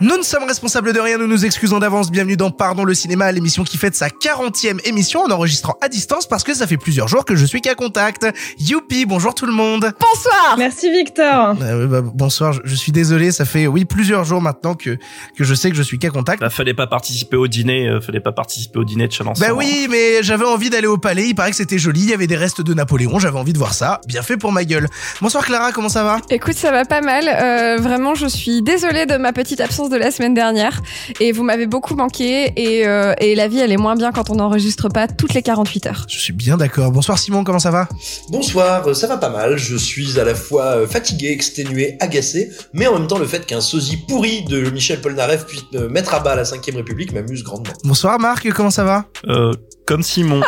Nous ne sommes responsables de rien, nous nous excusons d'avance. Bienvenue dans Pardon le cinéma, l'émission qui fête sa 40e émission en enregistrant à distance parce que ça fait plusieurs jours que je suis qu'à contact. Youpi, bonjour tout le monde. Bonsoir. Merci Victor. Euh, bah, bonsoir, je, je suis désolé, ça fait oui plusieurs jours maintenant que que je sais que je suis qu'à contact. Bah, fallait pas participer au dîner, euh, fallait pas participer au dîner de Challenge. Bah oui, mais j'avais envie d'aller au palais, il paraît que c'était joli, il y avait des restes de Napoléon, j'avais envie de voir ça. Bien fait pour ma gueule. Bonsoir Clara, comment ça va? Écoute, ça va pas mal. Euh, vraiment, je suis désolée de ma petite absence de la semaine dernière. Et vous m'avez beaucoup manqué. Et, euh, et la vie, elle est moins bien quand on n'enregistre pas toutes les 48 heures. Je suis bien d'accord. Bonsoir Simon, comment ça va? Bonsoir, euh, ça va pas mal. Je suis à la fois euh, fatigué, exténué, agacé, mais en même temps le fait qu'un sosie pourri de Michel Polnareff puisse me mettre à bas la 5ème République m'amuse grandement. Bonsoir Marc, comment ça va? Euh, comme Simon.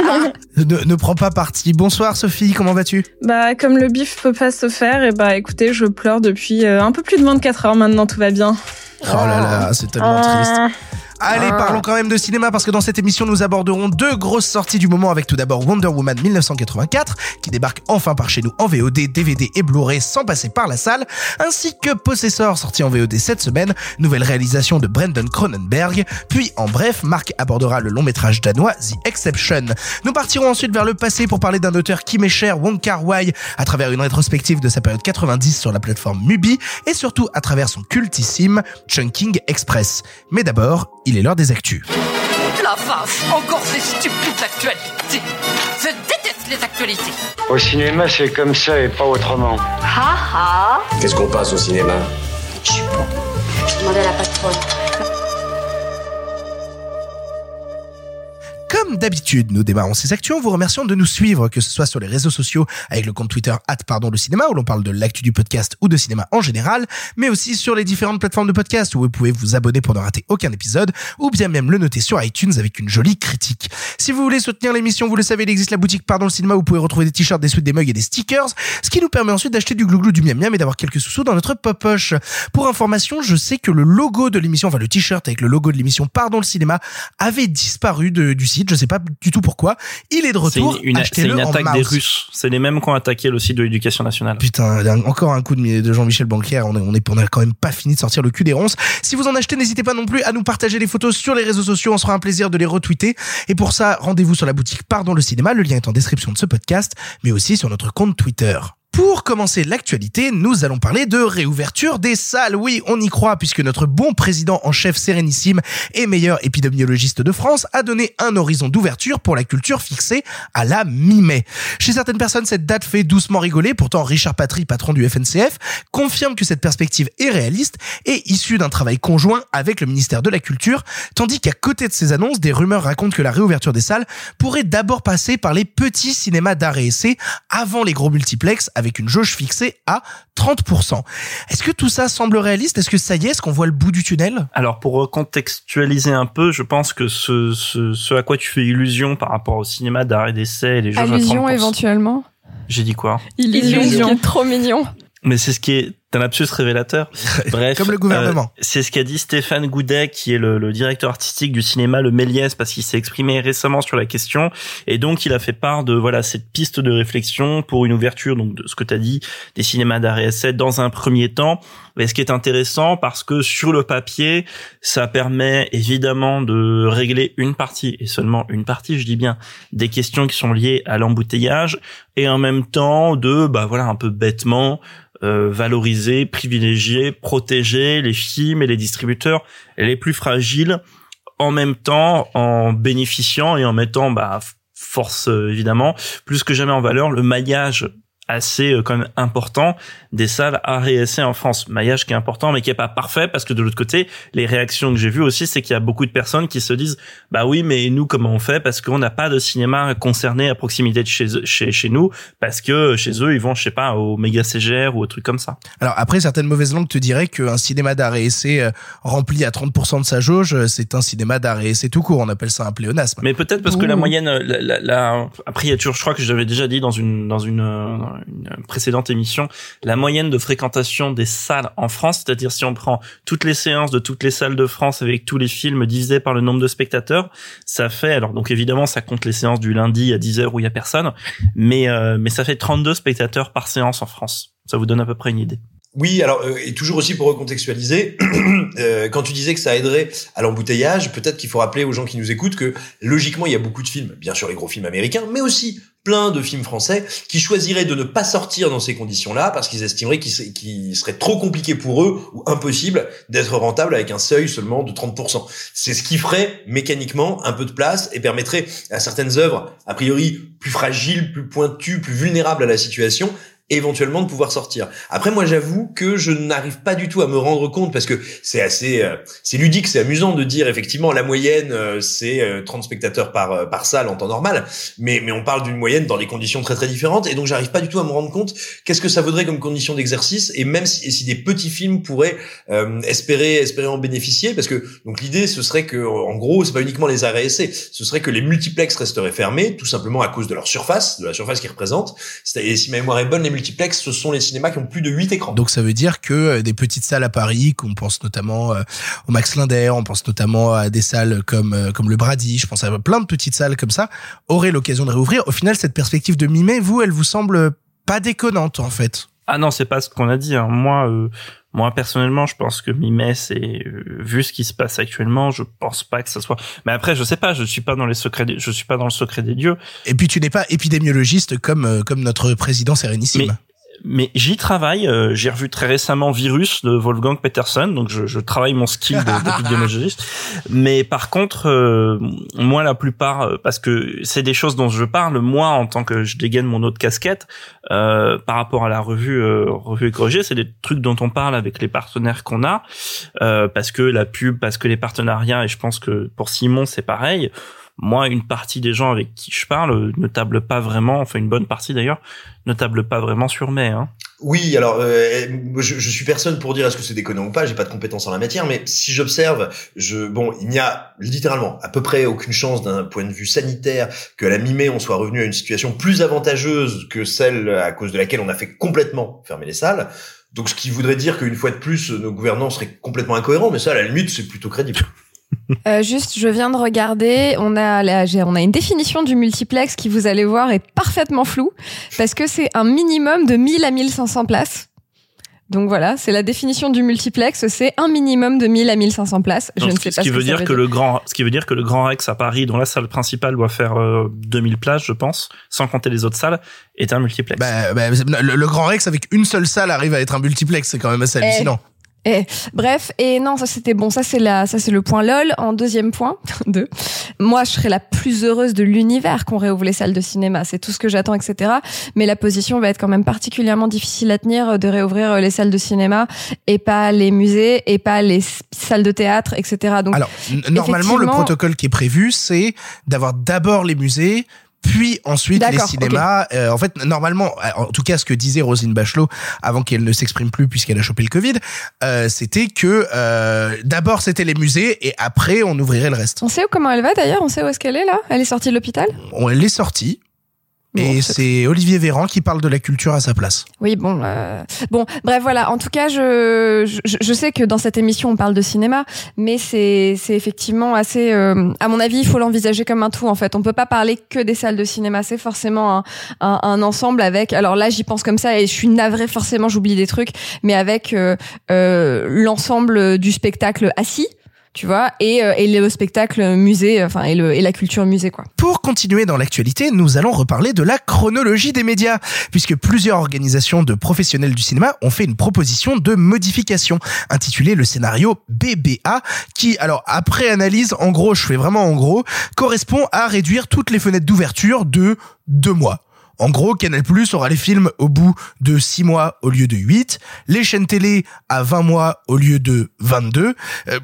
ne, ne prends pas parti. Bonsoir Sophie, comment vas-tu? Bah, comme le bif peut pas se faire, et bah, écoutez, je pleure depuis euh, un peu plus de 24 heures maintenant, tout va bien. Oh là là, c'est tellement triste. Allez, Ah. parlons quand même de cinéma parce que dans cette émission, nous aborderons deux grosses sorties du moment avec tout d'abord Wonder Woman 1984 qui débarque enfin par chez nous en VOD, DVD et Blu-ray sans passer par la salle, ainsi que Possessor sorti en VOD cette semaine, nouvelle réalisation de Brendan Cronenberg. Puis en bref, Marc abordera le long métrage danois The Exception. Nous partirons ensuite vers le passé pour parler d'un auteur qui m'est cher, Wong Kar Wai, à travers une rétrospective de sa période 90 sur la plateforme Mubi et surtout à travers son cultissime Chunking Express. Mais d'abord, il est l'heure des actus. La vache, encore ces stupides actualités. Je déteste les actualités. Au cinéma, c'est comme ça et pas autrement. Ha ha Qu'est-ce qu'on passe au cinéma? Je suis bon. Je demandais à la patronne. Comme d'habitude, nous démarrons ces actions en vous remerciant de nous suivre, que ce soit sur les réseaux sociaux avec le compte Twitter pardon le cinéma où l'on parle de l'actu du podcast ou de cinéma en général, mais aussi sur les différentes plateformes de podcast où vous pouvez vous abonner pour ne rater aucun épisode ou bien même le noter sur iTunes avec une jolie critique. Si vous voulez soutenir l'émission, vous le savez, il existe la boutique Pardon le cinéma où vous pouvez retrouver des t-shirts, des suites, des mugs et des stickers, ce qui nous permet ensuite d'acheter du glouglou, du miam miam et d'avoir quelques sous dans notre poche. Pour information, je sais que le logo de l'émission, enfin le t-shirt avec le logo de l'émission Pardon le cinéma avait disparu du site, je sais pas du tout pourquoi. Il est de C'est retour. une, une, c'est une en attaque des. Russes. C'est les mêmes qui ont attaqué le site de l'éducation nationale. Putain, encore un coup de, de Jean-Michel Blanquer. On est, on est, on a quand même pas fini de sortir le cul des ronces. Si vous en achetez, n'hésitez pas non plus à nous partager les photos sur les réseaux sociaux. On sera un plaisir de les retweeter. Et pour ça, rendez-vous sur la boutique Pardon le cinéma. Le lien est en description de ce podcast, mais aussi sur notre compte Twitter. Pour commencer l'actualité, nous allons parler de réouverture des salles. Oui, on y croit puisque notre bon président en chef sérénissime et meilleur épidémiologiste de France a donné un horizon d'ouverture pour la culture fixé à la mi-mai. Chez certaines personnes, cette date fait doucement rigoler. Pourtant, Richard Patry, patron du FNCF, confirme que cette perspective est réaliste et issue d'un travail conjoint avec le ministère de la Culture, tandis qu'à côté de ces annonces, des rumeurs racontent que la réouverture des salles pourrait d'abord passer par les petits cinémas d'art et essai avant les gros multiplex avec une jauge fixée à 30%. Est-ce que tout ça semble réaliste? Est-ce que ça y est Est-ce qu'on voit le bout du tunnel? Alors pour contextualiser un peu, je pense que ce, ce, ce à quoi tu fais illusion par rapport au cinéma d'art et d'essai et les jauges à Allusion 30%. éventuellement. J'ai dit quoi? Illusion, Illusion. qui est trop mignon. Mais c'est ce qui est un lapsus révélateur. Bref, Comme le gouvernement. euh, c'est ce qu'a dit Stéphane Goudet, qui est le, le directeur artistique du cinéma Le Méliès, parce qu'il s'est exprimé récemment sur la question, et donc il a fait part de voilà cette piste de réflexion pour une ouverture, donc de ce que tu as dit, des cinémas d'art et essai dans un premier temps. Et ce qui est intéressant, parce que sur le papier, ça permet évidemment de régler une partie, et seulement une partie, je dis bien, des questions qui sont liées à l'embouteillage, et en même temps de, bah voilà, un peu bêtement, euh, valoriser, privilégier, protéger les films et les distributeurs les plus fragiles, en même temps en bénéficiant et en mettant, bah, force euh, évidemment, plus que jamais en valeur le maillage assez euh, quand même important des salles et essai en France. Maillage qui est important mais qui est pas parfait parce que de l'autre côté, les réactions que j'ai vues aussi, c'est qu'il y a beaucoup de personnes qui se disent bah oui mais nous comment on fait? Parce qu'on n'a pas de cinéma concerné à proximité de chez chez chez nous parce que chez eux ils vont je sais pas au méga CGR ou au truc comme ça. Alors après, certaines mauvaises langues te diraient qu'un cinéma d'art et essai euh, rempli à 30% de sa jauge, euh, c'est un cinéma d'art et essai tout court. On appelle ça un pléonasme. Mais peut-être parce que la Ouh. moyenne, la, la- la- après je crois que j'avais déjà dit dans une dans une euh, une précédente émission, la moyenne de fréquentation des salles en France, c'est-à-dire si on prend toutes les séances de toutes les salles de France avec tous les films divisés par le nombre de spectateurs, ça fait alors donc évidemment ça compte les séances du lundi à 10h où il y a personne, mais euh, mais ça fait 32 spectateurs par séance en France. Ça vous donne à peu près une idée. Oui, alors euh, et toujours aussi pour recontextualiser, euh, quand tu disais que ça aiderait à l'embouteillage, peut-être qu'il faut rappeler aux gens qui nous écoutent que logiquement il y a beaucoup de films, bien sûr les gros films américains, mais aussi plein de films français qui choisiraient de ne pas sortir dans ces conditions-là parce qu'ils estimeraient qu'il serait trop compliqué pour eux ou impossible d'être rentable avec un seuil seulement de 30%. C'est ce qui ferait mécaniquement un peu de place et permettrait à certaines œuvres, a priori plus fragiles, plus pointues, plus vulnérables à la situation, éventuellement de pouvoir sortir. Après moi j'avoue que je n'arrive pas du tout à me rendre compte parce que c'est assez euh, c'est ludique, c'est amusant de dire effectivement la moyenne euh, c'est 30 euh, spectateurs par par salle en temps normal, mais mais on parle d'une moyenne dans des conditions très très différentes et donc j'arrive pas du tout à me rendre compte qu'est-ce que ça vaudrait comme condition d'exercice et même si, si des petits films pourraient espérer espérer en bénéficier parce que donc l'idée ce serait que en gros c'est pas uniquement les arrêts essais, ce serait que les multiplex resteraient fermés tout simplement à cause de leur surface, de la surface qu'ils représentent. Et si ma mémoire est bonne les ce sont les cinémas qui ont plus de 8 écrans. Donc ça veut dire que euh, des petites salles à Paris, qu'on pense notamment euh, au Max Linder, on pense notamment à des salles comme euh, comme le Brady, je pense à plein de petites salles comme ça, auraient l'occasion de réouvrir. Au final, cette perspective de mi-mai, vous, elle vous semble pas déconnante en fait Ah non, c'est pas ce qu'on a dit. Hein. Moi, moi personnellement, je pense que mi-mai, c'est vu ce qui se passe actuellement, je pense pas que ça soit. Mais après, je sais pas, je suis pas dans les secrets, des... je suis pas dans le secret des dieux. Et puis tu n'es pas épidémiologiste comme comme notre président Sérénissime mais j'y travaille. Euh, j'ai revu très récemment Virus de Wolfgang Peterson, donc je, je travaille mon skill d'épidémiologiste. mais par contre, euh, moi la plupart, euh, parce que c'est des choses dont je parle, moi en tant que je dégaine mon autre casquette, euh, par rapport à la revue revue écorigée, c'est des trucs dont on parle avec les partenaires qu'on a, parce que la pub, parce que les partenariats, et je pense que pour Simon c'est pareil moi, une partie des gens avec qui je parle ne table pas vraiment, enfin une bonne partie d'ailleurs, ne table pas vraiment sur mai. Hein. Oui, alors euh, je, je, suis personne pour dire est-ce que c'est déconnant ou pas, j'ai pas de compétences en la matière, mais si j'observe, je bon, il n'y a littéralement à peu près aucune chance d'un point de vue sanitaire que à la mi-mai on soit revenu à une situation plus avantageuse que celle à cause de laquelle on a fait complètement fermer les salles. Donc ce qui voudrait dire qu'une fois de plus nos gouvernants seraient complètement incohérents, mais ça à la limite c'est plutôt crédible. Euh, juste, je viens de regarder. On a, on a une définition du multiplex qui, vous allez voir, est parfaitement floue parce que c'est un minimum de 1000 à 1500 places. Donc voilà, c'est la définition du multiplex, c'est un minimum de 1000 à 1500 places. Je ne sais pas ce qui veut dire que, le grand, ce qui veut dire que le Grand Rex à Paris, dont la salle principale doit faire 2000 euh, places, je pense, sans compter les autres salles, est un multiplex. Bah, bah, le, Grand Rex avec une seule salle arrive à être un multiplex, c'est quand même assez eh, hallucinant. Et, bref, et non, ça c'était bon, ça c'est la, ça c'est le point lol. En deuxième point, deux. Moi, je serais la plus heureuse de l'univers qu'on réouvre les salles de cinéma. C'est tout ce que j'attends, etc. Mais la position va être quand même particulièrement difficile à tenir euh, de réouvrir euh, les salles de cinéma et pas les musées et pas les salles de théâtre, etc. Donc, alors normalement, le protocole qui est prévu, c'est d'avoir d'abord les musées, puis ensuite les cinémas. Euh, en fait, normalement, en tout cas, ce que disait Roselyne Bachelot avant qu'elle ne s'exprime plus puisqu'elle a chopé le Covid, euh, c'était que euh, d'abord c'était les musées et après on ouvrirait le reste. On sait comment elle va d'ailleurs? On sait où est-ce qu'elle est là? Elle est sortie de l'hôpital? Elle est sortie et c'est Olivier Véran qui parle de la culture à sa place. Oui, bon, euh... bon, bref, voilà. En tout cas, je, je, je sais que dans cette émission on parle de cinéma, mais c'est c'est effectivement assez. Euh... À mon avis, il faut l'envisager comme un tout. En fait, on peut pas parler que des salles de cinéma. C'est forcément un, un, un, ensemble avec. Alors là, j'y pense comme ça et je suis navrée. Forcément, j'oublie des trucs, mais avec euh, euh l'ensemble du spectacle assis tu vois, et, euh, et le spectacle musée, enfin, et, le, et la culture musée, quoi. Pour continuer dans l'actualité, nous allons reparler de la chronologie des médias, puisque plusieurs organisations de professionnels du cinéma ont fait une proposition de modification intitulée le scénario BBA, qui, alors, après analyse, en gros, je fais vraiment en gros, correspond à réduire toutes les fenêtres d'ouverture de deux mois. En gros, Canal Plus aura les films au bout de 6 mois au lieu de 8, les chaînes télé à 20 mois au lieu de 22. Euh,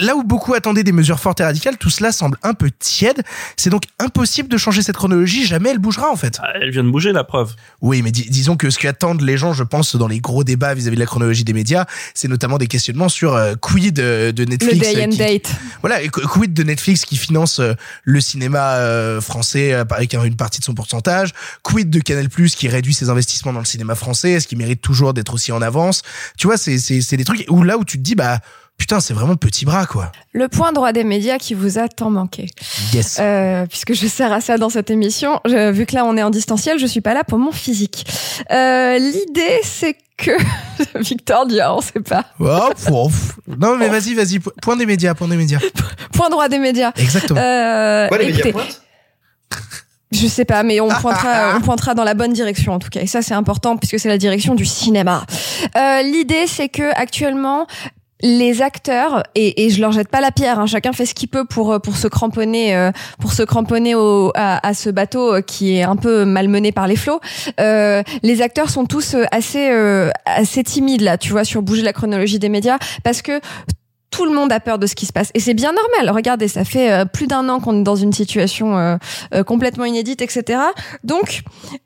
là où beaucoup attendaient des mesures fortes et radicales, tout cela semble un peu tiède. C'est donc impossible de changer cette chronologie, jamais elle bougera en fait. Ah, elle vient de bouger la preuve. Oui, mais disons que ce qu'attendent les gens, je pense, dans les gros débats vis-à-vis de la chronologie des médias, c'est notamment des questionnements sur euh, quid de, Netflix. Le day and date. Voilà, quid de Netflix qui finance euh, le cinéma français avec une partie de son pourcentage, quid quid de Canal Plus qui réduit ses investissements dans le cinéma français? Est-ce qu'il mérite toujours d'être aussi en avance? Tu vois, c'est c'est c'est des trucs où là où tu te dis bah putain c'est vraiment petit bras quoi. Le point droit des médias qui vous a tant manqué. Yes. Euh, puisque je sers à ça dans cette émission, je- vu que là on est en distanciel, je suis pas là pour mon physique. Euh, L'idée c'est que Victor dit ah, on sait pas. Oh, pouf. Non mais vas-y vas-y po- point des médias point des médias. Point droit des médias. Exactement. Euh, Quoi, les médias écoutez, pointent? Je sais pas, mais on pointera, on pointera dans la bonne direction en tout cas. Et ça, c'est important puisque c'est la direction du cinéma. Euh, L'idée, c'est que actuellement. Les acteurs et, et je leur jette pas la pierre. Hein, chacun fait ce qu'il peut pour pour se cramponner euh, pour se cramponner au, à, à ce bateau euh, qui est un peu malmené par les flots. Euh, les acteurs sont tous euh, assez euh, assez timides là, tu vois, sur bouger la chronologie des médias parce que tout le monde a peur de ce qui se passe et c'est bien normal. Regardez, ça fait euh, plus d'un an qu'on est dans une situation euh, euh, complètement inédite, etc. Donc,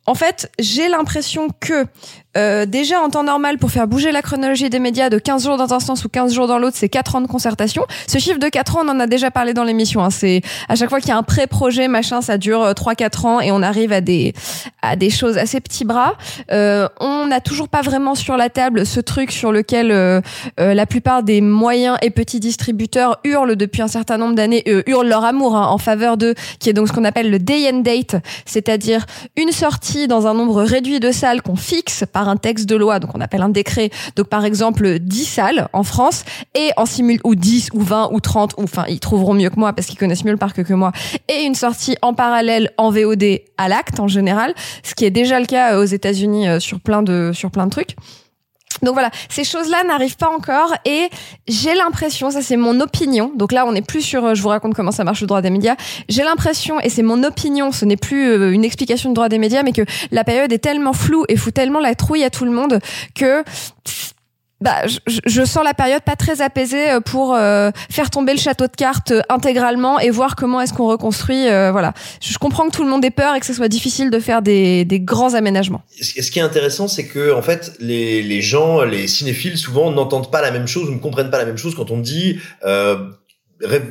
en fait, j'ai l'impression que euh, déjà en temps normal, pour faire bouger la chronologie des médias de 15 jours dans un sens ou 15 jours dans l'autre, c'est 4 ans de concertation. Ce chiffre de 4 ans, on en a déjà parlé dans l'émission. Hein. C'est à chaque fois qu'il y a un pré-projet, machin, ça dure 3-4 ans et on arrive à des à des choses assez petits bras. Euh, on n'a toujours pas vraiment sur la table ce truc sur lequel euh, euh, la plupart des moyens et petits distributeurs hurlent depuis un certain nombre d'années, euh, hurlent leur amour hein, en faveur de, qui est donc ce qu'on appelle le day and date, c'est-à-dire une sortie dans un nombre réduit de salles qu'on fixe par un texte de loi, donc on appelle un décret. Donc par exemple 10 salles en France et en simul ou 10 ou 20 ou 30 ou enfin ils trouveront mieux que moi parce qu'ils connaissent mieux le parc que moi et une sortie en parallèle en VOD à l'acte en général, ce qui est déjà le cas euh, aux États-Unis euh, sur plein de sur plein de trucs. Donc voilà, ces choses-là n'arrivent pas encore et j'ai l'impression, ça c'est mon opinion, donc là on n'est plus sur, euh, je vous raconte comment ça marche le droit des médias, j'ai l'impression, et c'est mon opinion, ce n'est plus euh, une explication du droit des médias, mais que la période est tellement floue et fout tellement la trouille à tout le monde que bah, je, je- sens la période pas très apaisée euh, pour euh, faire tomber le château de cartes euh, intégralement et voir comment est-ce qu'on reconstruit. euh, voilà, je, comprends que tout le monde ait peur et que ce soit difficile de faire des, des grands aménagements. Ce qui est intéressant, c'est que en fait, les, les gens, les cinéphiles, souvent n'entendent pas la même chose ou ne comprennent pas la même chose quand on dit euh, ré-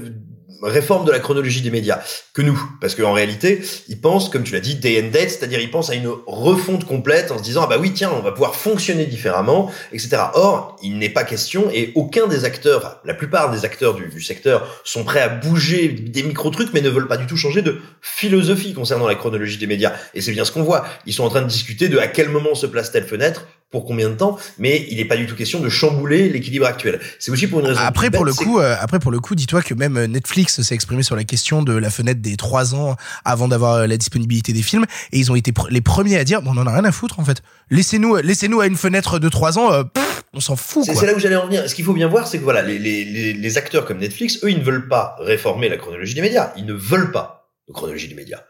réforme de la chronologie des médias que nous, parce qu'en réalité, ils pensent, comme tu l'as dit, day and date, c'est-à-dire ils pensent à une refonte complète en se disant ah bah oui tiens, on va pouvoir fonctionner différemment, etc. Or, il n'est pas question et aucun des acteurs, la plupart des acteurs du, du secteur sont prêts à bouger des micro trucs, mais ne veulent pas du tout changer de philosophie concernant la chronologie des médias. Et c'est bien ce qu'on voit. Ils sont en train de discuter de à quel moment se place telle fenêtre, pour combien de temps, mais il n'est pas du tout question de chambouler l'équilibre actuel. C'est aussi pour une raison. Après pour le bête, coup, euh, après pour le coup, dis-toi que même euh, Netflix s'est exprimé sur la question de la fenêtre des trois ans avant d'avoir euh, la disponibilité des films, et ils ont été pr- les premiers à dire bon, on en a rien à foutre en fait. Laissez-nous, laissez-nous à une fenêtre de trois ans, euh, pff, on s'en fout C'est là où j'allais en venir. Ce qu'il faut bien voir, c'est que voilà, les, les, les, les acteurs comme Netflix, eux, ils ne veulent pas réformer la chronologie des médias. Ils ne veulent pas de chronologie des médias.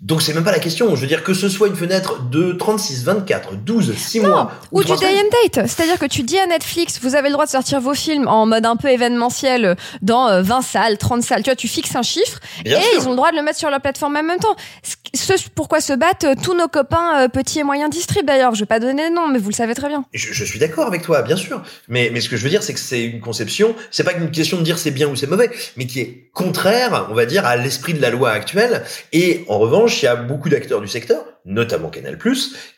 Donc c'est même pas la question. Je veux dire que ce soit une fenêtre de 36, 24, 12, 6 mois Ou du day and date. C'est-à-dire que tu dis à Netflix, vous avez le droit de sortir vos films en mode un peu événementiel euh, dans euh, 20 salles, 30 salles. Tu vois, tu fixes un chiffre Bien et sûr. ils ont le droit de le mettre sur leur plateforme en même temps. Ce, pourquoi se battent euh, tous nos copains euh, petits et moyens distrib d'ailleurs. Je vais pas donner de nom, mais vous le savez très bien. Je, je suis d'accord avec toi, bien sûr. Mais, mais ce que je veux dire, c'est que c'est une conception, c'est pas une question de dire c'est bien ou c'est mauvais, mais qui est contraire, on va dire, à l'esprit de la loi actuelle. Et en revanche, il y a beaucoup d'acteurs du secteur, notamment Canal+,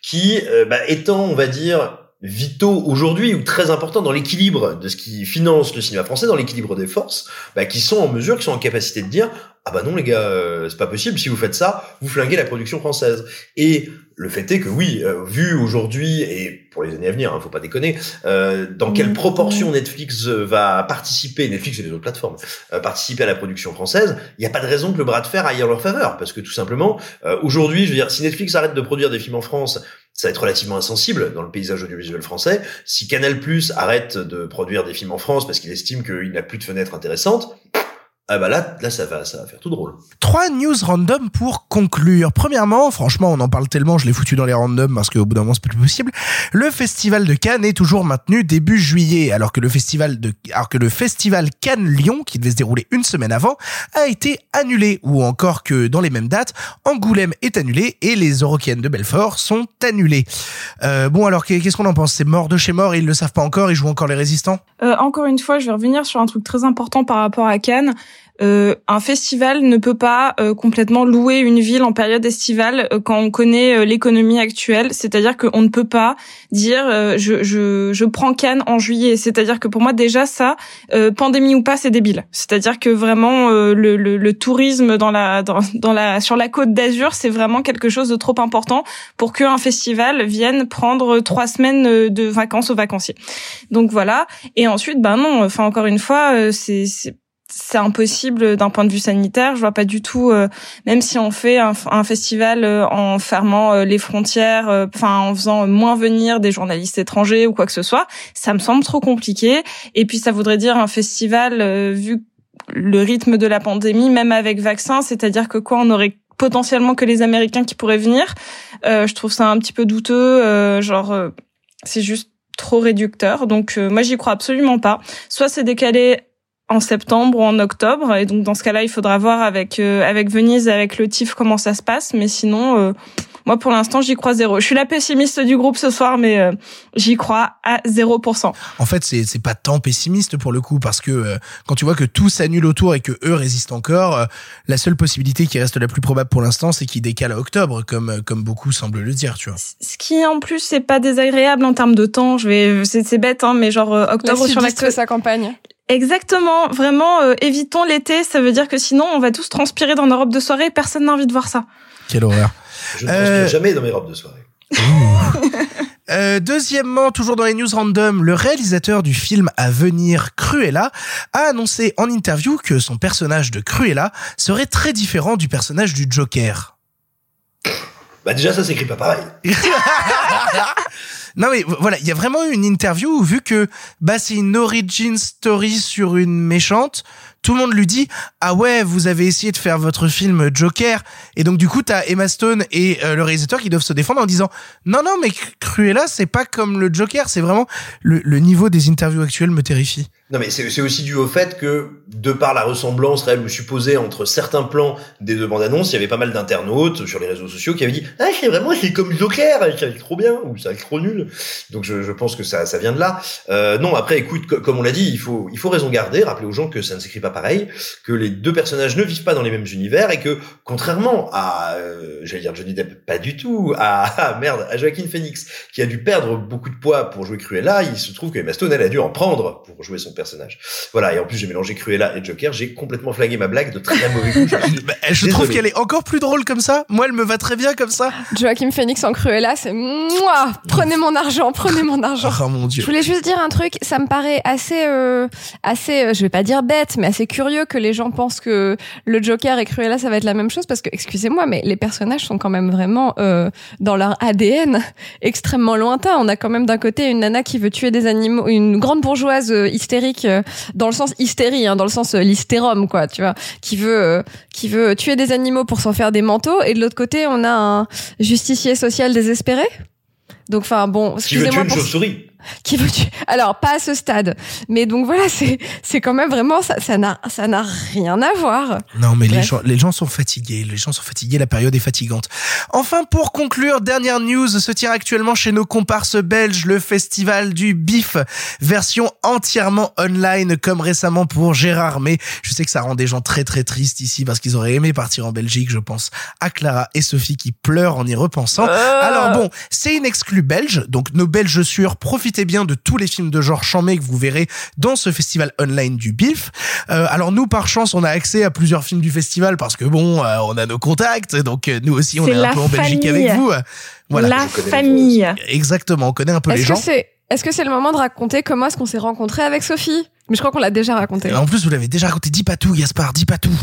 qui, euh, bah, étant, on va dire, vitaux aujourd'hui ou très importants dans l'équilibre de ce qui finance le cinéma français, dans l'équilibre des forces, bah, qui sont en mesure, qui sont en capacité de dire ah bah non les gars, euh, c'est pas possible. Si vous faites ça, vous flinguez la production française. Et le fait est que oui, euh, vu aujourd'hui et pour les années à venir, hein, faut pas déconner, euh, dans quelle proportion Netflix euh, va participer, Netflix et les autres plateformes, euh, participer à la production française, il n'y a pas de raison que le bras de fer aille en leur faveur, parce que tout simplement, euh, aujourd'hui, je veux dire, si Netflix arrête de produire des films en France, ça va être relativement insensible dans le paysage audiovisuel français. Si Canal Plus arrête de produire des films en France parce qu'il estime qu'il n'a plus de fenêtres intéressantes, ah bah là, là ça va, ça va faire tout drôle. Trois news random pour conclure. Premièrement, franchement, on en parle tellement, je l'ai foutu dans les randoms parce qu'au bout d'un moment, c'est plus possible. Le festival de Cannes est toujours maintenu début juillet, alors que le festival de, alors que le festival Cannes-Lyon, qui devait se dérouler une semaine avant, a été annulé. Ou encore que dans les mêmes dates, Angoulême est annulé et les Eurokéennes de Belfort sont annulées. Euh, bon, alors qu'est-ce qu'on en pense? C'est mort de chez mort, ils le savent pas encore, ils jouent encore les résistants? Euh, encore une fois, je vais revenir sur un truc très important par rapport à Cannes. Euh, un festival ne peut pas euh, complètement louer une ville en période estivale euh, quand on connaît euh, l'économie actuelle. C'est-à-dire qu'on ne peut pas dire euh, je, je, je prends Cannes en juillet. C'est-à-dire que pour moi déjà ça, euh, pandémie ou pas, c'est débile. C'est-à-dire que vraiment le, le, le, tourisme dans la, dans, dans la, sur la côte d'Azur, c'est vraiment quelque chose de trop important pour qu'un festival vienne prendre trois semaines de vacances aux vacanciers. Donc voilà. Et ensuite, ben non. Enfin encore une fois, c'est c'est impossible d'un point de vue sanitaire. Je vois pas du tout, euh, même si on fait un, festival euh, en fermant euh, les frontières, enfin en faisant moins venir des journalistes étrangers ou quoi que ce soit, ça me semble trop compliqué. Et puis ça voudrait dire un festival vu le rythme de la pandémie, même avec vaccin, c'est-à-dire que quoi, on aurait potentiellement que les Américains qui pourraient venir. je trouve ça un petit peu douteux, genre c'est juste trop réducteur. Donc moi j'y crois absolument pas. Soit c'est décalé en septembre ou en octobre. Et donc dans ce cas-là, il faudra voir avec euh, avec Venise, avec le TIF comment ça se passe. Mais sinon, euh, moi pour l'instant, j'y crois zéro. Je suis la pessimiste du groupe ce soir, mais euh, j'y crois à 0%. En fait, c'est c'est pas tant pessimiste pour le coup parce que quand tu vois que tout s'annule autour et que eux résistent encore, la seule possibilité qui reste la plus probable pour l'instant, c'est qu'ils décalent à octobre, comme comme beaucoup semblent le dire, tu vois. Ce qui en plus c'est pas désagréable en termes de temps. Je vais c'est bête hein, mais genre octobre sur la sa campagne. Exactement, vraiment, euh, évitons l'été, ça veut dire que sinon on va tous transpirer dans nos robes de soirée, personne n'a envie de voir ça. Quelle horreur. Je ne transpire euh... jamais dans mes robes de soirée. Euh, deuxièmement, toujours dans les news random, le réalisateur du film à venir Cruella a annoncé en interview que son personnage de Cruella serait très différent du personnage du Joker. Bah déjà ça s'écrit pas pareil. Non mais voilà, il y a vraiment eu une interview où vu que bah c'est une origin story sur une méchante, tout le monde lui dit ah ouais vous avez essayé de faire votre film Joker et donc du coup t'as Emma Stone et euh, le réalisateur qui doivent se défendre en disant non non mais Cruella c'est pas comme le Joker c'est vraiment le, le niveau des interviews actuelles me terrifie. Non mais c'est aussi dû au fait que de par la ressemblance réelle ou supposée entre certains plans des deux bandes annonces, il y avait pas mal d'internautes sur les réseaux sociaux qui avaient dit ah c'est vraiment c'est comme Joker, ça est trop bien ou ça est trop nul. Donc je, je pense que ça ça vient de là. Euh, non après écoute comme on l'a dit il faut il faut raison garder, rappeler aux gens que ça ne s'écrit pas pareil, que les deux personnages ne vivent pas dans les mêmes univers et que contrairement à, euh, j'allais dire Johnny Depp, pas du tout, à, à, merde, à Joaquin Phoenix qui a dû perdre beaucoup de poids pour jouer Cruella, il se trouve que Emma Stone elle a dû en prendre pour jouer son personnage. Voilà et en plus j'ai mélangé Cruella et Joker, j'ai complètement flagué ma blague de très mauvais goût. Je, je trouve qu'elle est encore plus drôle comme ça. Moi elle me va très bien comme ça. Joaquin Phoenix en Cruella, c'est moi. Prenez mon argent, prenez mon argent. Oh mon dieu. Je voulais juste dire un truc, ça me paraît assez, euh, assez, euh, je vais pas dire bête, mais assez curieux que les gens pensent que le Joker et Cruella ça va être la même chose parce que excusez-moi mais les personnages sont quand même vraiment euh, dans leur ADN extrêmement lointain. On a quand même d'un côté une nana qui veut tuer des animaux, une grande bourgeoise euh, hystérique euh, dans le sens hystérie, hein, dans le sens euh, l'hystérome quoi, tu vois, qui veut euh, qui veut tuer des animaux pour s'en faire des manteaux et de l'autre côté on a un justicier social désespéré. Donc enfin bon, excusez-moi qui veut tuer une pour chauve-souris qui veut tuer. Alors pas à ce stade, mais donc voilà, c'est c'est quand même vraiment ça ça n'a ça n'a rien à voir. Non mais les gens les gens sont fatigués, les gens sont fatigués, la période est fatigante. Enfin pour conclure, dernière news se tient actuellement chez nos comparses belges le festival du bif version entièrement online comme récemment pour Gérard mais je sais que ça rend des gens très très tristes ici parce qu'ils auraient aimé partir en Belgique, je pense à Clara et Sophie qui pleurent en y repensant. Alors bon, c'est une exclue belge, donc nos belges sûrs profitent bien de tous les films de genre chamé que vous verrez dans ce festival online du BIF. Euh, alors nous, par chance, on a accès à plusieurs films du festival parce que bon, euh, on a nos contacts, donc euh, nous aussi, on est, est un peu en Belgique avec vous. Voilà. La famille. Exactement, on connaît un peu les gens. Est-ce que c'est le moment de raconter comment est-ce qu'on s'est rencontrés avec Sophie? Mais je crois qu'on l'a déjà raconté. En plus, vous l'avez déjà raconté. Dis pas tout, Gaspard, dis pas tout.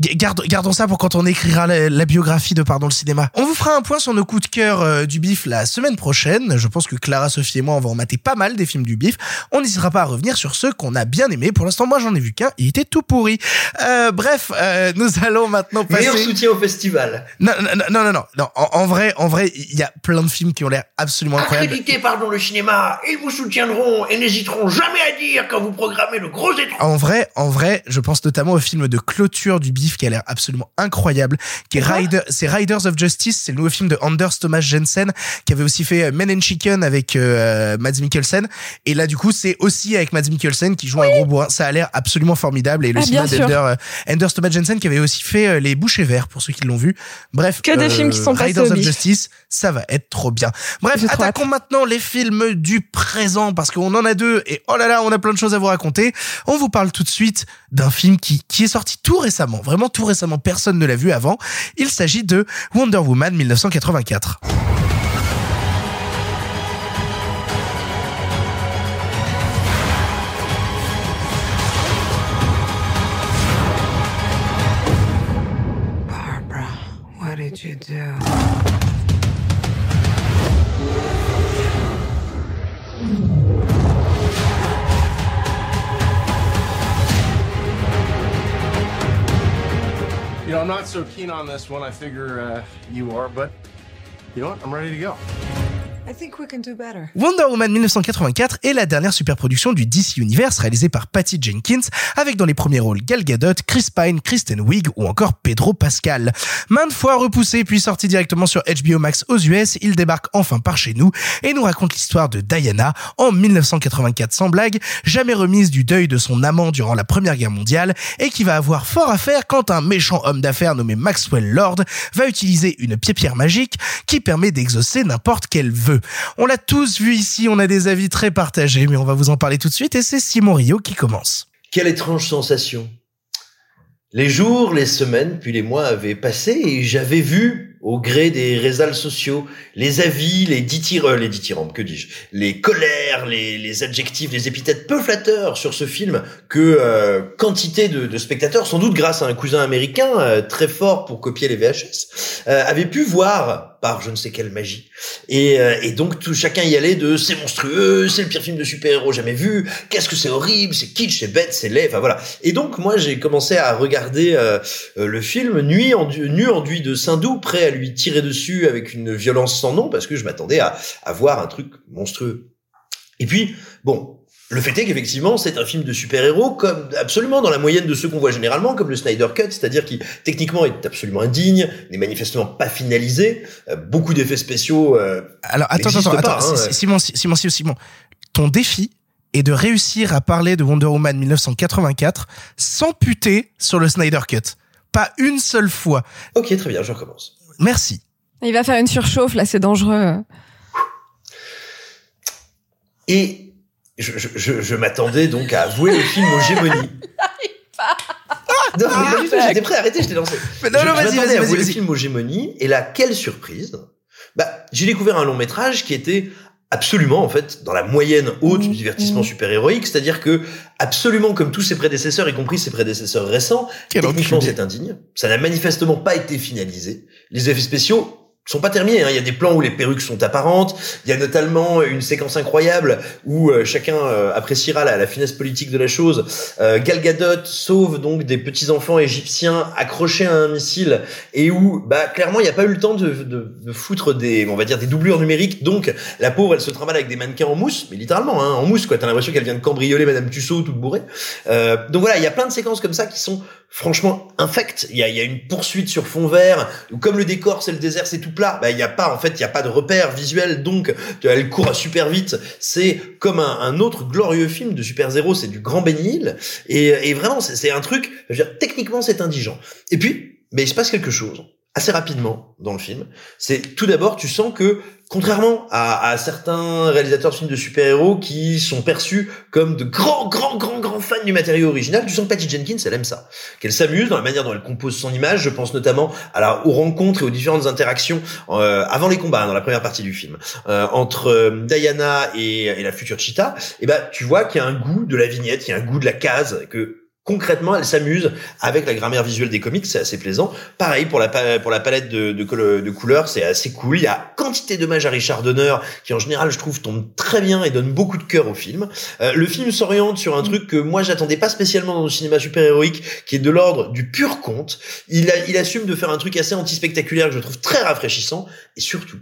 Garde, gardons ça pour quand on écrira la, la, biographie de Pardon le cinéma. On vous fera un point sur nos coups de cœur euh, du bif la semaine prochaine. Je pense que Clara, Sophie et moi, on va en mater pas mal des films du bif. On n'hésitera pas à revenir sur ceux qu'on a bien aimés. Pour l'instant, moi, j'en ai vu qu'un. Il était tout pourri. Euh, bref, euh, nous allons maintenant passer... Meilleur soutien au festival. Non, non, non, non, non. non. En, en, vrai, en vrai, il y a plein de films qui ont l'air absolument incroyables. Accrédité Pardon le cinéma, ils vous soutiendront et n'hésiteront jamais à dire quand vous programmez le gros. En vrai, en vrai, je pense notamment au film de clôture du bif qui a l'air absolument incroyable, qui est Rider, c'est Riders of Justice, c'est le nouveau film de Anders Thomas Jensen qui avait aussi fait euh, Men and Chicken avec euh, Mads Mikkelsen et là du coup c'est aussi avec Mads Mikkelsen qui joue un gros bourrin. Ça a l'air absolument formidable et le Ah, cinéma d'Ender euh, Anders Thomas Jensen qui avait aussi fait euh, Les Bouchers Verts pour ceux qui l'ont vu. Bref, Que des films qui sont Riders of. Justice, ça va être trop bien. Bref, attaquons maintenant les films du présent parce qu'on en a deux et oh là là, on a plein de choses à vous raconter. On vous parle tout de suite d'un film qui, qui est sorti tout récemment, vraiment tout récemment, personne ne l'a vu avant. Il s'agit de Wonder Woman 1984. I'm not so keen on this one. I figure uh, you are, but you know what? I'm ready to go. I think we can do better. Wonder Woman 1984 est la dernière superproduction du DC Universe réalisée par Patty Jenkins avec dans les premiers rôles Gal Gadot, Chris Pine, Kristen Wiig ou encore Pedro Pascal. Maintes fois repoussé puis sorti directement sur HBO Max aux US, il débarque enfin par chez nous et nous raconte l'histoire de Diana en 1984 sans blague, jamais remise du deuil de son amant durant la Première Guerre mondiale et qui va avoir fort à faire quand un méchant homme d'affaires nommé Maxwell Lord va utiliser une pierre magique qui permet d'exaucer n'importe quel vœu. On l'a tous vu ici, on a des avis très partagés, mais on va vous en parler tout de suite et c'est Simon Rio qui commence. Quelle étrange sensation. Les jours, les semaines, puis les mois avaient passé et j'avais vu, au gré des réseaux sociaux, les avis, les dithyrambes, les dithyrambes, que dis-je, les colères, les, les adjectifs, les épithètes peu flatteurs sur ce film que euh, quantité de, de spectateurs, sans doute grâce à un cousin américain euh, très fort pour copier les VHS, euh, avaient pu voir par je ne sais quelle magie. Et, euh, et donc tout chacun y allait de c'est monstrueux, c'est le pire film de super-héros jamais vu, qu'est-ce que c'est horrible, c'est kitsch, c'est bête, c'est laid, enfin voilà. Et donc moi j'ai commencé à regarder euh, euh, le film nuit endu- nu enduit de Saint-Doux, prêt à lui tirer dessus avec une violence sans nom parce que je m'attendais à, à voir un truc monstrueux. Et puis bon. Le fait est qu'effectivement, c'est un film de super-héros, comme absolument dans la moyenne de ceux qu'on voit généralement, comme le Snyder Cut, c'est-à-dire qui techniquement est absolument indigne, n'est manifestement pas finalisé, euh, beaucoup d'effets spéciaux. euh, Alors attends, attends, pas, attends, hein. Simon, Si- Simon, Simon, Simon, ton défi est de réussir à parler de Wonder Woman 1984 sans puter sur le Snyder Cut. Pas une seule fois. Ok, très bien, je recommence. Merci. Il va faire une surchauffe, là, c'est dangereux. Et je, je, je, je m'attendais donc à avouer le film aux gémonies. Non, mais pas du tout, j'étais prêt à arrêter, je t'ai lancé. Mais non, je, non, je vas-y, m'attendais vas-y, à vas-y, avouer le film aux gémonies, et là, quelle surprise Bah, j'ai découvert un long métrage qui était absolument, en fait, dans la moyenne haute du divertissement super-héroïque, c'est-à-dire que, absolument comme tous ses prédécesseurs, y compris ses prédécesseurs récents, Quel techniquement c'est indigne. Ça n'a manifestement pas été finalisé. Les effets spéciaux sont pas terminés. hein. Il y a des plans où les perruques sont apparentes. Il y a notamment une séquence incroyable où euh, chacun euh, appréciera la, finesse politique de la chose. Euh, Gal Gadot sauve donc des petits enfants égyptiens accrochés à un missile et où bah clairement il n'y a pas eu le temps de, de, de foutre des on va dire des doublures numériques. Donc la pauvre elle se trimballe avec des mannequins en mousse, mais littéralement hein, en mousse quoi. T'as l'impression qu'elle vient de cambrioler Madame Tussaud toute bourrée. Euh, donc voilà, il y a plein de séquences comme ça qui sont franchement infectes. Il y a, y a une poursuite sur fond vert comme le décor c'est le désert, c'est tout plat. Bah il y a pas en fait il y a pas de repère visuel donc tu vois, elle court super vite. C'est comme un, autre glorieux film de super zéro, c'est du Grand Bénil et, et vraiment c'est c'est un truc. Je veux dire techniquement c'est indigent. Et puis mais il se passe quelque chose assez rapidement dans le film. C'est tout d'abord, tu sens que contrairement à, à certains réalisateurs de films de super-héros qui sont perçus comme de grands, grands, grands, grands fans du matériau original, tu sens que Patty Jenkins, elle aime ça. Qu'elle s'amuse dans la manière dont elle compose son image. Je pense notamment à la, aux rencontres et aux différentes interactions euh, avant les combats, hein, dans la première partie du film, euh, entre euh, Diana et, et la future Cheetah. Et ben, tu vois qu'il y a un goût de la vignette, il y a un goût de la case que concrètement, elle s'amuse avec la grammaire visuelle des comics, c'est assez plaisant. Pareil pour la palette de, couleurs, c'est assez cool. Il y a quantité d'hommages à Richard Donner qui en général, je trouve, tombe très bien et donne beaucoup de cœur au film. Euh, le film s'oriente sur un truc que moi j'attendais pas spécialement dans le cinéma super-héroïque, qui est de l'ordre du pur conte. Il, il assume de faire un truc assez anti-spectaculaire que je trouve très rafraîchissant et surtout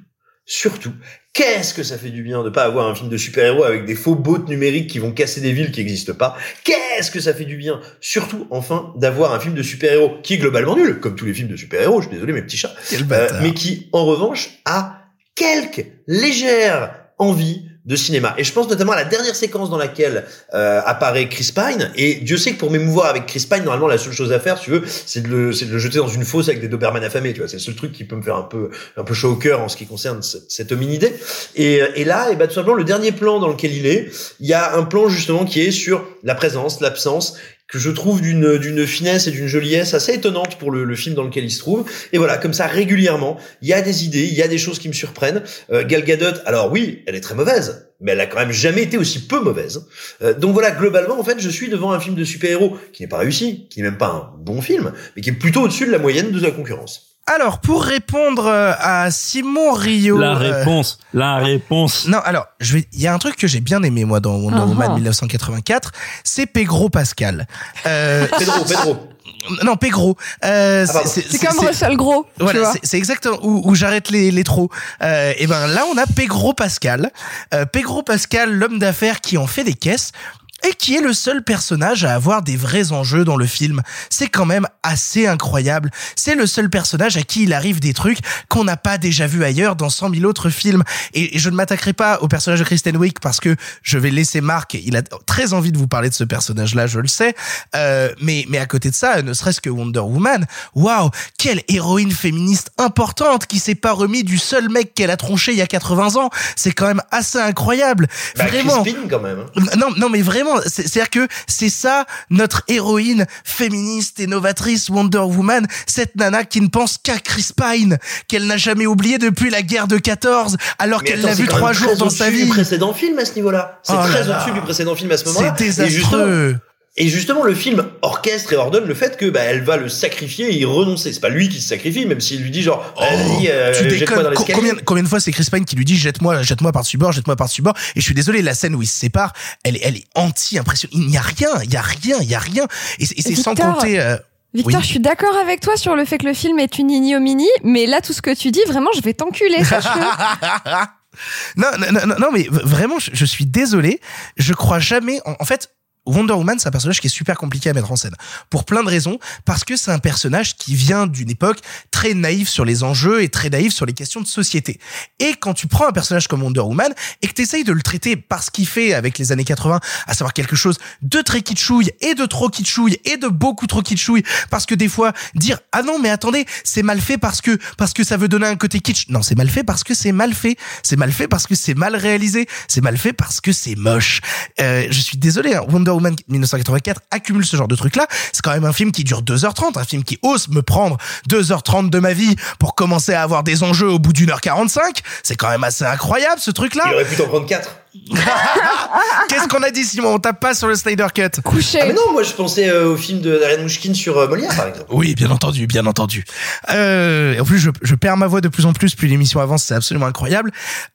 surtout, qu'est-ce que ça fait du bien de pas avoir un film de super-héros avec des faux bots numériques qui vont casser des villes qui n'existent pas. Qu'est-ce que ça fait du bien, surtout, enfin, d'avoir un film de super-héros qui est globalement nul, comme tous les films de super-héros, je suis désolé mes petits chats, euh, mais qui, en revanche, a quelques légères envies de cinéma. Et je pense notamment à la dernière séquence dans laquelle euh, apparaît Chris Pine. Et Dieu sait que pour m'émouvoir avec Chris Pine, normalement la seule chose à faire, si tu veux, c'est de le, c'est de le jeter dans une fosse avec des Doberman affamés. Tu vois, c'est le seul truc qui peut me faire un peu, un peu chaud au cœur en ce qui concerne cet, cet hominidé. Et, et là, et ben tout simplement le dernier plan dans lequel il est, il y a un plan justement qui est sur la présence, l'absence que je trouve d'une d'une finesse et d'une joliesse assez étonnante pour le, le, film dans lequel il se trouve. Et voilà, comme ça régulièrement, il y a des idées, il y a des choses qui me surprennent. Euh, Gal Gadot, alors oui, elle est très mauvaise, mais elle a quand même jamais été aussi peu mauvaise. Euh, donc voilà, globalement, en fait, je suis devant un film de super-héros qui n'est pas réussi, qui n'est même pas un bon film, mais qui est plutôt au-dessus de la moyenne de la concurrence. Alors, pour répondre euh, à Simon Rio. La réponse, euh... la réponse. Non, alors, je vais, il y a un truc que j'ai bien aimé, moi, dans Wonder uh -huh. Woman 1984, c'est Pedro Pascal. Euh, Pedro, Pedro. Non, Pegro. Euh, ah, c'est comme Russell Gros. Voilà, c'est exactement où, où j'arrête les, les trop. Euh, et ben là, on a Pegro Pascal. Euh, Pegro Pascal, l'homme d'affaires qui en fait des caisses et qui est le seul personnage à avoir des vrais enjeux dans le film. C'est quand même assez incroyable. C'est le seul personnage à qui il arrive des trucs qu'on n'a pas déjà vu ailleurs dans 100 000 autres films. Et, je ne m'attaquerai pas au personnage de Kristen Wiig parce que je vais laisser Marc. Il a très envie de vous parler de ce personnage-là, je le sais. Euh, mais, mais à côté de ça, ne serait-ce que Wonder Woman, waouh, quelle héroïne féministe importante qui s'est pas remis du seul mec qu'elle a tronché il y a 80 ans. C'est quand même assez incroyable. Bah, vraiment. Quand même. Hein. Non, non, mais vraiment, c'est-à-dire que c'est ça notre héroïne féministe et novatrice Wonder Woman, cette nana qui ne pense qu'à Chris Pine, qu'elle n'a jamais oublié depuis la guerre de 14, alors qu'elle l'a vu trois jours dans sa vie. du précédent film à ce niveau-là. C'est Oh très au-dessus du précédent film à ce moment-là. C'est désastreux. Et justement, le film orchestre et ordonne le fait que bah, elle va le sacrifier et y renoncer. C'est pas lui qui se sacrifie, même s'il lui dit genre, vas-y, euh, Oh, tu déconnes. dans Co-. Combien, combien de fois c'est Chris Pine qui lui dit jette-moi, jette-moi par-dessus bord, jette-moi par-dessus bord? Et je suis désolé, la scène où ils se séparent, elle, est- elle est anti-impressionnante. Il n'y a rien, il y a rien, il y a rien. Et c'est et c'est sans Victor, compter. euh, Victor, oui. je suis d'accord avec toi sur le fait que le film est une ignominie, mais là, tout ce que tu dis, vraiment, je vais t'enculer, sache-le. non, non, non, non, mais vraiment, je, je suis désolé. Je crois jamais. En, en fait, Wonder Woman, c'est un personnage qui est super compliqué à mettre en scène. Pour plein de raisons. Parce que c'est un personnage qui vient d'une époque très naïve sur les enjeux et très naïve sur les questions de société. Et quand tu prends un personnage comme Wonder Woman et que tu essayes de le traiter par ce qu'il fait avec les années 80, à savoir quelque chose de très kitschouille et de trop kitschouille et de beaucoup trop kitschouille, parce que des fois, dire, ah non, mais attendez, c'est mal fait parce que, parce que ça veut donner un côté kitsch. Non, c'est mal fait parce que c'est mal fait. C'est mal fait parce que c'est mal réalisé. C'est mal fait parce que c'est moche. Euh, je suis désolé, hein, Wonder Woman 1984 accumule ce genre de trucs là. C'est quand même un film qui dure 2h30, un film qui ose me prendre 2h30 de ma vie pour commencer à avoir des enjeux au bout d'une heure 45. C'est quand même assez incroyable ce truc là. Il aurait pu t'en prendre 4. Qu'est-ce qu'on a dit Simon On tape pas sur le Snyder Cut. Couché. Ah mais non, moi je pensais euh, au film de Ariane Mouchkine sur euh, Molière par exemple. Oui, bien entendu, bien entendu. Euh, en plus, je, je perds ma voix de plus en plus, plus l'émission avance, c'est absolument incroyable.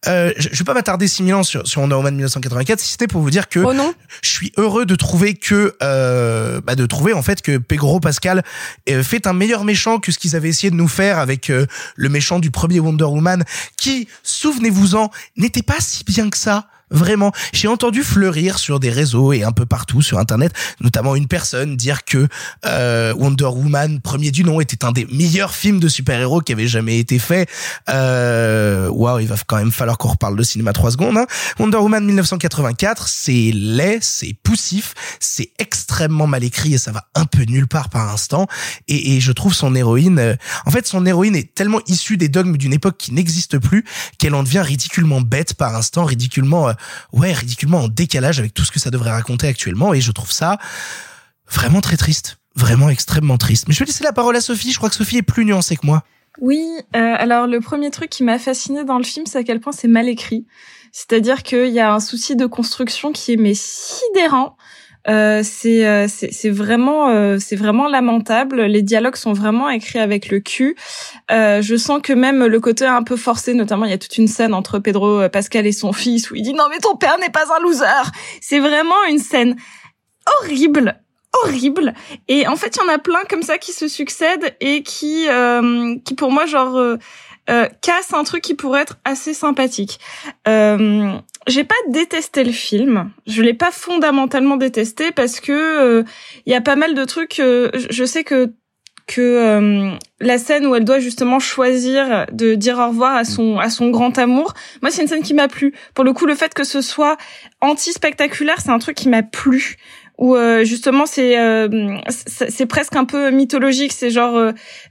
Euh, je, je vais pas m'attarder 6000 ans sur, sur Wonder Woman 1984, si c'était pour vous dire que Oh non. je suis heureux de trouver que, euh, bah de trouver en fait que Pedro Pascal fait un meilleur méchant que ce qu'ils avaient essayé de nous faire avec euh, le méchant du premier Wonder Woman, qui, souvenez-vous-en, n'était pas si bien que ça. Vraiment, j'ai entendu fleurir sur des réseaux et un peu partout sur internet, notamment une personne dire que euh, Wonder Woman, premier du nom, était un des meilleurs films de super-héros qui avait jamais été fait. Euh, Waouh, il va quand même falloir qu'on reparle de cinéma trois secondes. Hein. Wonder Woman 1984, c'est laid, c'est poussif, c'est extrêmement mal écrit et ça va un peu nulle part par instant. Et, et je trouve son héroïne, euh, en fait, son héroïne est tellement issue des dogmes d'une époque qui n'existe plus qu'elle en devient ridiculement bête par instant, ridiculement, euh, ouais, ridiculement en décalage avec tout ce que ça devrait raconter actuellement. Et je trouve ça vraiment très triste, vraiment extrêmement triste. Mais je vais laisser la parole à Sophie. Je crois que Sophie est plus nuancée que moi. Oui, euh, alors le premier truc qui m'a fasciné dans le film, c'est à quel point c'est mal écrit. C'est-à-dire qu'il y a un souci de construction qui est mais sidérant. Euh, c'est euh, c'est c'est vraiment euh, c'est vraiment lamentable. Les dialogues sont vraiment écrits avec le cul. Euh, je sens que même le côté un peu forcé, notamment il y a toute une scène entre Pedro euh, Pascal et son fils où il dit non mais ton père n'est pas un loser. C'est vraiment une scène horrible horrible et en fait il y en a plein comme ça qui se succèdent et qui euh, qui pour moi genre euh, euh, casse un truc qui pourrait être assez sympathique. Euh, j'ai pas détesté le film. Je l'ai pas fondamentalement détesté parce que il y a pas mal de trucs. je sais que que la scène où elle doit justement choisir de dire au revoir à son à son grand amour, moi c'est une scène qui m'a plu. Pour le coup, le fait que ce soit anti spectaculaire, c'est un truc qui m'a plu où euh, justement c'est euh, c'est presque un peu mythologique. C'est genre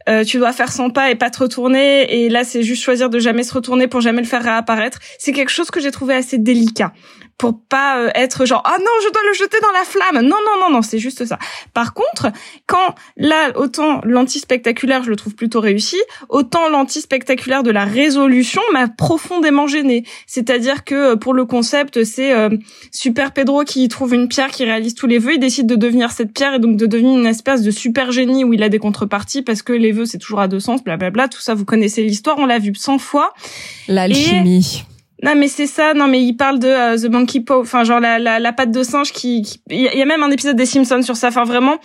euh, tu dois faire 100 pas et pas te retourner. Et là c'est juste choisir de jamais se retourner pour jamais le faire réapparaître. C'est quelque chose que j'ai trouvé assez délicat pour pas euh, être genre ah non je dois le jeter dans la flamme. Non non non non c'est juste ça. Par contre quand là autant l'anti spectaculaire je le trouve plutôt réussi autant l'anti spectaculaire de la résolution m'a profondément gêné c'est-à-dire que euh, pour le concept c'est euh, super Pedro qui trouve une pierre qui réalise tous les vœux il décide de devenir cette pierre et donc de devenir une espèce de super génie où il a des contreparties parce que les vœux c'est toujours à deux sens blablabla tout ça vous connaissez l'histoire on l'a vu 100 fois. L'alchimie non mais c'est ça, non mais il parle de euh, The Monkey Paw, enfin genre la, la, la patte de singe qui, il y a même un épisode des Simpsons sur ça, enfin vraiment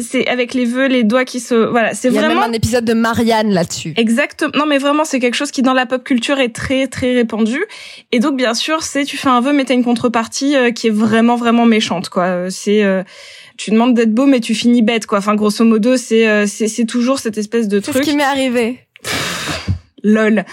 c'est avec les vœux, les doigts qui se voilà, c'est vraiment Il y a même un épisode de Marianne là-dessus. Exactement. Non mais vraiment c'est quelque chose qui dans la pop culture est très très répandu et donc bien sûr, c'est tu fais un vœu mais t'as une contrepartie euh, qui est vraiment vraiment méchante quoi. Euh, c'est tu demandes d'être beau mais tu finis bête quoi. Enfin grosso modo, c'est c'est c'est toujours cette espèce de truc. C'est ce qui m'est arrivé lol.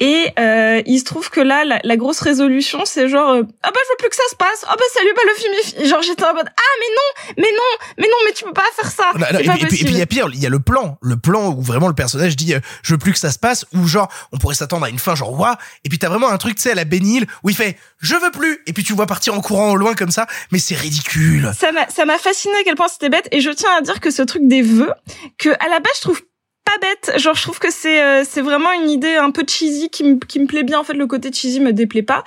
Et euh, il se trouve que là, la, grosse résolution, c'est genre euh, ah bah je veux plus que ça se passe. Ah bah salut, bah le film est fini. Genre j'étais en mode ah mais non, mais non, mais non, mais tu peux pas faire ça. et, puis, il y a pire, il y a le plan, le plan où vraiment le personnage dit euh, je veux plus que ça se passe, ou genre on pourrait s'attendre à une fin genre ouah, et puis t'as vraiment un truc tu sais à la Benil où il fait je veux plus, et puis tu vois partir en courant au loin comme ça, mais c'est ridicule. Ça m'a ça m'a fasciné à quel point c'était bête, et je tiens à dire que ce truc des vœux, que à la base je trouve pas bête. Genre, je trouve que c'est euh, c'est vraiment une idée un peu cheesy qui me qui me plaît bien. En fait, le côté cheesy me déplaît pas.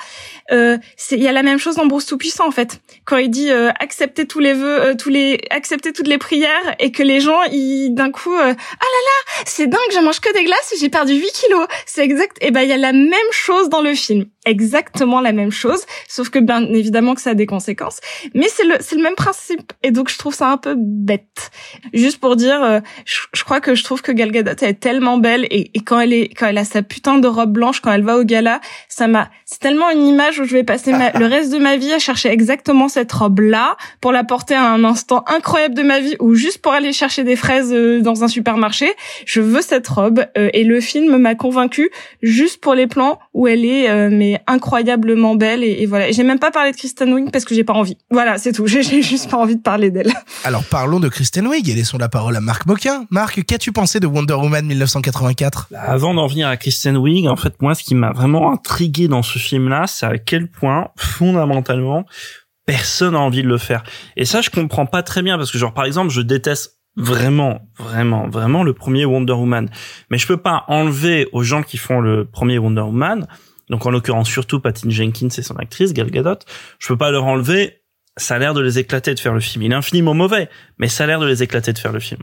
Euh, c'est il y a la même chose dans Bruce tout puissant en fait. Quand il dit euh, accepter tous les vœux, euh, tous les accepter toutes les prières et que les gens ils d'un coup ah là là, c'est dingue, je mange que des glaces, j'ai perdu 8 kilos. C'est exact. Et ben il y a la même chose dans le film. Exactement la même chose, sauf que bien évidemment que ça a des conséquences. Mais c'est le c'est le même principe et donc je trouve ça un peu bête. Juste pour dire, je, je crois que je trouve que Gal Gadot est tellement belle et, quand elle est quand elle a sa putain de robe blanche quand elle va au gala, ça m'a c'est tellement une image où je vais passer le reste de ma vie à chercher exactement cette robe là pour la porter à un instant incroyable de ma vie ou juste pour aller chercher des fraises euh, dans un supermarché. Je veux cette robe euh, et le film m'a convaincu juste pour les plans où elle est euh, incroyablement belle et, voilà. J'ai même pas parlé de Kristen Wiig parce que j'ai pas envie. Voilà, c'est tout. J'ai juste pas envie de parler d'elle. Alors parlons de Kristen Wiig et laissons la parole à Marc Moquin. Marc, qu'as-tu pensé de Wonder Woman 1984 Avant d'en venir à Kristen Wiig, en fait, moi, ce qui m'a vraiment intrigué dans ce film-là, c'est à quel point, fondamentalement, personne n'a envie de le faire. Et ça, je comprends pas très bien parce que, genre, par exemple, je déteste vraiment, vraiment, vraiment le premier Wonder Woman. Mais je peux pas enlever aux gens qui font le premier Wonder Woman, donc en l'occurrence surtout Patty Jenkins et son actrice Gal Gadot, je peux pas leur enlever ça a l'air de les éclater de faire le film. Il est infiniment mauvais, mais ça a l'air de les éclater de faire le film.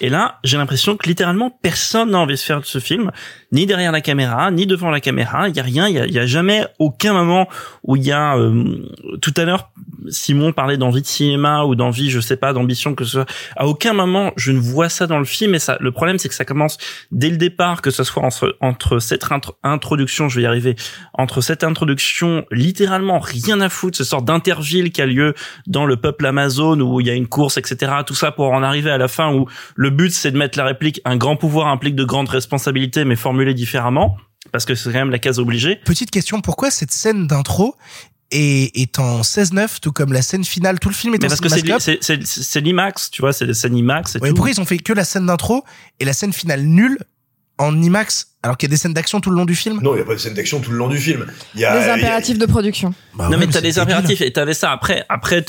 Et là, j'ai l'impression que littéralement personne n'a envie de faire ce film, ni derrière la caméra, ni devant la caméra. Il y a rien, il y a, jamais aucun moment où il y a. Euh, tout à l'heure, Simon parlait d'envie de cinéma ou d'envie, je sais pas, d'ambition que ce soit. À aucun moment, je ne vois ça dans le film. Et ça, le problème, c'est que ça commence dès le départ, que ce soit entre, cette introduction, je vais y arriver, entre cette introduction, littéralement rien à foutre, ce sort d'interville qui a lieu dans le peuple Amazon où il y a une course, etc. Tout ça pour en arriver à la fin où le but c'est de mettre la réplique un grand pouvoir implique de grandes responsabilités mais formulées différemment parce que c'est quand même la case obligée. Petite question, pourquoi cette scène d'intro est, est en 16-9, tout comme la scène finale, tout le film est mais parce que c'est l'IMAX, tu vois, c'est des scènes IMAX et ouais, Pourquoi ils ont fait que la scène d'intro et la scène finale nulle en IMAX alors qu'il y a des scènes d'action tout le long du film? Non, il n'y a pas de scènes d'action tout le long du film. Il y a des impératifs de production. Bah non, mais t'as des impératifs et t'avais ça après. Après,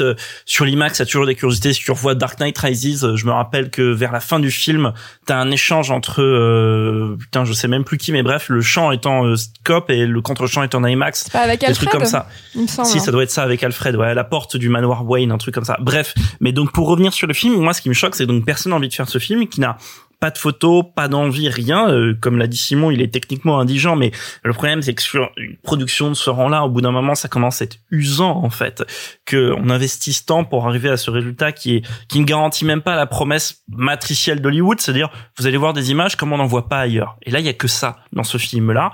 sur l'IMAX, t'as toujours des curiosités. Si tu revois Dark Knight Rises, euh, je me rappelle que vers la fin du film, t'as un échange entre euh, putain, je sais même plus qui, mais bref, le chant étant euh, scope et le contre-chant étant IMAX. Pas avec Alfred. Des trucs comme ça. Il si, hein. ça doit être ça avec Alfred. Ouais, à la porte du manoir Wayne, un truc comme ça. Bref, mais donc pour revenir sur le film, moi, ce qui me choque, c'est donc personne n'a envie de faire ce film qui n'a pas de photos, pas d'envie, rien. Euh, comme l'a dit Simon, il est techniquement indigent, mais le problème c'est que sur une production de ce rang-là, au bout d'un moment, ça commence à être usant en fait. que on investisse tant pour arriver à ce résultat qui est qui ne garantit même pas la promesse matricielle d'Hollywood, c'est-à-dire vous allez voir des images comme on n'en voit pas ailleurs. Et là, il y a que ça dans ce film-là.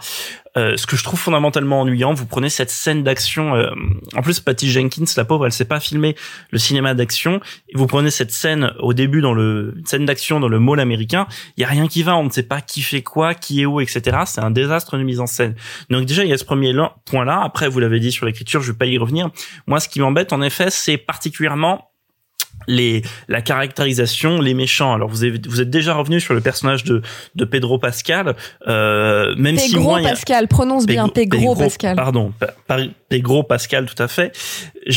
Euh, ce que je trouve fondamentalement ennuyant, vous prenez cette scène d'action. euh, en plus, Patty Jenkins, la pauvre, elle sait pas filmer le cinéma d'action. Vous prenez cette scène au début dans le scène d'action dans le mall américain. Il y a rien qui va. On ne sait pas qui fait quoi, qui est où, etc. C'est un désastre de mise en scène. Donc déjà, il y a ce premier là- point-là. Après, vous l'avez dit sur l'écriture, je vais pas y revenir. Moi, ce qui m'embête, en effet, c'est particulièrement les la caractérisation les méchants alors vous avez vous êtes déjà revenu sur le personnage de de Pedro Pascal euh, même si Pedro moi a- Pascal, prononce bien, Pedro Pascal. Pardon, pa- par- Pedro Pascal, tout à fait.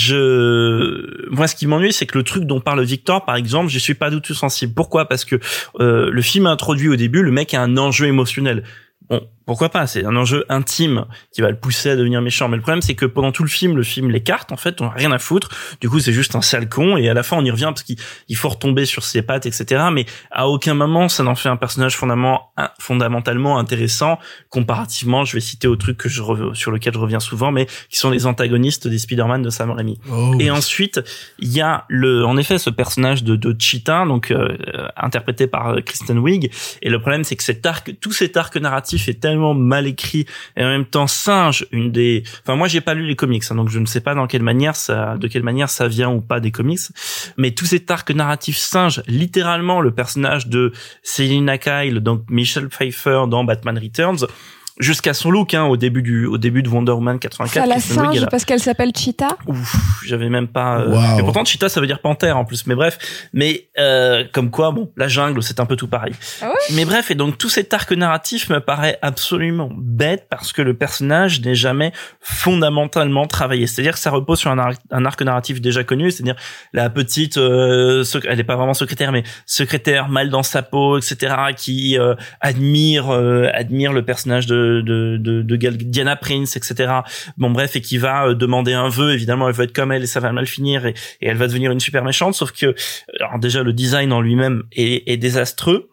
Je, moi, ce qui m'ennuie, c'est que le truc dont parle Victor, par exemple, je suis pas du tout sensible. Pourquoi? Parce que euh, le film introduit au début, le mec a un enjeu émotionnel. Bon, pourquoi pas C'est un enjeu intime qui va le pousser à devenir méchant. Mais le problème, c'est que pendant tout le film, le film l'écarte. En fait, on a rien à foutre. Du coup, c'est juste un sale con. Et à la fin, on y revient parce qu'il il faut retomber sur ses pattes, etc. Mais à aucun moment, ça n'en fait un personnage fondamentalement, intéressant comparativement. Je vais citer au truc que je sur lequel je reviens souvent, mais qui sont les antagonistes des Spider-Man de Sam Raimi. Oh, Et oui. ensuite, il y a le, en effet, ce personnage de, de Cheetah, donc euh, euh, interprété par euh, Kristen Wiig. Et le problème, c'est que cet arc, tout cet arc narratif est tellement mal écrit et en même temps singe une des. Enfin, moi, j'ai pas lu les comics, hein, donc je ne sais pas dans quelle manière ça, de quelle manière ça vient ou pas des comics. Mais tout cet arc narratif singe littéralement le personnage de Selina Kyle, donc Michelle Pfeiffer dans Batman Returns. Jusqu'à son look, hein, au début du, au début de Wonder Woman 84. Ça la singe parce qu'elle s'appelle Cheetah. Ouf, j'avais même pas. euh. Et pourtant, cheetah, ça veut dire panthère en plus. Mais bref, mais euh, comme quoi, bon, la jungle, c'est un peu tout pareil. Ah ouais mais bref, et donc tout cet arc narratif me paraît absolument bête parce que le personnage n'est jamais fondamentalement travaillé. C'est-à-dire que ça repose sur un arc, un arc narratif déjà connu, c'est-à-dire la petite, euh, elle est pas vraiment secrétaire, mais secrétaire mal dans sa peau, etc., qui euh, admire euh, admire le personnage de de, de, de Diana Prince, etc. Bon bref, et qui va euh, demander un vœu. Évidemment, elle veut être comme elle et ça va mal finir et, et elle va devenir une super méchante. Sauf que alors déjà le design en lui-même est, est désastreux.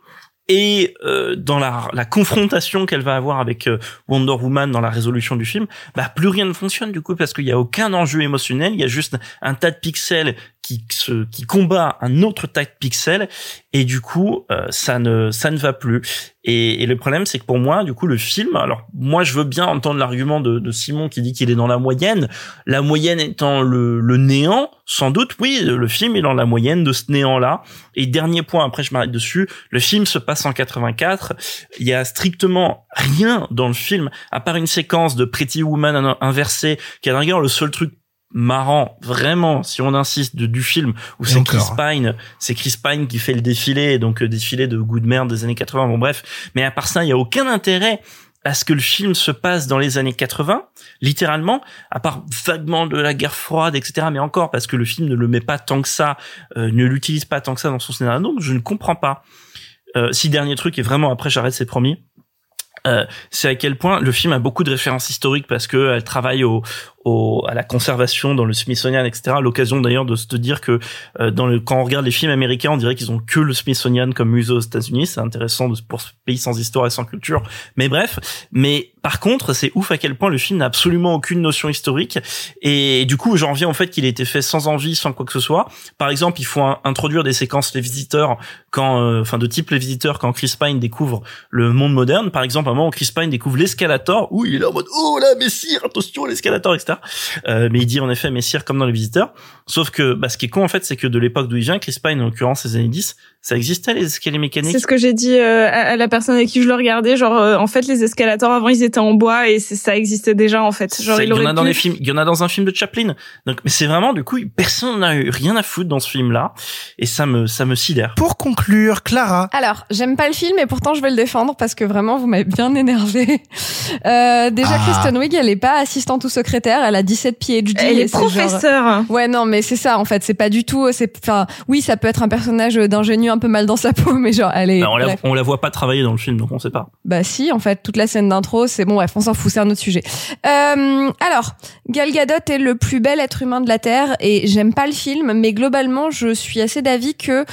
Et euh, dans la, la confrontation qu'elle va avoir avec euh, Wonder Woman dans la résolution du film, bah plus rien ne fonctionne du coup parce qu'il y a aucun enjeu émotionnel. Il y a juste un tas de pixels qui se qui combat un autre tas de pixels et du coup euh, ça ne ça ne va plus. Et, et le problème c'est que pour moi du coup le film, alors moi je veux bien entendre l'argument de, de Simon qui dit qu'il est dans la moyenne, la moyenne étant le, le néant, sans doute oui le film est dans la moyenne de ce néant là. Et dernier point après je m'arrête dessus, le film se passe en 84, il y a strictement rien dans le film à part une séquence de Pretty Woman in- inversée qui est d'ailleurs le seul truc marrant vraiment si on insiste de, du film où c'est Chris encore. Pine c'est Chris Pine qui fait le défilé donc euh, défilé de goût de merde des années 80 bon bref. Mais à part ça il y a aucun intérêt à ce que le film se passe dans les années 80 littéralement à part vaguement de la guerre froide etc mais encore parce que le film ne le met pas tant que ça euh, ne l'utilise pas tant que ça dans son scénario. Donc je ne comprends pas. Euh, si dernier truc et vraiment après j'arrête c'est promis. Euh, c'est à quel point le film a beaucoup de références historiques parce que elle travaille au, au à la conservation dans le Smithsonian etc l'occasion d'ailleurs de se dire que euh, dans le quand on regarde les films américains on dirait qu'ils ont que le Smithsonian comme musée aux États-Unis. C'est intéressant pour ce pays sans histoire et sans culture. Mais bref. Mais par contre c'est ouf à quel point le film n'a absolument aucune notion historique. Et du coup j'en reviens au fait qu'il a été fait sans envie sans quoi que ce soit. Par exemple il faut introduire des séquences les visiteurs quand euh, enfin de type les visiteurs quand Chris Pine découvre le monde moderne. Par exemple à un moment où Chris Pine découvre l'escalator où il est en mode oh là messire attention l'escalator etc euh, mais il dit en effet messire comme dans les visiteurs. Sauf que bah, ce qui est con en fait c'est que de l'époque d'où il vient Chris Pine en l'occurrence les années 10 ça existait les escaliers mécaniques C'est ce que j'ai dit euh, à la personne avec qui je le regardais. Genre, euh, en fait, les escalators avant, ils étaient en bois et c'est- ça existait déjà en fait. Genre, Ça, il il y en a dans pu- les films, il y en a dans un film de Chaplin. Donc, mais c'est vraiment du coup, personne n'a eu rien à foutre dans ce film-là, et ça me, ça me sidère. Pour conclure, Clara. Alors, j'aime pas le film et pourtant je vais le défendre parce que vraiment vous m'avez bien énervé. Euh, déjà, Ah. Kristen Wiig, elle est pas assistante ou secrétaire, elle a 17 PhD. Elle et est genre- professeure. Ouais, non, mais c'est ça en fait. C'est pas du tout. C'est, enfin, oui, ça peut être un personnage d'ingénieux un peu mal dans sa peau, mais genre, elle est. Bah, on, la, on la voit pas travailler dans le film, donc on sait pas. Bah si, en fait, toute la scène d'intro, c'est bon, bref, on s'en fout, c'est un autre sujet. Euh, alors, Gal Gadot est le plus bel être humain de la Terre et j'aime pas le film, mais globalement, je suis assez d'avis que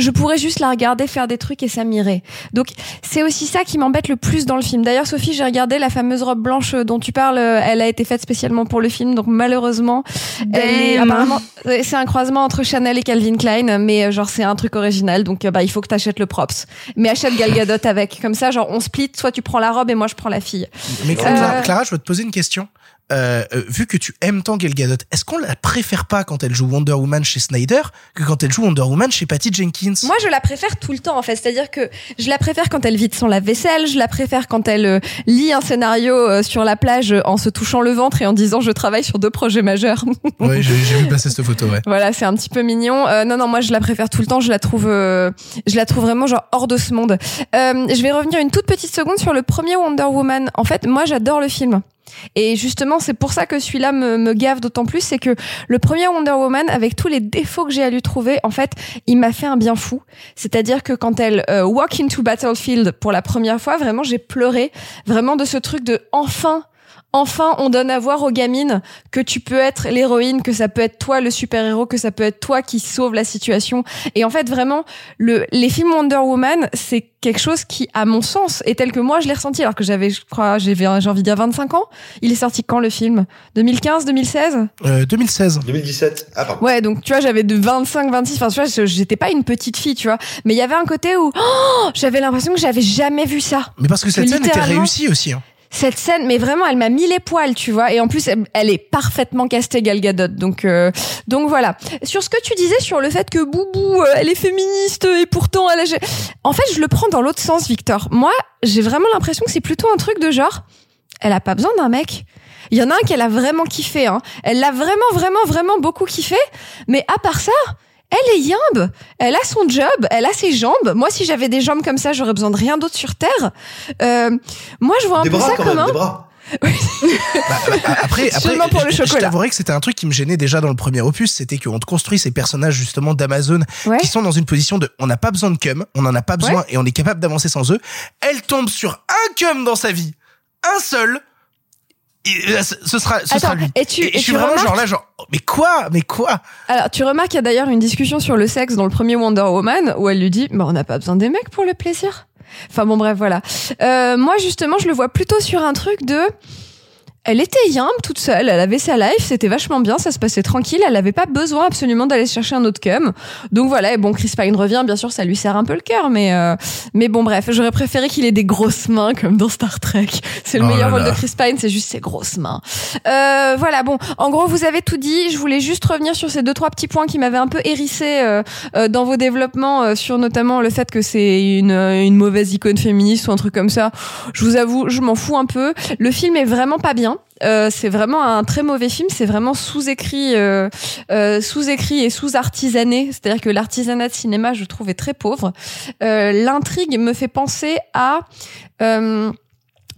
je pourrais juste la regarder faire des trucs et ça m'irait. Donc c'est aussi ça qui m'embête le plus dans le film. D'ailleurs Sophie, j'ai regardé la fameuse robe blanche dont tu parles, euh, elle a été faite spécialement pour le film, donc malheureusement, elle est apparemment ouais, c'est un croisement entre Chanel et Calvin Klein, mais euh, genre c'est un truc original, donc euh, bah il faut que t'achètes le props. Mais achète Gal Gadot avec, comme ça genre on split, soit tu prends la robe et moi je prends la fille. Mais Clara, Euh, Clara, je veux te poser une question. Euh, euh, vu que tu aimes tant Gal Gadot, est-ce qu'on la préfère pas quand elle joue Wonder Woman chez Snyder que quand elle joue Wonder Woman chez Patty Jenkins? Moi, je la préfère tout le temps, en fait. C'est-à-dire que je la préfère quand elle vide son lave-vaisselle, je la préfère quand elle euh, lit un scénario euh, sur la plage en se touchant le ventre et en disant je travaille sur deux projets majeurs. Oui, j'ai j'ai vu passer cette photo, ouais. voilà, c'est un petit peu mignon. Euh, non, non, moi je la préfère tout le temps. Je la trouve, euh, je la trouve vraiment genre hors de ce monde. Euh, je vais revenir une toute petite seconde sur le premier Wonder Woman. En fait, moi j'adore le film. Et justement, c'est pour ça que celui-là me, me gave d'autant plus, c'est que le premier Wonder Woman, avec tous les défauts que j'ai à lui trouver, en fait, il m'a fait un bien fou. C'est-à-dire que quand elle euh, walk into battlefield pour la première fois, vraiment, j'ai pleuré, vraiment de ce truc de enfin. Enfin, on donne à voir aux gamines que tu peux être l'héroïne, que ça peut être toi le super-héros, que ça peut être toi qui sauve la situation. Et en fait, vraiment, le, les films Wonder Woman, c'est quelque chose qui, à mon sens, est tel que moi je l'ai ressenti, alors que j'avais, je crois, j'ai j'ai envie de dire 25 ans. Il est sorti quand le film? 2015, 2016 Euh, 2016. 2017. Ah, pardon. Ouais, donc tu vois, j'avais de 25, 26, enfin tu vois, j'étais pas une petite fille, tu vois. Mais il y avait un côté où oh, j'avais l'impression que j'avais jamais vu ça. Mais parce que cette scène était littéralement- réussie aussi. Hein. Cette scène, mais vraiment, elle m'a mis les poils, tu vois. Et en plus, elle, est parfaitement castée, Gal Gadot. Donc, euh, donc voilà. Sur ce que tu disais sur le fait que Boubou, euh, elle est féministe et pourtant elle a... En fait, je le prends dans l'autre sens, Victor. Moi, j'ai vraiment l'impression que c'est plutôt un truc de genre, elle a pas besoin d'un mec. Il y en a un qu'elle a vraiment kiffé, hein. Elle l'a vraiment, vraiment, vraiment beaucoup kiffé. Mais à part ça, elle est yimbe. Elle a son job, elle a ses jambes. Moi, si j'avais des jambes comme ça, j'aurais besoin de rien d'autre sur Terre. Euh, moi, je vois un Des peu bras ça quand comme même, un... des bras. Bah, bah, après, après pour le je- je chocolat. t'avouerai que c'était un truc qui me gênait déjà dans le premier opus, c'était qu'on te construit ces personnages justement d'Amazon Ouais. qui sont dans une position de on n'a pas besoin de cum, on en a pas besoin Ouais. et on est capable d'avancer sans eux. Elle tombe sur un cum dans sa vie, un seul. Et, euh, ce sera, ce Attends, sera lui. et tu- et je suis tu vraiment remarques- genre là, genre, oh, mais quoi, mais quoi? Alors, tu remarques qu'il y a d'ailleurs une discussion sur le sexe dans le premier Wonder Woman où elle lui dit, bah, on n'a pas besoin des mecs pour le plaisir. Enfin bon, bref, voilà. Euh, moi, justement, je le vois plutôt sur un truc de, elle était yimbe toute seule, elle avait sa life, c'était vachement bien, ça se passait tranquille, elle avait pas besoin absolument d'aller chercher un autre cum. Donc voilà, et bon, Chris Pine revient, bien sûr, ça lui serre un peu le cœur, mais euh, mais bon, bref, j'aurais préféré qu'il ait des grosses mains comme dans Star Trek. C'est le Oh meilleur rôle de Chris Pine, c'est juste ses grosses mains. Euh, voilà, bon, en gros, vous avez tout dit. Je voulais juste revenir sur ces deux trois petits points qui m'avaient un peu hérissé euh, euh, dans vos développements, euh, sur notamment le fait que c'est une une mauvaise icône féministe ou un truc comme ça. Je vous avoue, je m'en fous un peu. Le film est vraiment pas bien. Euh, c'est vraiment un très mauvais film. C'est vraiment sous-écrit, euh, euh, sous-écrit et sous-artisané. C'est-à-dire que l'artisanat de cinéma, je trouve, est très pauvre. Euh, L'intrigue me fait penser à euh,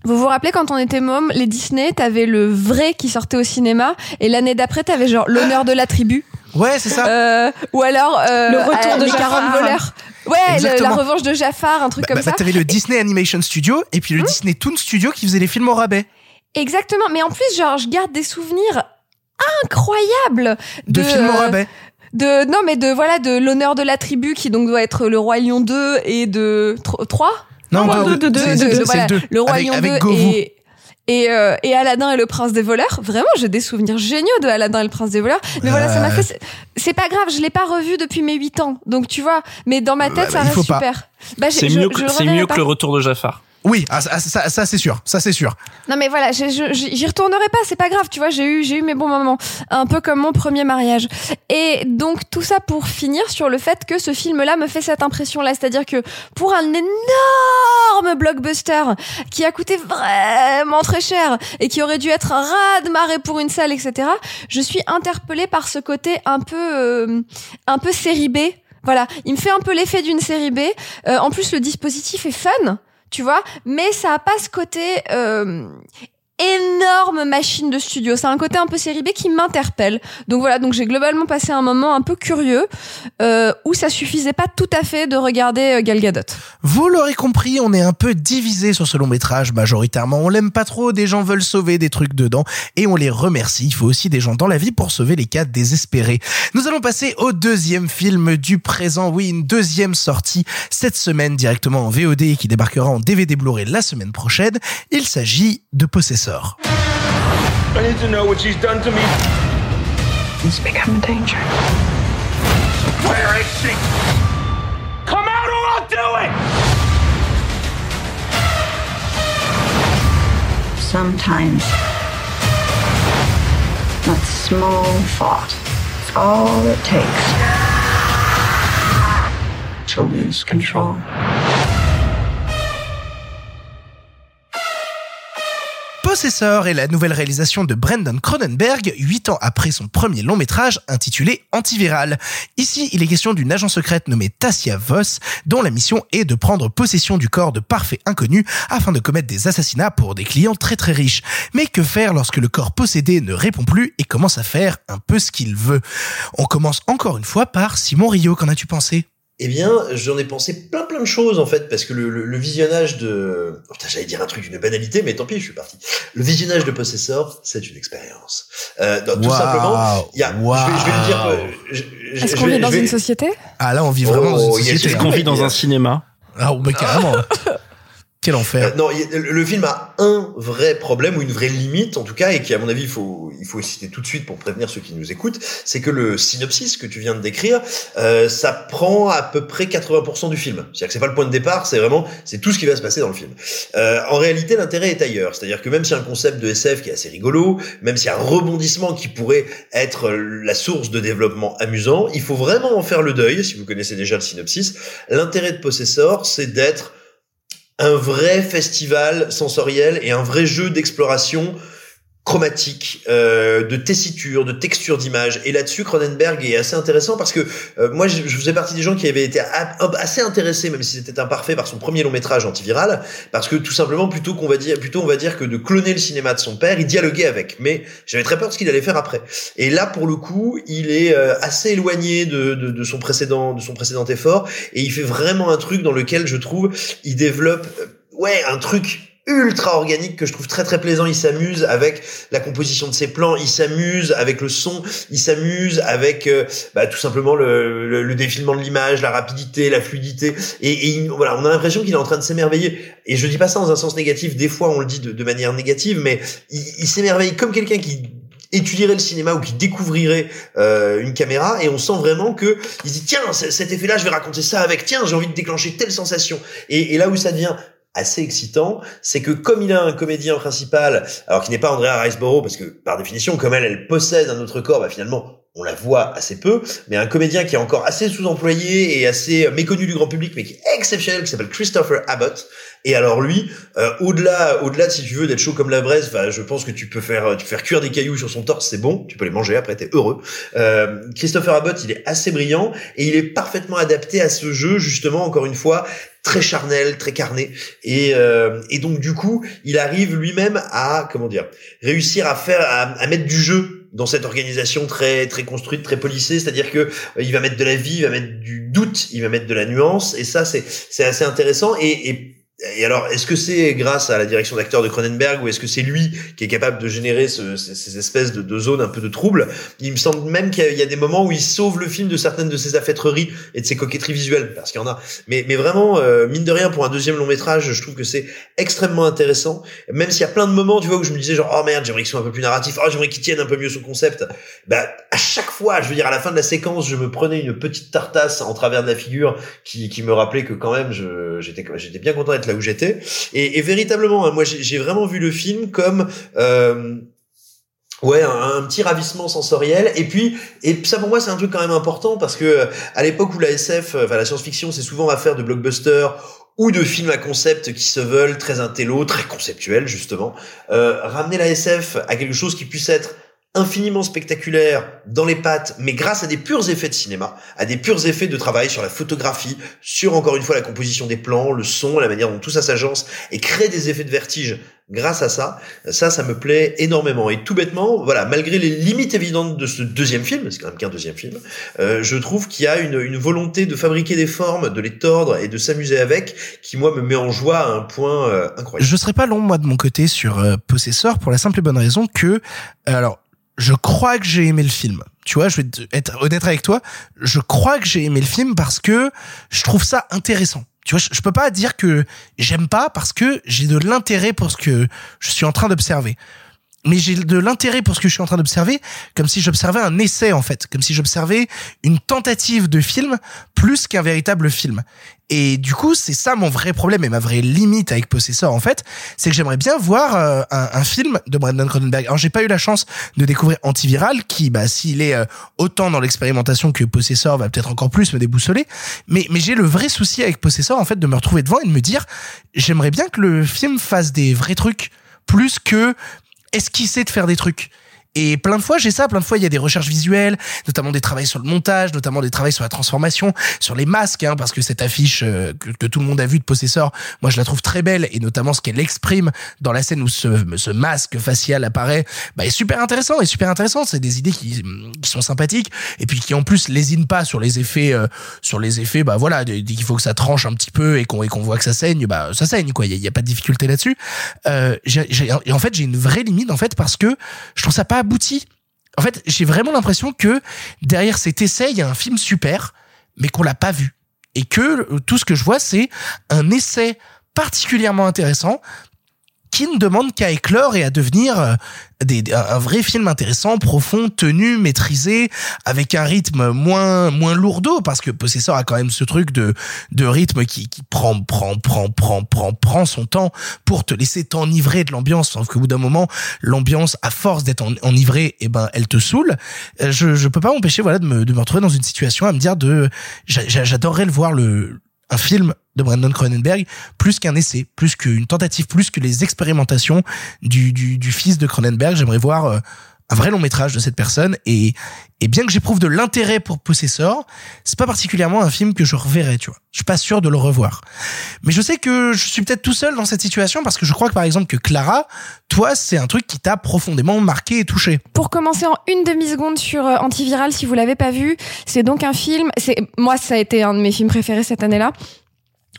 vous vous rappelez quand on était môme, les Disney, t'avais le vrai qui sortait au cinéma, et l'année d'après, t'avais genre l'honneur de la tribu. Ouais, c'est ça. Euh, ou alors euh, Le retour euh, de les Jafar. 40 voleurs. Ouais, le- la revanche de Jafar, un truc Bah, comme bah, ça. T'avais le Disney Animation Studio et puis le Disney Toon Studio qui faisait les films au rabais Exactement. Mais en plus, genre, je garde des souvenirs incroyables de, films au euh, rabais. de non mais de voilà de l'honneur de la tribu qui donc doit être le roi lion 2 et de 3 Non, non, deux, c'est voilà, le deux. le roi avec, lion avec 2 Govou. et et, euh, et Aladdin et le prince des voleurs. Vraiment, j'ai des souvenirs géniaux de Aladdin et le prince des voleurs. Mais voilà, ça m'a fait. c'est- pas grave, je l'ai pas revu depuis mes 8 ans. Donc tu vois, mais dans ma tête, ça bah, il reste super. Bah, j'ai- C'est je- mieux, je que, le c'est reverrai mieux que le retour de Jafar. Oui, ah, ça, ça, ça, c'est sûr, ça c'est sûr. Non mais voilà, j'y retournerai pas, c'est pas grave, tu vois, j'ai eu j'ai eu mes bons moments, un peu comme mon premier mariage. Et donc tout ça pour finir sur le fait que ce film-là me fait cette impression-là, c'est-à-dire que pour un énorme blockbuster qui a coûté vraiment très cher et qui aurait dû être un raz-de-marée pour une salle, etc., je suis interpellée par ce côté un peu euh, un peu série B. Voilà, il me fait un peu l'effet d'une série B. Euh, en plus, le dispositif est fun tu vois mais ça a pas ce côté euh, énorme machine de studio. C'est un côté un peu série B qui m'interpelle. Donc voilà, donc j'ai globalement passé un moment un peu curieux euh, où ça suffisait pas tout à fait de regarder euh, Gal Gadot. Vous l'aurez compris, on est un peu divisé sur ce long métrage majoritairement. On l'aime pas trop, des gens veulent sauver des trucs dedans et on les remercie. Il faut aussi des gens dans la vie pour sauver les cas désespérés. Nous allons passer au deuxième film du présent. Oui, une deuxième sortie cette semaine directement en VOD et qui débarquera en DVD Blu-ray la semaine prochaine. Il s'agit de Possessor. I need to know what she's done to me. He's become a danger. Where is she? Come out or I'll do it! Sometimes that small thought is all it takes to lose control. Possessor est la nouvelle réalisation de Brendan Cronenberg, huit ans après son premier long métrage intitulé Antiviral. Ici, il est question d'une agent secrète nommée Tassia Voss, dont la mission est de prendre possession du corps de parfaits inconnus afin de commettre des assassinats pour des clients très très riches. Mais que faire lorsque le corps possédé ne répond plus et commence à faire un peu ce qu'il veut? On commence encore une fois par Simon Rio, qu'en as-tu pensé? Eh bien, j'en ai pensé plein plein de choses en fait, parce que le, le, le visionnage de... Oh, putain, J'allais dire un truc d'une banalité, mais tant pis, je suis parti. Le visionnage de Possessor, c'est une expérience. Euh, non, tout Wow. simplement, il y a... Je, vais, je vais le dire... je- je- Est-ce qu'on vit dans vais- une société? Ah là, on vit vraiment Oh, dans une société. Est-ce qu'on vit dans un cinéma Ah, mais carrément. Quel enfer. Euh, non, le film a un vrai problème ou une vraie limite en tout cas, et qui à mon avis il faut il faut citer tout de suite pour prévenir ceux qui nous écoutent, c'est que le synopsis que tu viens de décrire, euh, ça prend à peu près 80% du film. C'est-à-dire que c'est pas le point de départ, c'est vraiment c'est tout ce qui va se passer dans le film. Euh, en réalité, l'intérêt est ailleurs, c'est-à-dire que même a un concept de SF qui est assez rigolo, même a un rebondissement qui pourrait être la source de développement amusant, il faut vraiment en faire le deuil. Si vous connaissez déjà le synopsis, l'intérêt de Possessor, c'est d'être un vrai festival sensoriel et un vrai jeu d'exploration chromatique, euh, de tessiture, de texture d'image. Et là-dessus, Cronenberg est assez intéressant parce que euh, moi, je, je faisais partie des gens qui avaient été assez intéressés, même si c'était imparfait, par son premier long métrage antiviral, parce que tout simplement, plutôt qu'on va dire, plutôt on va dire que de cloner le cinéma de son père, il dialoguait avec. Mais j'avais très peur de ce qu'il allait faire après. Et là, pour le coup, il est euh, assez éloigné de, de, de son précédent, de son précédent effort, et il fait vraiment un truc dans lequel je trouve, il développe, euh, ouais, un truc ultra organique que je trouve très très plaisant. Il s'amuse avec la composition de ses plans, il s'amuse avec le son, il s'amuse avec euh, bah, tout simplement le, le, le défilement de l'image, la rapidité, la fluidité. Et, et il- voilà, on a l'impression qu'il est en train de s'émerveiller. Et je dis pas ça dans un sens négatif. Des fois, on le dit de, de manière négative, mais il, il s'émerveille comme quelqu'un qui étudierait le cinéma ou qui découvrirait euh, une caméra et on sent vraiment que il dit tiens cet effet là je vais raconter ça avec tiens j'ai envie de déclencher telle sensation et, et là où ça devient assez excitant, c'est que comme il a un comédien principal, alors qui n'est pas Andrea Riseborough, parce que par définition, comme elle, elle possède un autre corps, bah finalement, on la voit assez peu, mais un comédien qui est encore assez sous-employé et assez méconnu du grand public, mais qui est exceptionnel, qui s'appelle Christopher Abbott. Et alors lui, euh, au-delà, au-delà, si tu veux, d'être chaud comme la braise, je pense que tu peux faire, tu peux faire cuire des cailloux sur son torse, c'est bon, tu peux les manger après, t'es heureux. Euh, Christopher Abbott, il est assez brillant et il est parfaitement adapté à ce jeu, justement, encore une fois, très charnel, très carné. Et, euh, et donc du coup, il arrive lui-même à comment dire réussir à faire à, mettre du jeu dans cette organisation très très construite, très polissée. C'est-à-dire que euh, il va mettre de la vie, il va mettre du doute, il va mettre de la nuance. Et ça, c'est c'est assez intéressant. Et et alors, est-ce que c'est grâce à la direction d'acteur de Cronenberg ou est-ce que c'est lui qui est capable de générer ce- ces, ces espèces de, de zones un peu de trouble Il me semble même qu'il y a- des moments où il sauve le film de certaines de ses affaîtreries et de ses coquetteries visuelles, parce qu'il y en a. Mais, mais vraiment, euh, mine de rien, pour un deuxième long métrage, je trouve que c'est extrêmement intéressant. Même s'il y a plein de moments, tu vois, où je me disais genre, oh merde, j'aimerais qu'ils soient un peu plus narratifs, oh j'aimerais qu'ils tiennent un peu mieux son concept. Bah, à chaque fois, je veux dire, à la fin de la séquence, je me prenais une petite tartasse en travers de la figure qui, qui me rappelait que quand même, j'étais bien content d'être là où j'étais. Et, véritablement, hein, moi, j'ai, vraiment vu le film comme, euh, Ouais, un, petit ravissement sensoriel. Et puis, et ça pour moi c'est un truc quand même important parce que euh, à l'époque où la SF, euh, enfin la science-fiction, c'est souvent affaire de blockbusters ou de films à concept qui se veulent très intello, très conceptuels justement. Ramener la SF à quelque chose qui puisse être infiniment spectaculaire dans les pattes, mais grâce à des purs effets de cinéma, à des purs effets de travail sur la photographie, sur encore une fois la composition des plans, le son, la manière dont tout ça s'agence et crée des effets de vertige grâce à ça, ça, ça me plaît énormément. Et tout bêtement, voilà, malgré les limites évidentes de ce deuxième film, c'est quand même qu'un deuxième film, euh, je trouve qu'il y a une, une volonté de fabriquer des formes, de les tordre et de s'amuser avec, qui moi me met en joie à un point euh, incroyable. Je serais pas long moi de mon côté sur euh, Possessor pour la simple et bonne raison que euh, alors je crois que j'ai aimé le film. Tu vois, je vais être honnête avec toi, je crois que j'ai aimé le film parce que je trouve ça intéressant. Tu vois, je, je peux pas dire que j'aime pas parce que j'ai de l'intérêt pour ce que je suis en train d'observer. Mais j'ai de l'intérêt pour ce que je suis en train d'observer, comme si j'observais un essai en fait, comme si j'observais une tentative de film plus qu'un véritable film. Et du coup, c'est ça mon vrai problème et ma vraie limite avec Possessor en fait, c'est que j'aimerais bien voir euh, un, film de Brandon Cronenberg. Alors j'ai pas eu la chance de découvrir Antiviral, qui, bah, s'il est euh, autant dans l'expérimentation que Possessor, va peut-être encore plus me déboussoler. Mais j'ai le vrai souci avec Possessor en fait de me retrouver devant et de me dire, j'aimerais bien que le film fasse des vrais trucs plus que esquisser de faire des trucs? Et plein de fois, j'ai ça. Plein de fois, il y a des recherches visuelles, notamment des travails sur le montage, notamment des travails sur la transformation, sur les masques, hein, parce que cette affiche euh, que, tout le monde a vue de Possessor, moi, je la trouve très belle, et notamment ce qu'elle exprime dans la scène où ce, masque facial apparaît, bah, est super intéressant, et super intéressant. C'est des idées qui, qui sont sympathiques, et puis qui en plus lésinent pas sur les effets, euh, sur les effets, bah voilà, dès qu'il faut que ça tranche un petit peu et qu'on qu'on voit que ça saigne, bah ça saigne, quoi. Il y, a- pas de difficulté là-dessus. Euh, en fait, j'ai une vraie limite, en fait, parce que je trouve ça pas En fait, j'ai vraiment l'impression que derrière cet essai, il y a un film super, mais qu'on l'a pas vu. Et que euh, tout ce que je vois, c'est un essai particulièrement intéressant qui ne demande qu'à éclore et à devenir euh, un vrai film intéressant, profond, tenu, maîtrisé, avec un rythme moins moins lourdeau, parce que Possessor a quand même ce truc de de rythme qui, qui prend prend prend prend prend prend son temps pour te laisser t'enivrer de l'ambiance, sauf qu'au bout d'un moment, l'ambiance, à force d'être en- enivrée, eh ben elle te saoule. Euh, Je je peux pas m'empêcher voilà de me de me retrouver dans une situation à me dire de j'a- j'a- j'adorerais le voir le un film de Brandon Cronenberg plus qu'un essai, plus qu'une tentative, plus que les expérimentations du, du, fils de Cronenberg. J'aimerais voir euh, un vrai long métrage de cette personne et, et bien que j'éprouve de l'intérêt pour Possessor, c'est pas particulièrement un film que je reverrai, tu vois. Je suis pas sûr de le revoir. Mais je sais que je suis peut-être tout seul dans cette situation parce que je crois que par exemple que Clara, toi, c'est un truc qui t'a profondément marqué et touché. Pour commencer en une demi-seconde sur euh, Antiviral, si vous l'avez pas vu, c'est donc un film. C'est moi, ça a été un de mes films préférés cette année-là.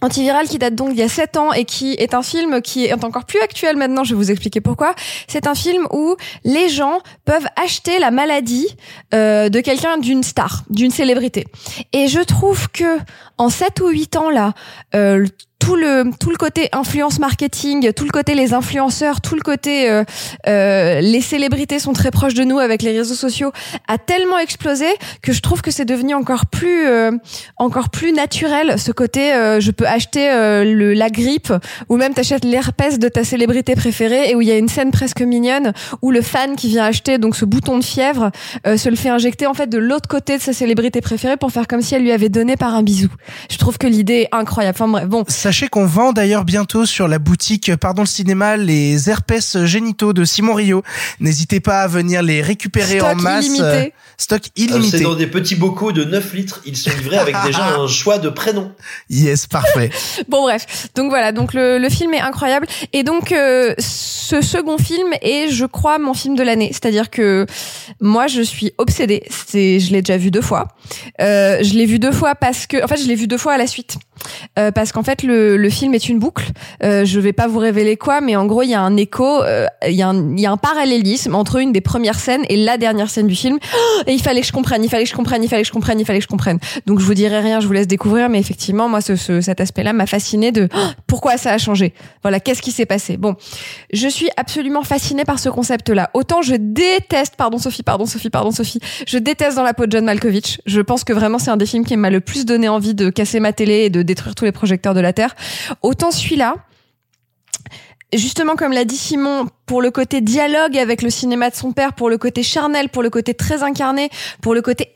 Antiviral qui date donc d'il y a 7 ans et qui est un film qui est encore plus actuel maintenant, je vais vous expliquer pourquoi. C'est un film où les gens peuvent acheter la maladie euh, de quelqu'un d'une star, d'une célébrité. Et je trouve que en 7 ou 8 ans là, euh, tout le tout le côté influence marketing, tout le côté les influenceurs, tout le côté euh, euh, les célébrités sont très proches de nous avec les réseaux sociaux a tellement explosé que je trouve que c'est devenu encore plus euh, encore plus naturel ce côté euh, je peux acheter euh, le la grippe ou même t'achètes l'herpès de ta célébrité préférée et où il y a une scène presque mignonne où le fan qui vient acheter donc ce bouton de fièvre euh, se le fait injecter en fait de l'autre côté de sa célébrité préférée pour faire comme si elle lui avait donné par un bisou. Je trouve que l'idée est incroyable. Enfin bref, bon. Sachez qu'on vend d'ailleurs bientôt sur la boutique Pardon le cinéma les herpès génitaux de Simon Rio. N'hésitez pas à venir les récupérer Stock en masse. illimité. euh, Stock Euh, C'est illimité. dans des petits bocaux de 9 litres. Ils sont livrés avec déjà un choix de prénoms. Yes, parfait. Bon bref, donc voilà, donc le, le film est incroyable et donc euh, ce second film est, je crois, mon film de l'année. C'est-à-dire que moi, je suis obsédée. C'est, je l'ai déjà vu deux fois. Euh, je l'ai vu deux fois parce que, en fait, je l'ai vu deux fois à la suite. Euh, parce qu'en fait, le, le film est une boucle. Euh, je vais pas vous révéler quoi, mais en gros, il y a un écho, euh, il y, y a un parallélisme entre une des premières scènes et la dernière scène du film. Et il fallait que je comprenne, il fallait que je comprenne, il fallait que je comprenne, il fallait que je comprenne. Donc je vous dirai rien, je vous laisse découvrir, mais effectivement, moi, ce, ce- cet aspect-là m'a fasciné de pourquoi ça a changé? Voilà, qu'est-ce qui s'est passé? Bon, je suis absolument fascinée par ce concept-là. Autant je déteste, pardon Sophie, pardon Sophie, pardon Sophie, je déteste dans la peau de John Malkovich. Je pense que vraiment c'est un des films qui m'a le plus donné envie de casser ma télé et de détruire tous les projecteurs de la Terre. Autant celui-là, justement comme l'a dit Simon, pour le côté dialogue avec le cinéma de son père, pour le côté charnel, pour le côté très incarné, pour le côté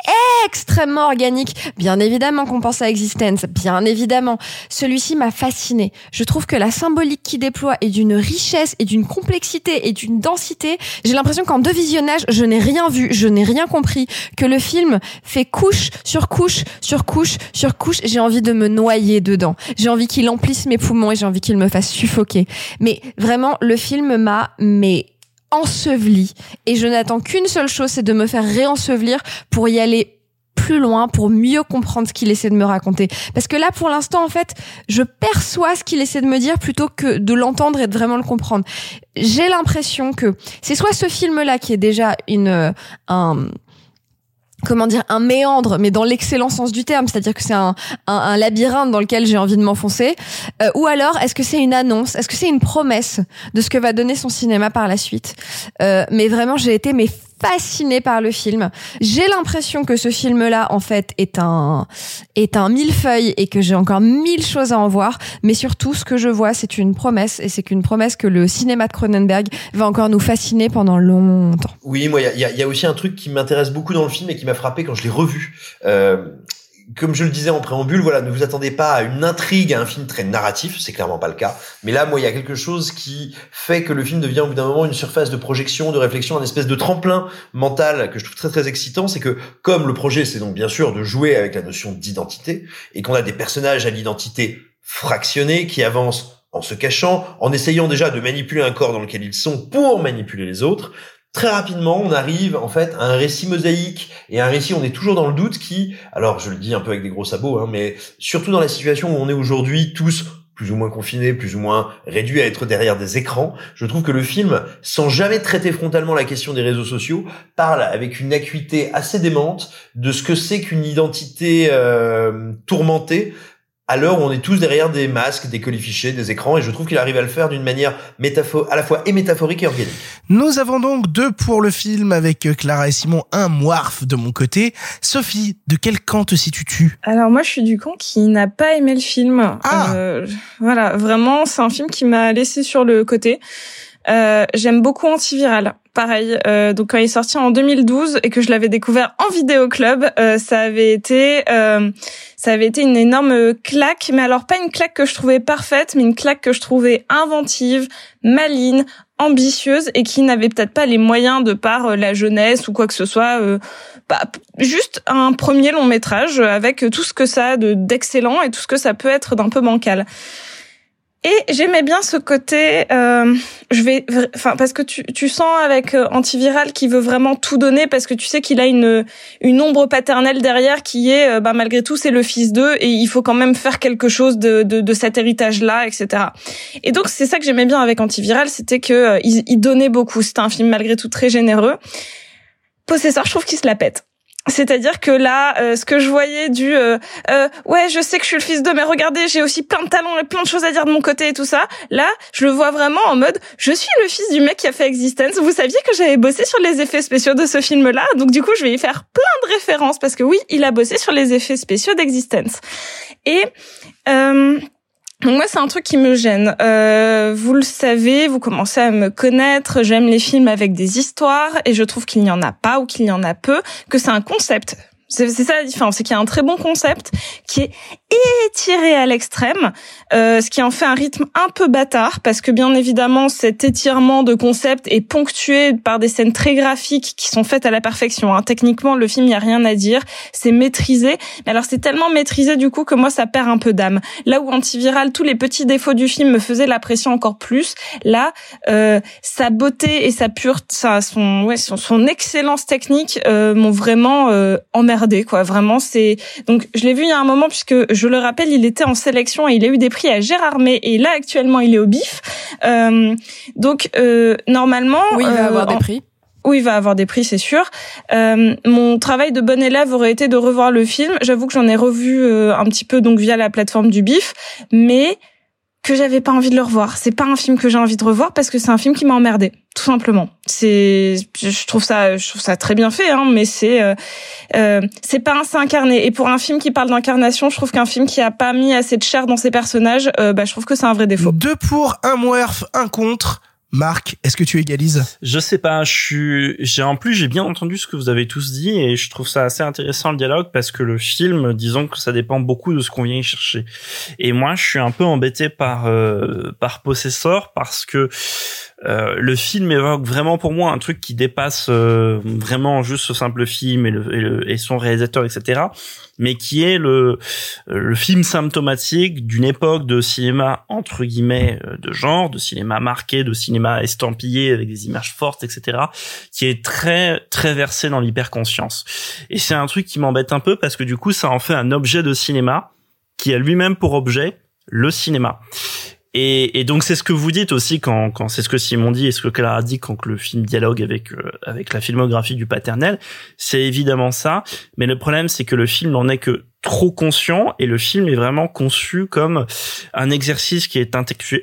extrêmement organique. Bien évidemment qu'on pense à Existence, bien évidemment. Celui-ci m'a fasciné. Je trouve que la symbolique qu'il déploie est d'une richesse et d'une complexité et d'une densité. J'ai l'impression qu'en deux visionnages, je n'ai rien vu, je n'ai rien compris, que le film fait couche sur couche sur couche sur couche. J'ai envie de me noyer dedans. J'ai envie qu'il emplisse mes poumons et j'ai envie qu'il me fasse suffoquer. Mais vraiment, le film m'a mais enseveli et je n'attends qu'une seule chose, c'est de me faire réensevelir pour y aller plus loin pour mieux comprendre ce qu'il essaie de me raconter. Parce que là, pour l'instant, en fait, je perçois ce qu'il essaie de me dire plutôt que de l'entendre et de vraiment le comprendre. J'ai l'impression que c'est soit ce film-là qui est déjà une, euh, un, comment dire un méandre mais dans l'excellent sens du terme c'est-à-dire que c'est un, un, un, labyrinthe dans lequel j'ai envie de m'enfoncer. Euh, ou alors est-ce que c'est une annonce est-ce que c'est une promesse de ce que va donner son cinéma par la suite? Euh, mais vraiment j'ai été mais fascinée par le film. J'ai l'impression que ce film-là, en fait, est un est un millefeuille et que j'ai encore mille choses à en voir. Mais surtout, ce que je vois, c'est une promesse et c'est qu'une promesse que le cinéma de Cronenberg va encore nous fasciner pendant longtemps. Oui, moi, il y a, y a, aussi un truc qui m'intéresse beaucoup dans le film et qui m'a frappé quand je l'ai revu. Euh, comme je le disais en préambule, voilà, ne vous attendez pas à une intrigue, à un film très narratif, c'est clairement pas le cas. Mais là, moi, il y a quelque chose qui fait que le film devient au bout d'un moment une surface de projection, de réflexion, un espèce de tremplin mental que je trouve très très excitant. C'est que comme le projet, c'est donc bien sûr de jouer avec la notion d'identité et qu'on a des personnages à l'identité fractionnée qui avancent en se cachant, en essayant déjà de manipuler un corps dans lequel ils sont pour manipuler les autres, très rapidement, on arrive en fait à un récit mosaïque. Et un récit, on est toujours dans le doute qui, alors je le dis un peu avec des gros sabots, hein, mais surtout dans la situation où on est aujourd'hui tous plus ou moins confinés, plus ou moins réduits à être derrière des écrans, je trouve que le film, sans jamais traiter frontalement la question des réseaux sociaux, parle avec une acuité assez démente de ce que c'est qu'une identité euh, tourmentée à l'heure où on est tous derrière des masques, des colifichets, des écrans, et je trouve qu'il arrive à le faire d'une manière à la fois et métaphorique et organique. Nous avons donc deux pour le film avec Clara et Simon, un moirf de mon côté. Sophie, de quel camp te situes-tu? Alors moi, je suis du camp qui n'a pas aimé le film. Ah. Euh, voilà, vraiment, c'est un film qui m'a laissé sur le côté. Euh, J'aime beaucoup Antiviral. Pareil, euh, donc quand il est sorti en 2012 et que je l'avais découvert en vidéo club, euh, ça avait été euh, ça avait été une énorme claque, mais alors pas une claque que je trouvais parfaite, mais une claque que je trouvais inventive, maline, ambitieuse et qui n'avait peut-être pas les moyens de par euh, la jeunesse ou quoi que ce soit. Bah, juste un premier long métrage avec tout ce que ça a de d'excellent et tout ce que ça peut être d'un peu bancal. Et j'aimais bien ce côté, euh, je vais, enfin parce que tu, tu sens avec euh, antiviral qui veut vraiment tout donner parce que tu sais qu'il a une une ombre paternelle derrière qui est, bah malgré tout c'est le fils d'eux et il faut quand même faire quelque chose de de, de cet héritage là, etc. Et donc c'est ça que j'aimais bien avec antiviral, c'était que euh, il, il donnait beaucoup. C'était un film malgré tout très généreux. Possesseur, je trouve qu'il se la pète. C'est-à-dire que là, euh, ce que je voyais du euh, euh, ouais, je sais que je suis le fils d'eux, mais regardez, j'ai aussi plein de talents et plein de choses à dire de mon côté et tout ça. Là, je le vois vraiment en mode, je suis le fils du mec qui a fait Existence. Vous saviez que j'avais bossé sur les effets spéciaux de ce film-là, donc du coup, je vais y faire plein de références parce que oui, il a bossé sur les effets spéciaux d'Existence. Et euh, donc moi, c'est un truc qui me gêne. Euh, vous le savez, vous commencez à me connaître. J'aime les films avec des histoires et je trouve qu'il n'y en a pas ou qu'il y en a peu, que c'est un concept. C'est ça la différence, c'est qu'il y a un très bon concept qui est étiré à l'extrême, euh, ce qui en fait un rythme un peu bâtard, parce que bien évidemment cet étirement de concept est ponctué par des scènes très graphiques qui sont faites à la perfection. Hein. Techniquement, le film, il y a rien à dire, c'est maîtrisé, mais alors c'est tellement maîtrisé du coup que moi ça perd un peu d'âme. Là où Antiviral, tous les petits défauts du film me faisaient l'apprécier encore plus, là, euh, sa beauté et sa pureté, sa, son, ouais, son, son excellence technique euh, m'ont vraiment euh, emmerdé, quoi. Vraiment, c'est donc je l'ai vu il y a un moment puisque je le rappelle, il était en sélection et il a eu des prix à Gérardmer et là actuellement il est au BIF. Euh, donc euh, normalement, oui, il va euh, avoir des en- prix. oui, il va avoir des prix, c'est sûr. Euh, mon travail de bon élève aurait été de revoir le film. J'avoue que j'en ai revu euh, un petit peu donc via la plateforme du BIF, mais que j'avais pas envie de le revoir. C'est pas un film que j'ai envie de revoir parce que c'est un film qui m'a emmerdé, tout simplement. C'est, je trouve ça, je trouve ça très bien fait, hein, mais c'est, euh, euh, c'est pas assez incarné. Et pour un film qui parle d'incarnation, je trouve qu'un film qui a pas mis assez de chair dans ses personnages, euh, bah, je trouve que c'est un vrai défaut. Deux pour, un moerf, un contre. Marc, est-ce que tu égalises? Je sais pas, je suis j'ai en plus j'ai bien entendu ce que vous avez tous dit et je trouve ça assez intéressant le dialogue parce que le film, disons que ça dépend beaucoup de ce qu'on vient y chercher. Et moi, je suis un peu embêté par euh, par Possessor parce que euh, le film évoque vraiment pour moi un truc qui dépasse euh, vraiment juste ce simple film et, le, et, le, et son réalisateur, etc. Mais qui est le, le film symptomatique d'une époque de cinéma entre guillemets euh, de genre, de cinéma marqué, de cinéma estampillé avec des images fortes, etc. Qui est très très versé dans l'hyperconscience. Et c'est un truc qui m'embête un peu parce que du coup ça en fait un objet de cinéma qui a lui-même pour objet le cinéma. Et, et, donc c'est ce que vous dites aussi quand, quand c'est ce que Simon dit et ce que Clara dit quand le film dialogue avec euh, avec la filmographie du paternel, c'est évidemment ça. Mais le problème c'est que le film n'en est que trop conscient et le film est vraiment conçu comme un exercice qui est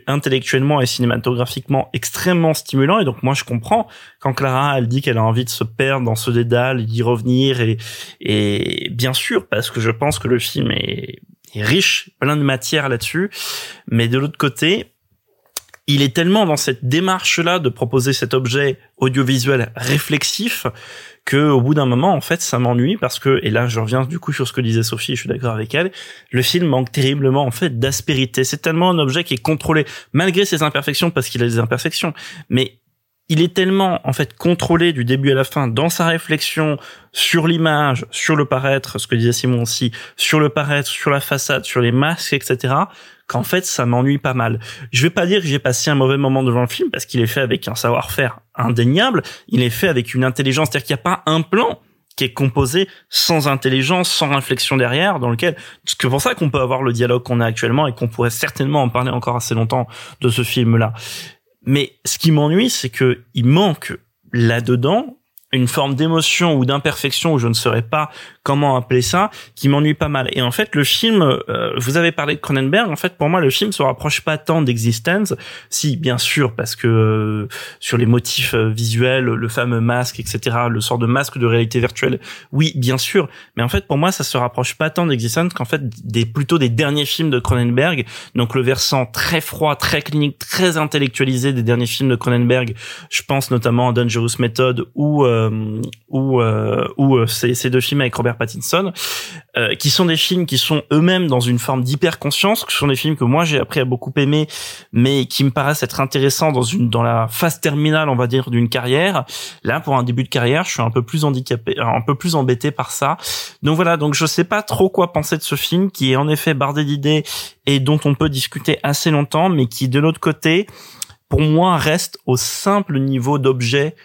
intellectuellement et cinématographiquement extrêmement stimulant et donc moi je comprends quand Clara elle dit qu'elle a envie de se perdre dans ce dédale d'y revenir et et bien sûr parce que je pense que le film est riche, plein de matière là-dessus. Mais de l'autre côté, il est tellement dans cette démarche-là de proposer cet objet audiovisuel réflexif que au bout d'un moment, en fait, ça m'ennuie parce que, et là, je reviens du coup sur ce que disait Sophie, je suis d'accord avec elle, le film manque terriblement, en fait, d'aspérité. C'est tellement un objet qui est contrôlé, malgré ses imperfections, parce qu'il a des imperfections, mais il est tellement en fait contrôlé du début à la fin dans sa réflexion sur l'image, sur le paraître, ce que disait Simon aussi, sur le paraître, sur la façade, sur les masques, etc. Qu'en fait ça m'ennuie pas mal. Je vais pas dire que j'ai passé un mauvais moment devant le film parce qu'il est fait avec un savoir-faire indéniable. Il est fait avec une intelligence, c'est-à-dire qu'il n'y a pas un plan qui est composé sans intelligence, sans réflexion derrière, dans lequel c'est pour ça qu'on peut avoir le dialogue qu'on a actuellement et qu'on pourrait certainement en parler encore assez longtemps de ce film-là. Mais ce qui m'ennuie, c'est que il manque là-dedans une forme d'émotion ou d'imperfection, ou je ne saurais pas comment appeler ça, qui m'ennuie pas mal. Et en fait, le film, euh, vous avez parlé de Cronenberg, en fait, pour moi, le film se rapproche pas tant d'Existence, si, bien sûr, parce que euh, sur les motifs euh, visuels, le fameux masque, etc., le sort de masque de réalité virtuelle, oui, bien sûr, mais en fait, pour moi, ça se rapproche pas tant d'Existence qu'en fait, des plutôt des derniers films de Cronenberg, donc le versant très froid, très clinique, très intellectualisé des derniers films de Cronenberg, je pense notamment à Dangerous Method ou ou ou ces, ces deux films avec Robert Pattinson, euh, qui sont des films qui sont eux-mêmes dans une forme d'hyper conscience, qui sont des films que moi j'ai appris à beaucoup aimer, mais qui me paraissent être intéressants dans une dans la phase terminale, on va dire, d'une carrière. Là, pour un début de carrière, je suis un peu plus handicapé, un peu plus embêté par ça. Donc voilà, donc je sais pas trop quoi penser de ce film, qui est en effet bardé d'idées et dont on peut discuter assez longtemps, mais qui de l'autre côté, pour moi, reste au simple niveau d'objet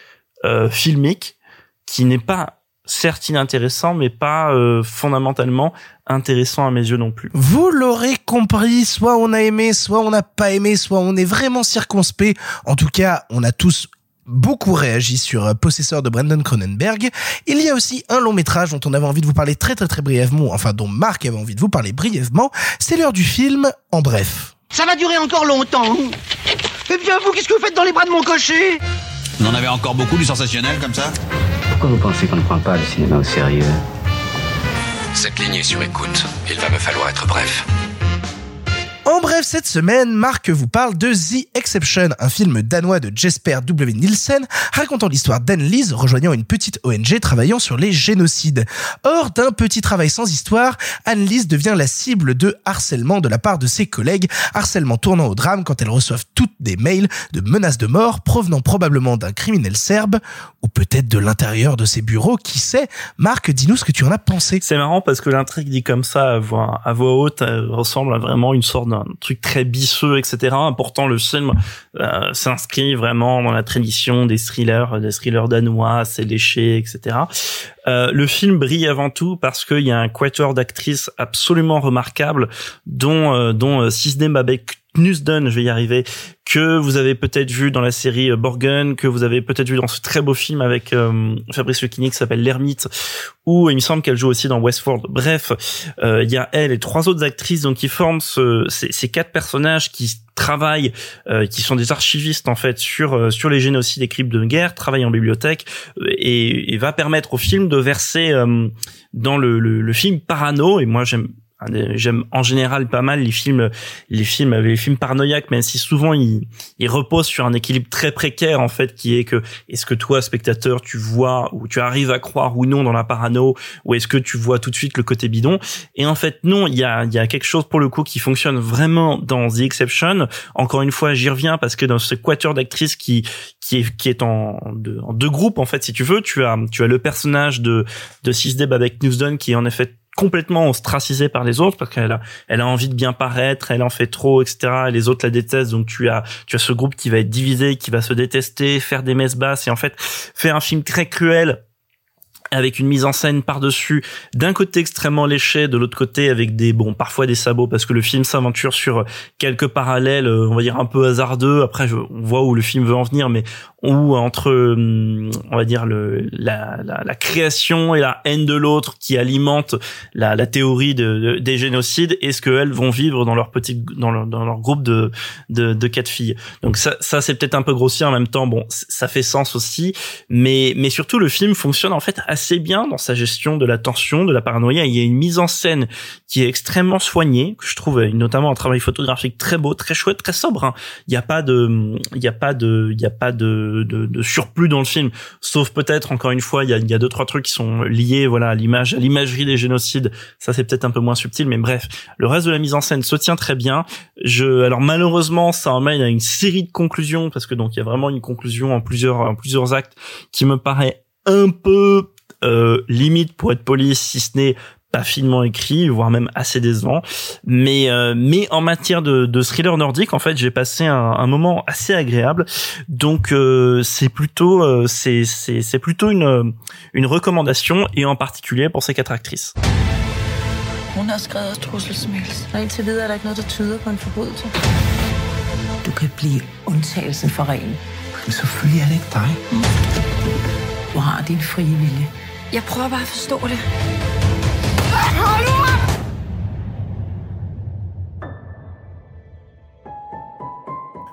euh, filmique, qui n'est pas certes inintéressant, mais pas euh, fondamentalement intéressant à mes yeux non plus. Vous l'aurez compris, soit on a aimé, soit on n'a pas aimé, soit on est vraiment circonspect. En tout cas, on a tous beaucoup réagi sur euh, Possesseur de Brandon Cronenberg. Il y a aussi un long métrage dont on avait envie de vous parler très très très brièvement, enfin dont Marc avait envie de vous parler brièvement. C'est l'heure du film En bref. Ça va durer encore longtemps. Eh bien, vous, qu'est-ce que vous faites dans les bras de mon cocher? On en avait encore beaucoup du sensationnel comme ça? Pourquoi vous pensez qu'on ne prend pas le cinéma au sérieux? Cette ligne est sur écoute. Il va me falloir être bref. Bref, cette semaine, Marc vous parle de The Exception, un film danois de Jesper W. Nielsen, racontant l'histoire d'Anne-Lise rejoignant une petite ONG travaillant sur les génocides. Or, d'un petit travail sans histoire, Anne-Lise devient la cible de harcèlement de la part de ses collègues, harcèlement tournant au drame quand elles reçoivent toutes des mails de menaces de mort provenant probablement d'un criminel serbe, ou peut-être de l'intérieur de ses bureaux, qui sait? Marc, dis-nous ce que tu en as pensé. C'est marrant parce que l'intrigue dit comme ça à voix, à voix haute ressemble à vraiment une sorte un truc très bisseux, etc. Pourtant, le film euh, s'inscrit vraiment dans la tradition des thrillers, des thrillers danois, c'est léché, etc. Euh, le film brille avant tout parce qu'il y a un quatuor d'actrices absolument remarquable, dont euh, dont Sisney Babek Knusden, je vais y arriver, que vous avez peut-être vu dans la série Borgen, que vous avez peut-être vu dans ce très beau film avec euh, Fabrice Luchini qui s'appelle L'Ermite, ou il me semble qu'elle joue aussi dans Westworld. Bref, euh, il y a elle et trois autres actrices donc qui forment ce, ces, quatre personnages qui travaillent, euh, qui sont des archivistes en fait sur sur les génocides et crimes de guerre, travaillent en bibliothèque et, va permettre au film de verser dans le, film Parano. Et moi j'aime j'aime en général pas mal les films, les films, les films paranoïaques, même si souvent ils, reposent sur un équilibre très précaire en fait, qui est que est-ce que toi spectateur tu vois ou tu arrives à croire ou non dans la parano, ou est-ce que tu vois tout de suite le côté bidon? Et en fait non, il y a, il y a quelque chose pour le coup qui fonctionne vraiment dans The Exception. Encore une fois, j'y reviens parce que dans ce quatuor d'actrices qui qui est qui est en deux, en deux groupes en fait, si tu veux, tu as tu as le personnage de de Sisdeb avec Newsdon qui est en effet complètement ostracisée par les autres parce qu'elle a, elle a envie de bien paraître, elle en fait trop, etc. Et les autres la détestent, donc tu as, tu as ce groupe qui va être divisé, qui va se détester, faire des messes basses et en fait faire un film très cruel avec une mise en scène par-dessus, d'un côté extrêmement léché, de l'autre côté avec des bon parfois des sabots parce que le film s'aventure sur quelques parallèles, euh, on va dire un peu hasardeux. Après, je, on voit où le film veut en venir, mais où entre hum, on va dire le la, la, la création et la haine de l'autre qui alimente la, la théorie de, de- des génocides et ce qu'elles vont vivre dans leur petit dans leur, dans leur groupe de de, de quatre filles. Donc ça ça c'est peut-être un peu grossier en même temps. Bon, ça fait sens aussi, mais mais surtout le film fonctionne en fait assez bien dans sa gestion de la tension, de la paranoïa. Il y a une mise en scène qui est extrêmement soignée, que je trouve notamment un travail photographique très beau, très chouette, très sobre. hein. Il n'y a pas de il y a pas de il y a pas de, de, de surplus dans le film, sauf peut-être encore une fois il y a, y a deux trois trucs qui sont liés voilà à l'image à l'imagerie des génocides. Ça c'est peut-être un peu moins subtil, mais bref, le reste de la mise en scène se tient très bien. Je alors malheureusement ça emmène à une série de conclusions parce que donc il y a vraiment une conclusion en plusieurs en plusieurs actes qui me paraît un peu euh, limite pour être poli si ce n'est pas finement écrit, voire même assez décevant. Mais euh, mais en matière de, de thriller nordique, en fait, j'ai passé un, un moment assez agréable. Donc euh, c'est plutôt euh, c'est c'est c'est plutôt une une recommandation et en particulier pour ces quatre actrices. Hun har skrevet os trusselsmails, og indtil videre er der ikke noget, der tyder på en forbrydelse. Du kan blive undtagelsen for reglen. Men selvfølgelig er det ikke dig. Du har din frie vilje. Jeg prøver bare at forstå det.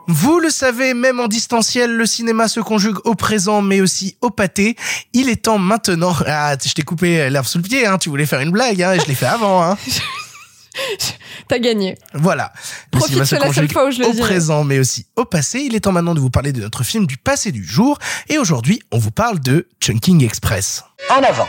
Vous le savez, même en distanciel, le cinéma se conjugue au présent, mais aussi au pâté. Il est temps maintenant. Ah, je t'ai coupé l'herbe sous le pied. Hein. Tu voulais faire une blague, hein, et je l'ai fait avant. Hein. T'as gagné. Voilà. Le Profite, c'est la seule fois où je le au dirai. présent, mais aussi au passé. Il est temps maintenant de vous parler de notre film du passé du jour. Et aujourd'hui, on vous parle de Chunking Express. En avant.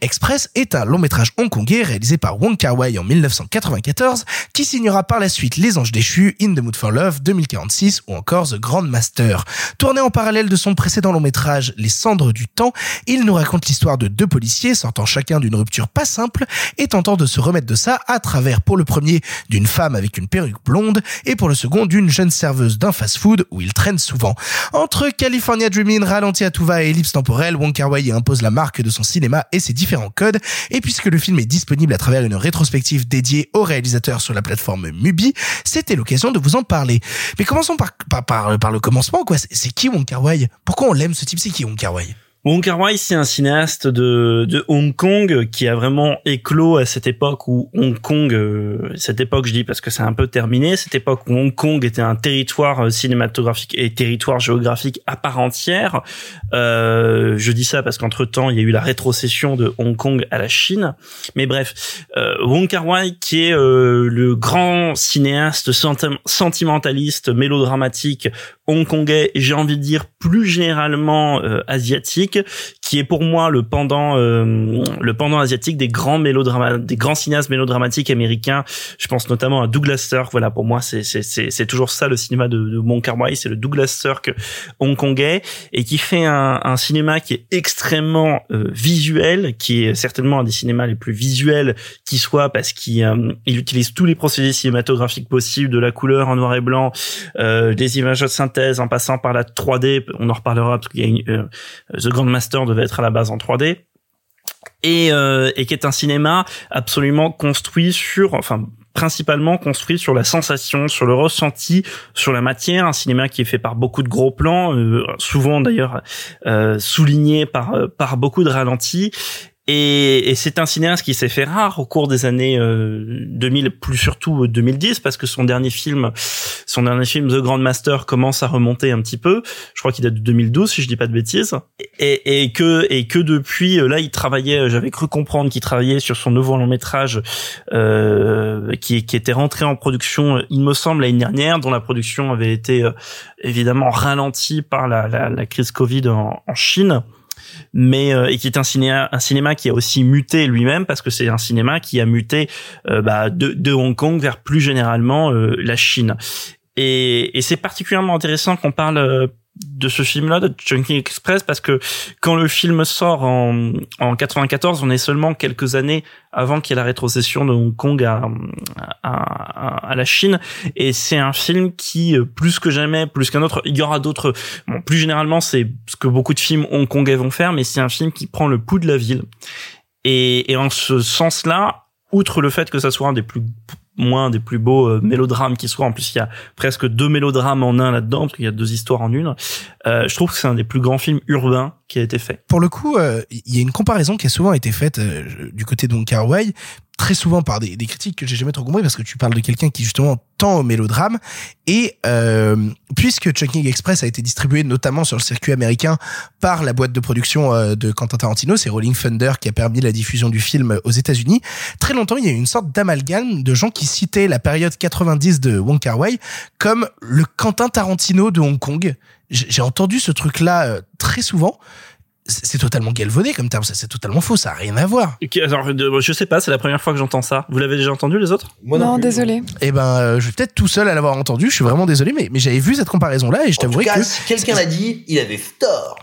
Express est un long métrage hongkongais réalisé par Wong Kar-wai en 1994 qui signera par la suite Les Anges Déchus, In the Mood for Love 2046 ou encore The Grand Master. Tourné en parallèle de son précédent long métrage Les Cendres du Temps, il nous raconte l'histoire de deux policiers sortant chacun d'une rupture pas simple et tentant de se remettre de ça à travers pour le premier d'une femme avec une perruque blonde et pour le second d'une jeune serveuse d'un fast-food où ils traînent souvent. Entre California Dreaming, Ralenti à tout va et Ellipse temporelle, Wong Kar-wai y impose la marque de son cinéma et ses différents codes. Et puisque le film est disponible à travers une rétrospective dédiée au réalisateur sur la plateforme Mubi, c'était l'occasion de vous en parler. Mais commençons par, le commencement, quoi. C'est- qui Wong Kar-wai Pourquoi on l'aime ce type? C'est qui Wong Kar-wai Wong Kar-wai, c'est un cinéaste de, Hong Kong qui a vraiment éclos à cette époque où Hong Kong, euh, cette époque je dis parce que c'est un peu terminé, cette époque où Hong Kong était un territoire euh, cinématographique et territoire géographique à part entière. Euh, je dis ça parce qu'entre temps il y a eu la rétrocession de Hong Kong à la Chine. Mais bref, euh, Wong Kar-wai qui est euh, le grand cinéaste senti- sentimentaliste, mélodramatique hongkongais, j'ai envie de dire plus généralement euh, asiatique, qui est pour moi le pendant euh, le pendant asiatique des grands mélodramas des grands cinéastes mélodramatiques américains. Je pense notamment à Douglas Sirk. Voilà pour moi c'est c'est c'est toujours ça le cinéma de, de Wong Kar-wai c'est le Douglas Sirk hongkongais et qui fait un, un cinéma qui est extrêmement euh, visuel qui est certainement un des cinémas les plus visuels qui soit parce qu'il euh, il utilise tous les procédés cinématographiques possibles de la couleur en noir et blanc euh, des images de synthèse en passant par la 3D on en reparlera parce qu'il y a une, euh, The Grandmaster être à la base en 3D et, euh, et qui est un cinéma absolument construit sur, enfin principalement construit sur la sensation, sur le ressenti, sur la matière. Un cinéma qui est fait par beaucoup de gros plans, euh, souvent d'ailleurs euh, souligné par euh, par beaucoup de ralentis. Et, et c'est un cinéaste qui s'est fait rare au cours des années euh, 2000, plus surtout 2010, parce que son dernier film, son dernier film The Grand Master commence à remonter un petit peu. Je crois qu'il date de 2012, si je dis pas de bêtises. Et, et que et que depuis euh, là, il travaillait. J'avais cru comprendre qu'il travaillait sur son nouveau long métrage euh, qui qui était rentré en production, il me semble l'année dernière, dont la production avait été euh, évidemment ralentie par la, la, la crise Covid en, en Chine mais euh, et qui est un cinéma un cinéma qui a aussi muté lui-même parce que c'est un cinéma qui a muté euh, bah, de, de Hong Kong vers plus généralement euh, la Chine. Et, et c'est particulièrement intéressant qu'on parle euh, de ce film-là, de Chunking Express, parce que quand le film sort en, en 94, on est seulement quelques années avant qu'il y ait la rétrocession de Hong Kong à, à, la Chine, et c'est un film qui, plus que jamais, plus qu'un autre, il y aura d'autres, bon, plus généralement, c'est ce que beaucoup de films hongkongais vont faire, mais c'est un film qui prend le pouls de la ville. Et, et en ce sens-là, outre le fait que ça soit un des plus moins des plus beaux euh, mélodrames qui soient. En plus, il y a presque deux mélodrames en un là-dedans, parce qu'il y a deux histoires en une. Euh, je trouve que c'est un des plus grands films urbains qui a été fait. Pour le coup, euh, il y a une comparaison qui a souvent été faite du côté de Wong très souvent par des, critiques que j'ai jamais trop compris parce que tu parles de quelqu'un qui justement tend au mélodrame et euh, puisque Chunking Express a été distribué notamment sur le circuit américain par la boîte de production euh, de Quentin Tarantino, c'est Rolling Thunder qui a permis la diffusion du film aux États-Unis. Très longtemps, il y a eu une sorte d'amalgame de gens qui citaient la période 90 de Wong Kar-wai comme le Quentin Tarantino de Hong Kong. J'ai entendu ce truc-là euh, très souvent c'est totalement galvaudé comme terme, c'est totalement faux, ça a rien à voir. Alors, je sais pas, c'est la première fois que j'entends ça. Vous l'avez déjà entendu les autres? Moi non, non désolé. Eh ben, euh, je suis peut-être tout seul à l'avoir entendu. Je suis vraiment désolé, mais, mais j'avais vu cette comparaison là et je t'avouerai que si quelqu'un l'a dit, il avait tort.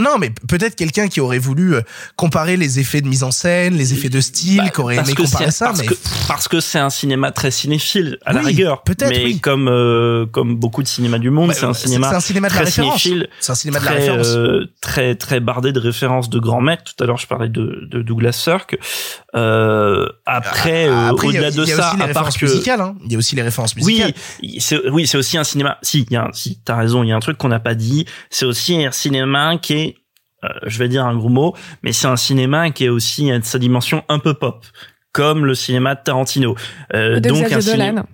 Non, mais peut-être quelqu'un qui aurait voulu euh, comparer les effets de mise en scène, les effets de style, bah, qui aurait aimé comparer ça. Parce mais... que parce que c'est un cinéma très cinéphile à oui, la rigueur. Peut-être. Mais oui. comme euh, comme beaucoup de cinéma du monde, bah, c'est un cinéma. C'est un cinéma de la très référence. cinéphile. C'est un cinéma très, de la référence. Euh, très très bardé de références de grands maîtres. Tout à l'heure, je parlais de, de Douglas Sirk. Euh, après, après au-delà il y a, de il y a ça, aussi les à part références que musicales. Hein. Il y a aussi les références musicales. oui, c'est oui, c'est aussi un cinéma. Si, il y a, un, si, t'as raison, il y a un truc qu'on n'a pas dit. C'est aussi un cinéma qui est euh, je vais dire un gros mot, mais c'est un cinéma qui est aussi à sa dimension un peu pop, comme le cinéma de Tarantino. Euh, de donc un cinéma.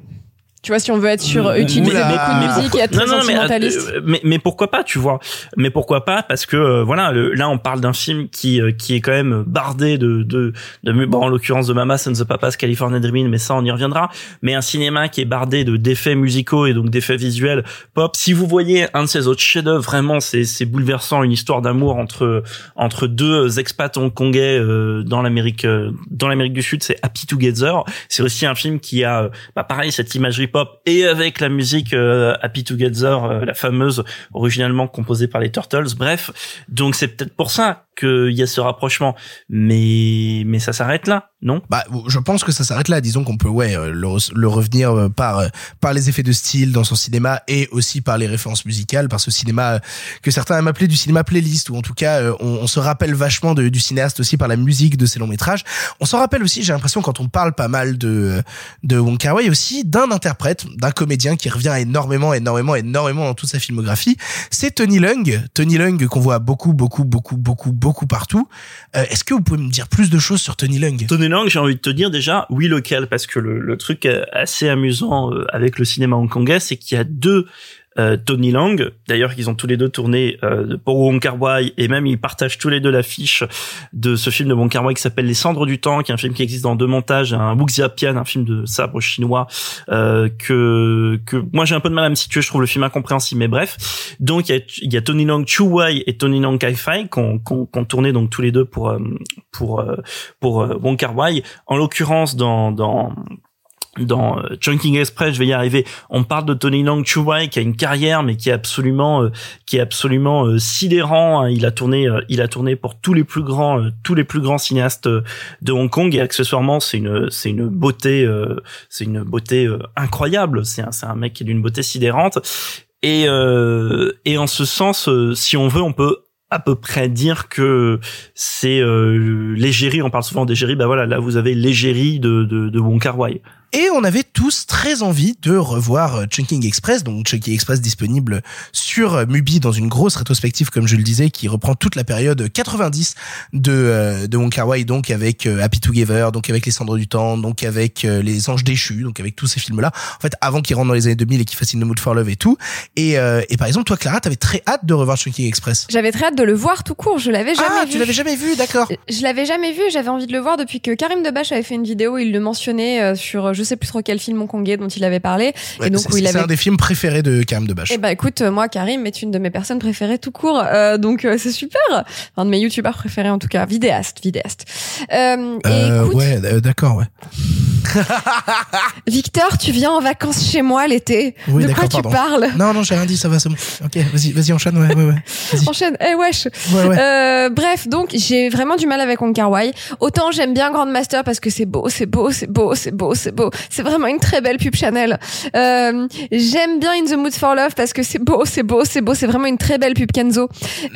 Tu vois, si on veut être sur utiliser mais, beaucoup de musique et être non, très non, sentimentaliste. Mais, mais, mais pourquoi pas, tu vois Mais pourquoi pas Parce que euh, voilà, le, là on parle d'un film qui euh, qui est quand même bardé de de, de bon en l'occurrence de Mamas and the Papas California Dreaming, mais ça on y reviendra. Mais un cinéma qui est bardé de d'effets musicaux et donc d'effets visuels pop. Si vous voyez un de ses autres chefs-d'œuvre, vraiment c'est c'est bouleversant, une histoire d'amour entre entre deux expats hongkongais euh, dans l'Amérique euh, dans l'Amérique du Sud, c'est Happy Together. C'est aussi un film qui a bah pareil cette imagerie et avec la musique euh, Happy Together, euh, la fameuse originalement composée par les Turtles. Bref, donc c'est peut-être pour ça qu'il y a ce rapprochement, mais mais ça s'arrête là, non? Bah, je pense que ça s'arrête là. Disons qu'on peut ouais le, le revenir par par les effets de style dans son cinéma et aussi par les références musicales, par ce cinéma que certains aiment appeler du cinéma playlist ou en tout cas on, se rappelle vachement du cinéaste aussi par la musique de ses longs métrages. On s'en rappelle aussi, j'ai l'impression quand on parle pas mal de de Wong Kar Wai aussi d'un interprète, d'un comédien qui revient énormément, énormément, énormément dans toute sa filmographie. C'est Tony Leung, Tony Leung qu'on voit beaucoup, beaucoup, beaucoup, beaucoup, beaucoup partout. Euh, Est-ce que vous pouvez me dire plus de choses sur Tony Leung? Tony Leung, j'ai envie de te dire déjà, oui local, parce que le, le truc assez amusant avec le cinéma hongkongais, c'est qu'il y a deux euh, Tony Lang. D'ailleurs, ils ont tous les deux tourné euh, pour Wong Kar Wai et même ils partagent tous les deux l'affiche de ce film de Wong Kar Wai qui s'appelle Les Cendres du Temps, qui est un film qui existe dans deux montages, un Wuxiapian, un film de sabre chinois euh, que que moi j'ai un peu de mal à me situer. Je trouve le film incompréhensible, mais bref. Donc il y a, y a Tony Lang Chu Wai et Tony Lang Kai Fai qui ont, tourné donc tous les deux pour euh, pour euh, pour euh, Wong Kar Wai. En l'occurrence dans dans dans euh, Chunking Express, je vais y arriver. On parle de Tony Lang Chu Wai qui a une carrière mais qui est absolument euh, qui est absolument euh, sidérant. hein. Il a tourné euh, il a tourné pour tous les plus grands tous les plus grands cinéastes de Hong Kong et accessoirement c'est une c'est une beauté c'est une beauté incroyable. C'est un c'est un mec qui est d'une beauté sidérante et et en ce sens si on veut on peut à peu près dire que c'est l'égérie, on parle souvent d'égérie, bah voilà, là vous avez l'égérie de, de, de Wong Kar Wai. Et on avait tous très envie de revoir euh, Chunking Express, donc Chunking Express disponible sur euh, Mubi dans une grosse rétrospective, comme je le disais, qui reprend toute la période 90 de, euh, de Wong Kar Wai, donc avec Happy Together, donc avec Les Cendres du Temps, donc avec Les Anges Déchus, donc avec tous ces films-là. En fait, avant qu'ils rentrent dans les années 2000 et qu'ils fassent the Mood for Love et tout. Et, euh, et par exemple, toi, Clara, t'avais très hâte de revoir Chunking Express. J'avais très hâte de le voir tout court. Je l'avais jamais Ah, vu. tu l'avais jamais vu, d'accord. Je l'avais jamais vu. J'avais envie de le voir depuis que Karim Debache avait fait une vidéo. où Il le mentionnait sur je sais plus trop quel film hongkongais dont il avait parlé. Ouais, et donc c'est où il c'est avait un des films préférés de Karim Debache. Eh ben écoute, euh, moi Karim est une de mes personnes préférées tout court, euh, donc euh, c'est super. Un de mes youtubeurs préférés en tout cas, vidéaste, vidéaste. Euh, et Euh, écoute, ouais, euh, d'accord, ouais. Victor, tu viens en vacances chez moi l'été. Oui, de quoi tu pardon. parles? Non, non, j'ai rien dit, ça va, c'est bon. Ok, vas-y, vas-y, enchaîne, ouais, ouais, ouais. Enchaîne, eh wesh. Ouais, ouais. Euh, bref, donc j'ai vraiment du mal avec Wong Kar Wai. Autant j'aime bien Grandmaster parce que c'est beau, c'est beau, c'est beau, c'est beau, c'est beau. C'est vraiment une très belle pub Chanel. Euh, j'aime bien In the Mood for Love parce que c'est beau, c'est beau, c'est beau. C'est vraiment une très belle pub Kenzo.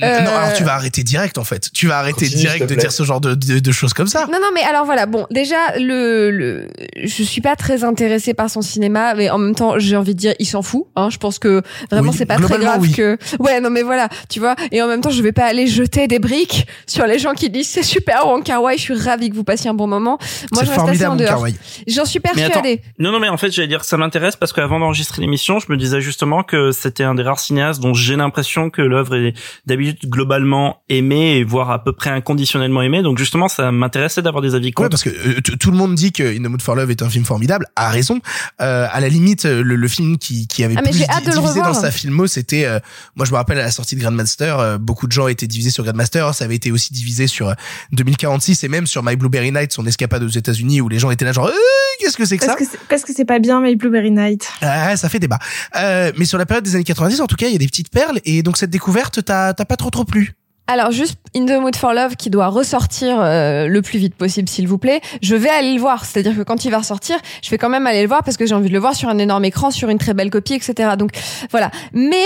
Euh, Non, alors tu vas arrêter direct en fait. Tu vas arrêter Continue, direct de dire ce genre de, de, de choses comme ça. Non, non, mais alors voilà. Bon, déjà, le, le, je suis pas très intéressée par son cinéma, mais en même temps, j'ai envie de dire, il s'en fout. Hein, je pense que vraiment, Oui, c'est pas très grave oui. que. Ouais, non, mais voilà, tu vois. Et en même temps, je vais pas aller jeter des briques sur les gens qui disent c'est super Wong Kar Wai. Je suis ravie que vous passiez un bon moment. Moi, je reste assez formidable, en dehors. J'en suis persuadée. non, non, mais en fait, j'allais dire, ça m'intéresse parce qu'avant d'enregistrer l'émission, je me disais justement que c'était un des rares cinéastes dont j'ai l'impression que l'œuvre est d'habitude globalement aimée et voire à peu près inconditionnellement aimée. Donc justement, ça m'intéressait d'avoir des avis Ouais, contre. parce que euh, tout le monde dit que For Love est un film formidable, a raison. Euh, à la limite, euh, le, le film qui, qui avait Ah, plus de le divisé dans sa filmo, c'était, euh, moi je me rappelle à la sortie de Grandmaster, euh, beaucoup de gens étaient divisés sur Grandmaster, ça avait été aussi divisé sur euh, 2046 et même sur My Blueberry Night, son escapade aux États-Unis, où les gens étaient là genre, Euh, qu'est-ce que c'est que ça Parce que c'est- parce que c'est pas bien, My Blueberry Night. Ah, ça fait débat. Euh, mais sur la période des années 90, en tout cas, il y a des petites perles, et donc cette découverte, t'as pas trop trop plu. Alors juste In the Mood for Love qui doit ressortir euh, le plus vite possible s'il vous plaît. Je vais aller le voir, c'est-à-dire que quand il va ressortir, je vais quand même aller le voir parce que j'ai envie de le voir sur un énorme écran, sur une très belle copie, etc. Donc voilà. Mais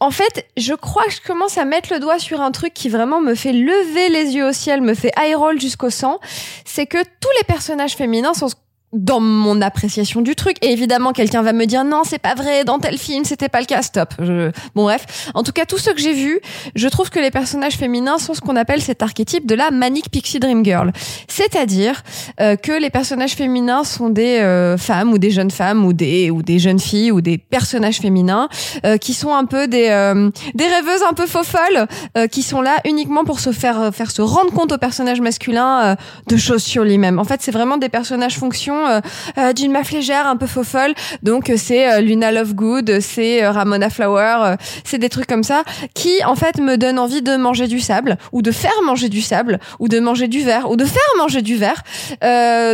en fait, je crois que je commence à mettre le doigt sur un truc qui vraiment me fait lever les yeux au ciel, me fait eye roll jusqu'au sang. C'est que tous les personnages féminins sont dans mon appréciation du truc. Et évidemment, quelqu'un va me dire non, c'est pas vrai, dans tel film, c'était pas le cas, stop. Bon, bref. En tout cas, tous ceux que j'ai vus, je trouve que les personnages féminins sont ce qu'on appelle cet archétype de la Manic Pixie Dream Girl. C'est-à-dire euh, que les personnages féminins sont des euh, femmes ou des jeunes femmes ou des, ou des jeunes filles ou des personnages féminins euh, qui sont un peu des, euh, des rêveuses un peu faux folles, euh, qui sont là uniquement pour se faire, faire se rendre compte aux personnages masculins euh, de choses sur lui-même. En fait, c'est vraiment des personnages fonction euh, euh, d'une meuf légère, un peu faux folle. Donc euh, c'est Luna Lovegood, c'est Ramona Flower, c'est des trucs comme ça qui en fait me donnent envie de manger du sable ou de faire manger du sable ou de manger du verre ou de faire manger du verre.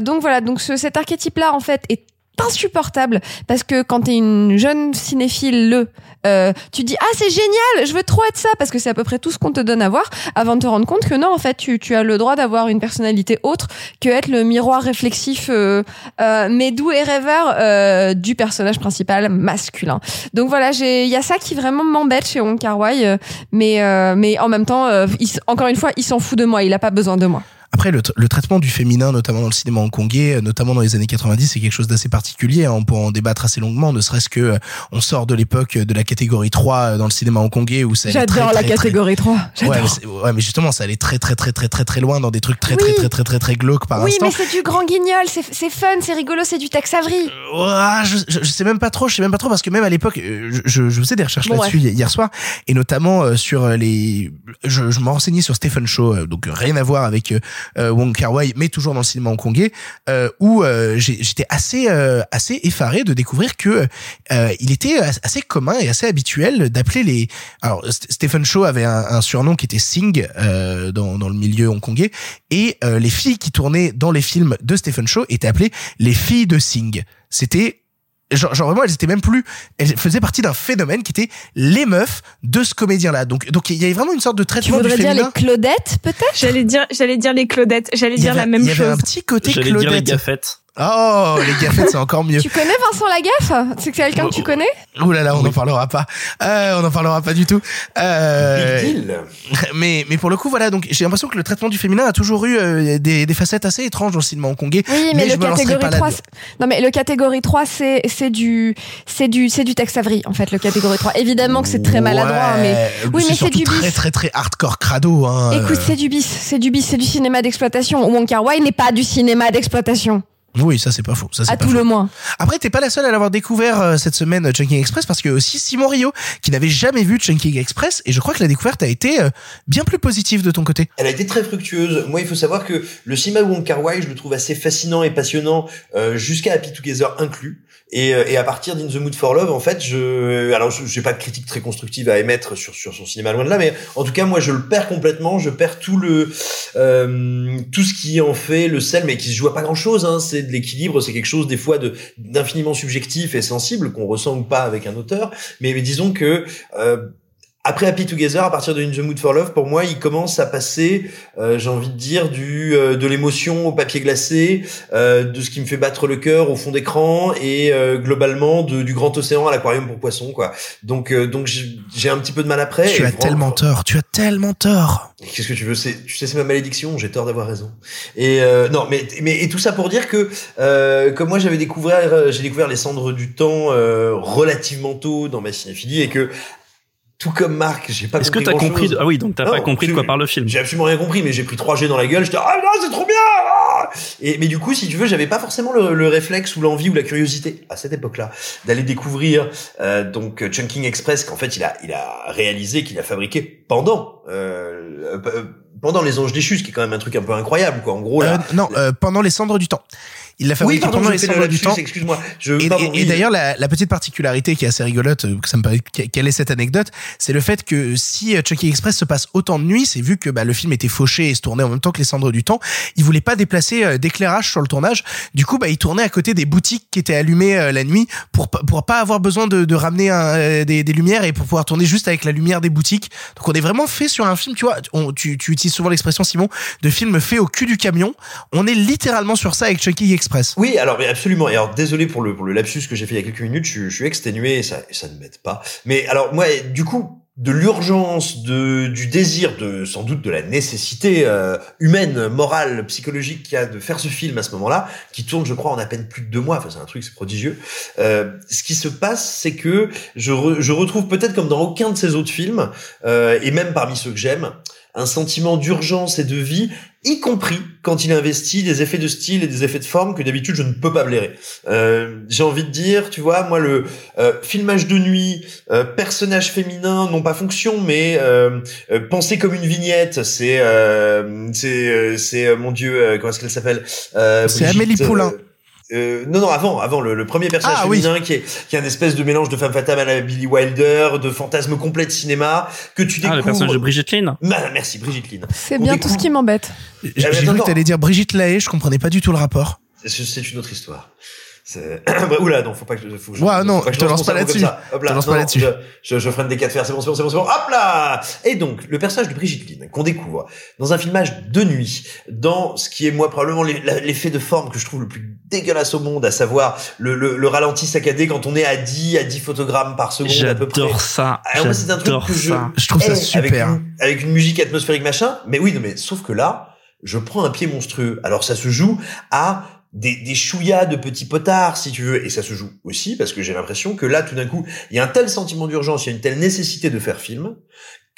Donc voilà, donc ce- cet archétype-là en fait est insupportable parce que quand t'es une jeune cinéphile le euh, tu dis ah c'est génial je veux trop être ça parce que c'est à peu près tout ce qu'on te donne à voir avant de te rendre compte que non en fait tu, tu as le droit d'avoir une personnalité autre que être le miroir réflexif euh, euh, mais doux et rêveur euh, du personnage principal masculin. Donc voilà j'ai il y a ça qui vraiment m'embête chez Wong Kar euh, mais euh, mais en même temps encore une fois il s'en fout de moi il a pas besoin de moi Après, le, le traitement du féminin, notamment dans le cinéma hongkongais, euh, notamment dans les années 90, c'est quelque chose d'assez particulier. hein. On peut en débattre assez longuement, ne serait-ce que euh, on sort de l'époque de la catégorie 3 euh, dans le cinéma hongkongais où ça J'adore la très, très- catégorie 3. Ouais J'adore. mais, ouais, mais justement, ça allait très très très très très très loin dans des trucs très Oui. très très très très très glauques par oui, instant. mais c'est du grand guignol, c'est c'est fun, c'est rigolo, c'est du Tex Avery. Ouah, je, je, je sais même pas trop, je sais même pas trop parce que même à l'époque, euh, je, je, faisais des recherches Bon, là-dessus hier soir et notamment euh, sur euh, les, je, je m'en renseignais sur Stephen euh, donc euh, rien à voir avec euh, euh, Wong Kar Wai, mais toujours dans le cinéma hongkongais, euh, où euh, j'étais assez euh, assez effaré de découvrir que euh, il était as- assez commun et assez habituel d'appeler les. Alors St- Stephen Chow avait un, un surnom qui était Sing euh, dans dans le milieu hongkongais et euh, les filles qui tournaient dans les films de Stephen Chow étaient appelées les filles de Sing. C'était genre, genre vraiment elles étaient même plus elles faisaient partie d'un phénomène qui était les meufs de ce comédien là donc donc il y avait vraiment une sorte de Tu traitement du voudrais dire féminin les Claudettes, peut-être? J'allais dire, j'allais dire les Claudettes. J'allais il dire avait, la même il y avait chose. un petit côté J'allais dire les Claudette gaffettes. Oh les gaffettes c'est encore mieux Tu connais Vincent Lagaffe? C'est quelqu'un que tu connais? Ouh là là, on n'en parlera pas. Euh, on n'en parlera pas du tout. Euh, Big deal. mais mais pour le coup, voilà. Donc j'ai l'impression que le traitement du féminin a toujours eu euh, des, des facettes assez étranges dans le cinéma hongkongais. Oui, mais, je le lancerai catégorie pas 3, là-dedans. c'est- non mais le catégorie 3 c'est c'est du c'est du c'est du Tex Avery en fait le catégorie 3. Évidemment que c'est très maladroit Ouais, mais oui mais c'est du très bis. très très hardcore crado. Hein. Écoute, c'est du bis, c'est du bis, c'est du cinéma d'exploitation. Wong Kar Wai n'est pas du cinéma d'exploitation, Oui, ça c'est pas faux. Ça c'est à pas tout faux. le moins. Après, t'es pas la seule à l'avoir découvert euh, cette semaine, euh, Chunking Express, parce que aussi Simon Rio, qui n'avait jamais vu Chunking Express, et je crois que la découverte a été euh, bien plus positive de ton côté. Elle a été très fructueuse. Moi, il faut savoir que le cinéma Wong Kar Wai, je le trouve assez fascinant et passionnant, euh, jusqu'à Happy Together inclus. Et, euh, et à partir d'In the Mood for Love, en fait, je, alors j'ai pas de critique très constructive à émettre sur sur son cinéma loin de là, mais en tout cas, moi, je le perds complètement. Je perds tout le euh, tout ce qui en fait le sel, mais qui se joue à pas grand chose. Hein. C'est de l'équilibre, c'est quelque chose des fois de d'infiniment subjectif et sensible qu'on ressent ou pas avec un auteur. Mais, mais disons que euh, après Happy Together, à partir de In the Mood for Love, pour moi, il commence à passer, euh, j'ai envie de dire, du euh, de l'émotion au papier glacé, euh, de ce qui me fait battre le cœur au fond d'écran, et euh, globalement de, du grand océan à l'aquarium pour poissons, quoi. Donc, euh, donc j'ai un petit peu de mal après. tu as tellement tort, tu as tellement tort. Qu'est-ce que tu veux C'est, tu sais, c'est ma malédiction. J'ai tort d'avoir raison. Et euh, non, mais mais et tout ça pour dire que euh, comme moi j'avais découvert, j'ai découvert les cendres du temps euh, relativement tôt dans ma cinéphilie et que tout comme Marc, j'ai pas Est-ce que t'as compris de- Ah oui, donc t'as pas compris de quoi parle le film. J'ai absolument rien compris, mais j'ai pris 3G dans la gueule. J'étais ah non, c'est trop bien. ah et mais du coup, si tu veux, j'avais pas forcément le, le réflexe ou l'envie ou la curiosité à cette époque-là d'aller découvrir euh, donc Chunking Express qu'en fait il a il a réalisé, qu'il a fabriqué pendant euh, euh, euh, pendant les Anges déchus, ce qui est quand même un truc un peu incroyable quoi. En gros là. Euh, non, euh, pendant les cendres du temps. Il l'a oui, fabriqué pardon, pendant les fais le cendres du lapsus, temps. Excuse-moi. Et, pardon, et- et oui. d'ailleurs, la, la petite particularité qui est assez rigolote, euh, que ça me paraît, quelle est cette anecdote, c'est le fait que si euh, Chucky Express se passe autant de nuit, c'est vu que bah, le film était fauché et se tournait en même temps que les cendres du temps, il voulait pas déplacer euh, d'éclairage sur le tournage. Du coup, bah, il tournait à côté des boutiques qui étaient allumées la nuit pour pour pas avoir besoin de, de ramener un, des, des lumières et pour pouvoir tourner juste avec la lumière des boutiques. Donc on est vraiment fait sur un film, tu vois, on, tu, tu utilises souvent l'expression Simon de film fait au cul du camion. On est littéralement sur ça avec Chucky Express. Oui, alors mais absolument. Et alors désolé pour le pour le lapsus que j'ai fait il y a quelques minutes. Je, suis- je suis exténué et ça ça ne m'aide pas. Mais alors moi, du coup, de l'urgence, de du désir, de sans doute de la nécessité euh, humaine, morale, psychologique qu'il y a de faire ce film à ce moment-là, qui tourne, je crois, en à peine plus de deux mois. Enfin, c'est un truc, c'est prodigieux. Euh, ce qui se passe, c'est que je je retrouve peut-être comme dans aucun de ces autres films, euh, et même parmi ceux que j'aime, un sentiment d'urgence et de vie, y compris quand il investit des effets de style et des effets de forme que d'habitude je ne peux pas blairer. Euh, J'ai envie de dire, tu vois, moi le euh, filmage de nuit, euh, personnage féminin, non pas fonction, mais euh, euh, pensé comme une vignette, c'est euh, c'est euh, c'est euh, mon Dieu, euh, comment est-ce qu'elle s'appelle? Euh, C'est Amélie Poulain. Euh, non non avant avant le, le premier personnage Ah, oui. féminin qui est qui est un espèce de mélange de femme fatale à la Billy Wilder de fantasme complet de cinéma que tu Ah, découvres le personnage de Brigitte Lynn. Ah, merci Brigitte Lynn C'est bien découvre- tout ce qui m'embête. J'ai Ah, mais j'ai cru que t'allais dire Brigitte Lahaye, je comprenais pas du tout le rapport. C'est une autre histoire. C'est- Bah, Oula, non, faut pas que je. Faut que je Ouais, non, faut pas que je te lance pas là-dessus. Hop là, Je te lance non, pas là-dessus. Je, je, je freine des cas de fer, c'est bon, c'est bon, c'est bon, c'est bon. Hop là Et donc, le personnage de Brigitte Lynn, qu'on découvre dans un filmage de nuit, dans ce qui est, moi, probablement l'effet de forme que je trouve le plus dégueulasse au monde, à savoir le, le, le ralenti saccadé quand on est à 10, à 10 photogrammes par seconde à peu près. J'adore ça. Alors moi, c'est un truc J'adore que je, ça. Je trouve ça super. Avec une, avec une musique atmosphérique machin. Mais oui, non, mais sauf que là, je prends un pied monstrueux. Alors ça se joue à des, des chouillas de petits potards, si tu veux, et ça se joue aussi parce que j'ai l'impression que là, tout d'un coup, il y a un tel sentiment d'urgence, il y a une telle nécessité de faire film,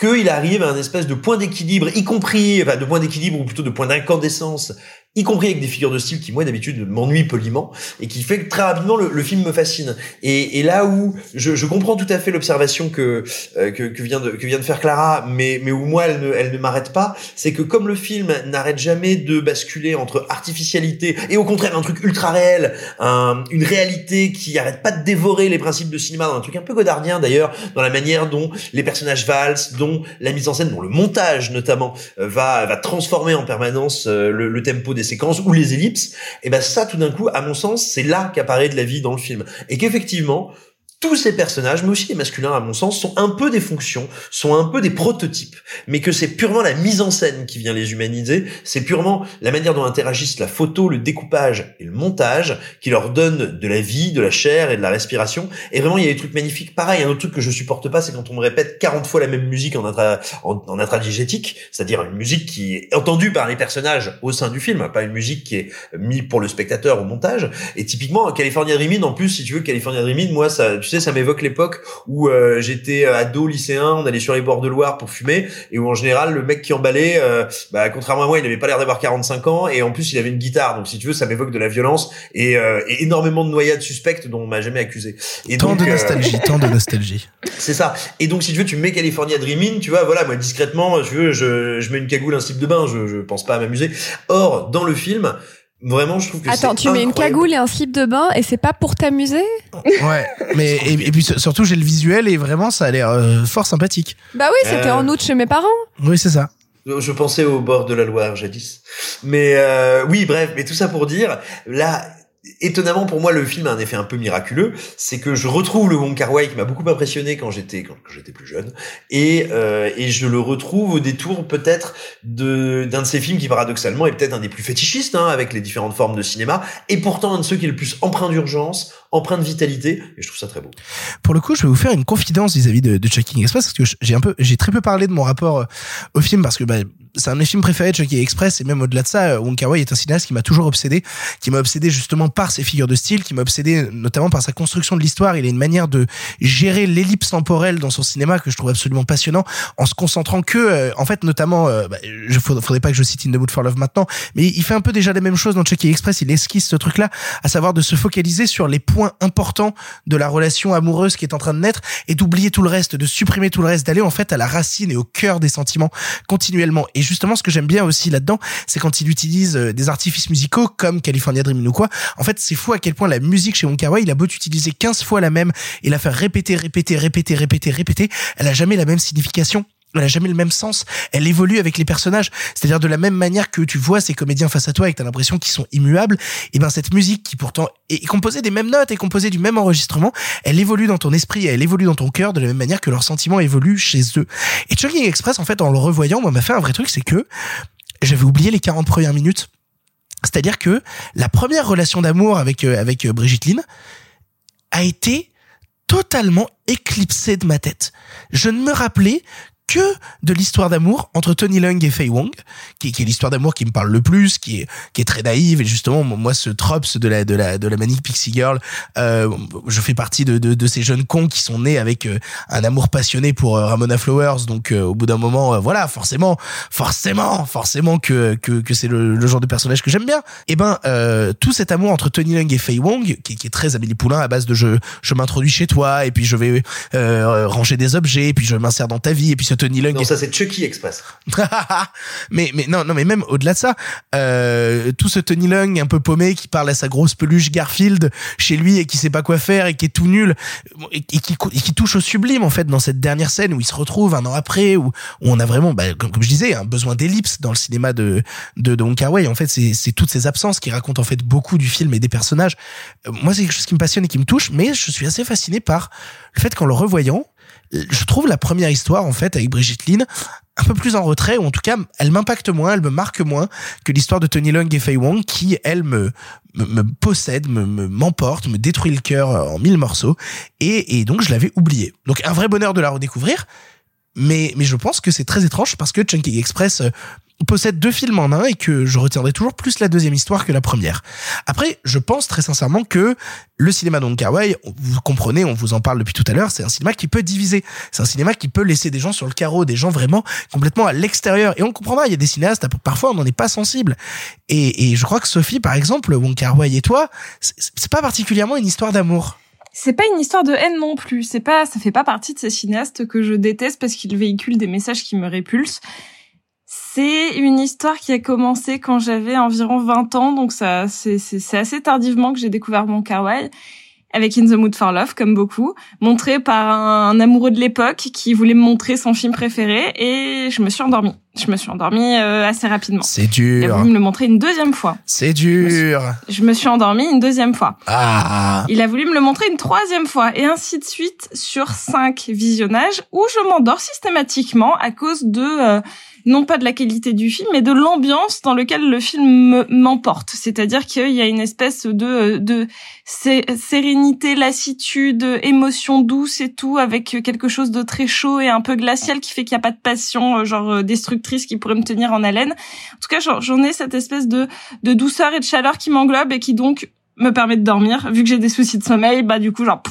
qu'il arrive à un espèce de point d'équilibre, y compris, enfin, de point d'équilibre ou plutôt de point d'incandescence y compris avec des figures de style qui moi d'habitude m'ennuient poliment et qui fait que très rapidement le, le film me fascine. Et, et là où je, je, comprends tout à fait l'observation que, euh, que, que vient de que vient de faire Clara mais mais où moi elle ne elle ne m'arrête pas c'est que comme le film n'arrête jamais de basculer entre artificialité et au contraire un truc ultra réel un, une réalité qui arrête pas de dévorer les principes de cinéma dans un truc un peu godardien d'ailleurs dans la manière dont les personnages valsent dont la mise en scène dont le montage notamment euh, va va transformer en permanence euh, le, le tempo des séquences ou les ellipses, et ben ça tout d'un coup, à mon sens, c'est là qu'apparaît de la vie dans le film. Et qu'effectivement, tous ces personnages, mais aussi les masculins à mon sens, sont un peu des fonctions, sont un peu des prototypes, mais que c'est purement la mise en scène qui vient les humaniser, c'est purement la manière dont interagissent la photo, le découpage et le montage qui leur donne de la vie, de la chair et de la respiration. Et vraiment, il y a des trucs magnifiques. Pareil, un autre truc que je supporte pas, c'est quand on me répète 40 fois la même musique en, intra, en, intradigétique, c'est-à-dire une musique qui est entendue par les personnages au sein du film, pas une musique qui est mise pour le spectateur au montage. Et typiquement, California Dreaming, en plus, si tu veux, California Dreaming, moi, ça, sais, ça m'évoque l'époque où euh, j'étais ado, lycéen, on allait sur les bords de Loire pour fumer, et où en général, le mec qui emballait, euh, bah, contrairement à moi, il n'avait pas l'air d'avoir 45 ans, et en plus, il avait une guitare. Donc, si tu veux, ça m'évoque de la violence et, euh, et énormément de noyades suspectes dont on m'a jamais accusé. Et tant donc, de nostalgie, tant de nostalgie. C'est ça. Et donc, si tu veux, tu mets California Dreaming, tu vois, voilà, moi, discrètement, tu veux, je, je mets une cagoule, un slip de bain, je, je pense pas à m'amuser. Or, dans le film, Vraiment, je trouve que Attends, tu mets une cagoule et un slip de bain et c'est pas pour t'amuser? Ouais, mais et, et, puis surtout j'ai le visuel et vraiment ça a l'air euh, fort sympathique. Bah oui, c'était Euh... en août chez mes parents. Oui, c'est ça. Je pensais au bord de la Loire jadis. Mais euh, oui, bref, mais tout ça pour dire, là, étonnamment pour moi le film a un effet un peu miraculeux. C'est que je retrouve le Wong Kar Wai qui m'a beaucoup impressionné quand j'étais quand, quand j'étais plus jeune. Et euh, et je le retrouve au détour peut-être de d'un de ces films qui paradoxalement est peut-être un des plus fétichistes hein, avec les différentes formes de cinéma. Et pourtant un de ceux qui est le plus empreint d'urgence empreint de vitalité et je trouve ça très beau. Pour le coup je vais vous faire une confidence vis-à-vis de, de Chucky Express parce que j'ai un peu j'ai très peu parlé de mon rapport au film parce que bah, c'est un de mes films préférés de Chucky Express et même au-delà de ça Wong Kar Wai est un cinéaste qui m'a toujours obsédé qui m'a obsédé justement par ses figures de style qui m'a obsédé notamment par sa construction de l'histoire. Il a une manière de gérer l'ellipse temporelle dans son cinéma que je trouve absolument passionnant en se concentrant que euh, en fait notamment euh, bah, je faudrait, pas que je cite In the Mood for Love maintenant mais il fait un peu déjà les mêmes choses dans Chucky Express. Il esquisse ce truc là à savoir de se focaliser sur les points importants de la relation amoureuse qui est en train de naître et d'oublier tout le reste de supprimer tout le reste d'aller en fait à la racine et au cœur des sentiments continuellement. Et justement ce que j'aime bien aussi là-dedans c'est quand il utilise euh, des artifices musicaux comme California Dreaming ou quoi. En fait c'est fou à quel point la musique chez Wai il a beau utiliser 15 fois la même et la faire répéter répéter répéter répéter répéter elle a jamais la même signification elle a jamais le même sens. Elle évolue avec les personnages. C'est-à-dire de la même manière que tu vois ces comédiens face à toi et que t'as l'impression qu'ils sont immuables. Et ben cette musique qui pourtant est composée des mêmes notes et composée du même enregistrement, elle évolue dans ton esprit, et elle évolue dans ton cœur de la même manière que leurs sentiments évoluent chez eux. Et Chugging Express, en fait, en le revoyant, moi m'a fait un vrai truc, c'est que j'avais oublié les 40 premières minutes. C'est-à-dire que la première relation d'amour avec euh, avec Brigitte Lynn a été totalement éclipsée de ma tête. Je ne me rappelais que de l'histoire d'amour entre Tony Leung et Fei Wong, qui, est l'histoire d'amour qui me parle le plus, qui est très naïve et justement moi ce trops de la de la manique Pixie Girl, euh, je fais partie de, ces jeunes cons qui sont nés avec euh, un amour passionné pour euh, Ramona Flowers, donc euh, au bout d'un moment voilà forcément forcément forcément que c'est le, genre de personnage que j'aime bien. Et ben euh, tout cet amour entre Tony Leung et Fei Wong, qui, qui est très Amélie Poulain à base de je je m'introduis chez toi et puis je vais ranger des objets et puis je m'insère dans ta vie et puis ce Tony Leung. Non, ça c'est Chucky Express. mais mais non non mais même au-delà de ça, euh, tout ce Tony Leung un peu paumé qui parle à sa grosse peluche Garfield chez lui et qui sait pas quoi faire et qui est tout nul et qui, et qui touche au sublime en fait dans cette dernière scène où il se retrouve un an après où, où on a vraiment bah, comme, comme, je disais un besoin d'ellipse dans le cinéma de de, de Wong Kar Wai. En fait c'est c'est toutes ces absences qui racontent en fait beaucoup du film et des personnages. Euh, moi c'est quelque chose qui me passionne et qui me touche, mais je suis assez fasciné par le fait qu'en le revoyant je trouve la première histoire en fait avec Brigitte Lynn un peu plus en retrait ou en tout cas elle m'impacte moins, elle me marque moins que l'histoire de Tony Leung et Fei Wong qui elle me me, me possède, me m'emporte, me, me, détruit le cœur en mille morceaux et, et donc je l'avais oublié. Donc un vrai bonheur de la redécouvrir, mais mais je pense que c'est très étrange parce que Chunky Express possède deux films en un et que je retiendrai toujours plus la deuxième histoire que la première. Après, je pense très sincèrement que le cinéma d'Ong Kar-wai, vous comprenez, on vous en parle depuis tout à l'heure, c'est un cinéma qui peut diviser. C'est un cinéma qui peut laisser des gens sur le carreau, des gens vraiment complètement à l'extérieur. Et on comprendra, il y a des cinéastes, parfois on n'en est pas sensible. Et, je crois que Sophie, par exemple, Kar-wai et toi, c'est pas particulièrement une histoire d'amour. C'est pas une histoire de haine non plus. C'est pas, ça fait pas partie de ces cinéastes que je déteste parce qu'ils véhiculent des messages qui me répulsent. C'est une histoire qui a commencé quand j'avais environ 20 ans, donc ça, c'est, c'est, assez tardivement que j'ai découvert mon kawaii avec In the Mood for Love, comme beaucoup, montré par un, amoureux de l'époque qui voulait me montrer son film préféré, et je me suis endormie. Je me suis endormie euh, assez rapidement. C'est dur. Il a voulu me le montrer une deuxième fois. C'est dur. Je me, suis, endormie une deuxième fois. Ah. Il a voulu me le montrer une troisième fois, et ainsi de suite sur cinq visionnages où je m'endors systématiquement à cause de euh, non pas de la qualité du film, mais de l'ambiance dans lequel le film m'emporte. C'est-à-dire qu'il y a une espèce de, de sérénité, lassitude, émotion douce et tout, avec quelque chose de très chaud et un peu glacial qui fait qu'il n'y a pas de passion, euh, genre euh, destructrice qui pourrait me tenir en haleine. En tout cas, j'en ai cette espèce de, de douceur et de chaleur qui m'englobe et qui donc me permet de dormir. Vu que j'ai des soucis de sommeil, bah du coup genre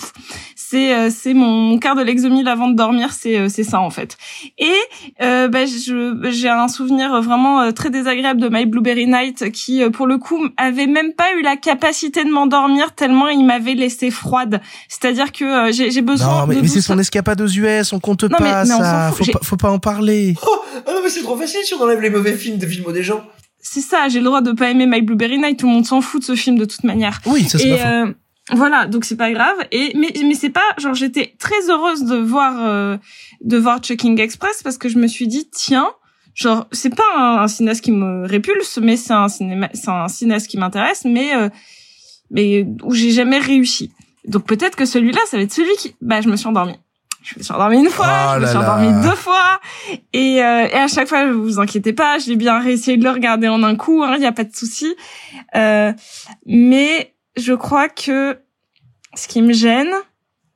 c'est euh, c'est mon, quart de l'exomile avant de dormir, c'est euh, c'est ça en fait. Et euh, bah, je j'ai un souvenir vraiment euh, très désagréable de My Blueberry Night qui pour le coup avait même pas eu la capacité de m'endormir tellement il m'avait laissé froide. C'est-à-dire que j'ai j'ai besoin Non mais, mais c'est son escapade aux US, on compte pas ça. faut, pas, faut pas en parler. Oh, ah non mais c'est trop facile si on enlève les mauvais films de films des gens c'est ça, j'ai le droit de pas aimer My Blueberry Night, tout le monde s'en fout de ce film de toute manière. Oui, ça c'est pas euh, voilà, donc c'est pas grave. Et mais mais c'est pas genre j'étais très heureuse de voir euh, de voir Chucking Express parce que je me suis dit tiens genre c'est pas un, cinéaste qui me répulse mais c'est un cinéma c'est un cinéaste qui m'intéresse mais euh, mais où j'ai jamais réussi. Donc peut-être que celui-là ça va être celui qui bah je me suis endormie je me suis endormie une fois, oh je me suis endormie deux fois, et, euh, et à chaque fois, vous inquiétez pas, j'ai bien réussi de le regarder en un coup, il hein, n'y a pas de souci. Euh, mais je crois que ce qui me gêne,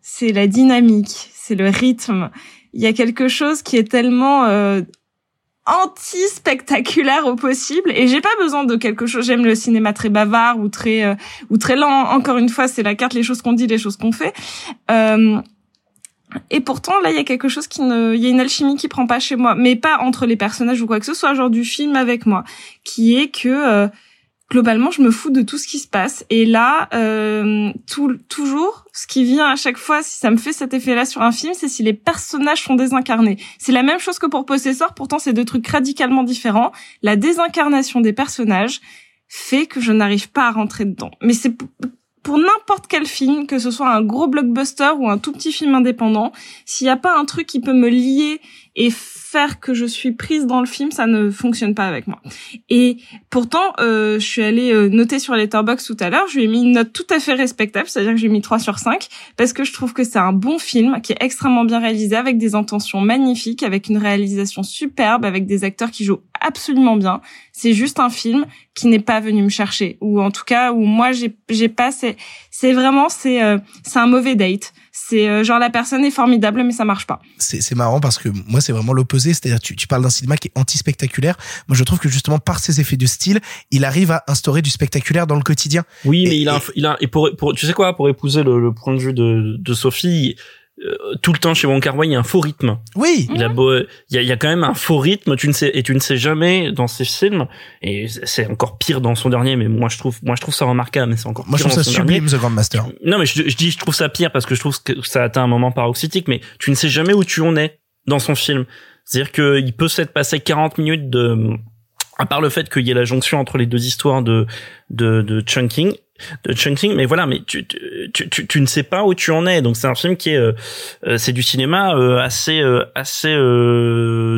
c'est la dynamique, c'est le rythme. Il y a quelque chose qui est tellement euh, anti-spectaculaire au possible et j'ai pas besoin de quelque chose. J'aime le cinéma très bavard ou très euh, ou très lent. Encore une fois c'est la carte les choses qu'on dit les choses qu'on fait. Euh, et pourtant, là, il y a quelque chose qui ne, il y a une alchimie qui prend pas chez moi, mais pas entre les personnages ou quoi que ce soit, genre du film avec moi, qui est que euh, globalement, je me fous de tout ce qui se passe. Et là, euh, tout, toujours, ce qui vient à chaque fois, si ça me fait cet effet-là sur un film, c'est si les personnages sont désincarnés. C'est la même chose que pour Possessor, pourtant c'est deux trucs radicalement différents. La désincarnation des personnages fait que je n'arrive pas à rentrer dedans. Mais c'est pour n'importe quel film, que ce soit un gros blockbuster ou un tout petit film indépendant, s'il n'y a pas un truc qui peut me lier et que je suis prise dans le film, ça ne fonctionne pas avec moi. Et pourtant, euh, je suis allée euh, noter sur Letterboxd tout à l'heure, je lui ai mis une note tout à fait respectable, c'est-à-dire que j'ai mis 3 sur 5, parce que je trouve que c'est un bon film qui est extrêmement bien réalisé, avec des intentions magnifiques, avec une réalisation superbe, avec des acteurs qui jouent absolument bien. C'est juste un film qui n'est pas venu me chercher, ou en tout cas où moi j'ai pas c'est vraiment c'est euh, un mauvais date c'est euh, genre la personne est formidable mais ça marche pas. C'est marrant parce que moi c'est vraiment l'opposé, c'est-à-dire tu, tu parles d'un cinéma qui est anti-spectaculaire. Moi je trouve que justement par ses effets de style, il arrive à instaurer du spectaculaire dans le quotidien. Oui, mais il a, il a et pour, pour tu sais quoi? Pour épouser le, le point de vue de, de Sophie, tout le temps chez Wong Kar Wai, il y a un faux rythme. Oui. Il a beau, il y a, il y a quand même un faux rythme. Tu ne sais et tu ne sais jamais dans ses films. Et c'est encore pire dans son dernier. Mais moi je trouve, moi je trouve ça remarquable. Mais c'est encore. Moi je trouve ça sublime, The Grandmaster. Non mais je, je, dis, je trouve ça pire parce que je trouve que ça atteint un moment paroxytique. Mais tu ne sais jamais où tu en es dans son film. C'est-à-dire qu'il peut s'être passé 40 minutes de à part le fait qu'il y ait la jonction entre les deux histoires de de, de chunking de chunking mais voilà mais tu, tu, tu, tu, ne sais pas où tu en es. Donc c'est un film qui est euh, euh, c'est du cinéma euh, assez assez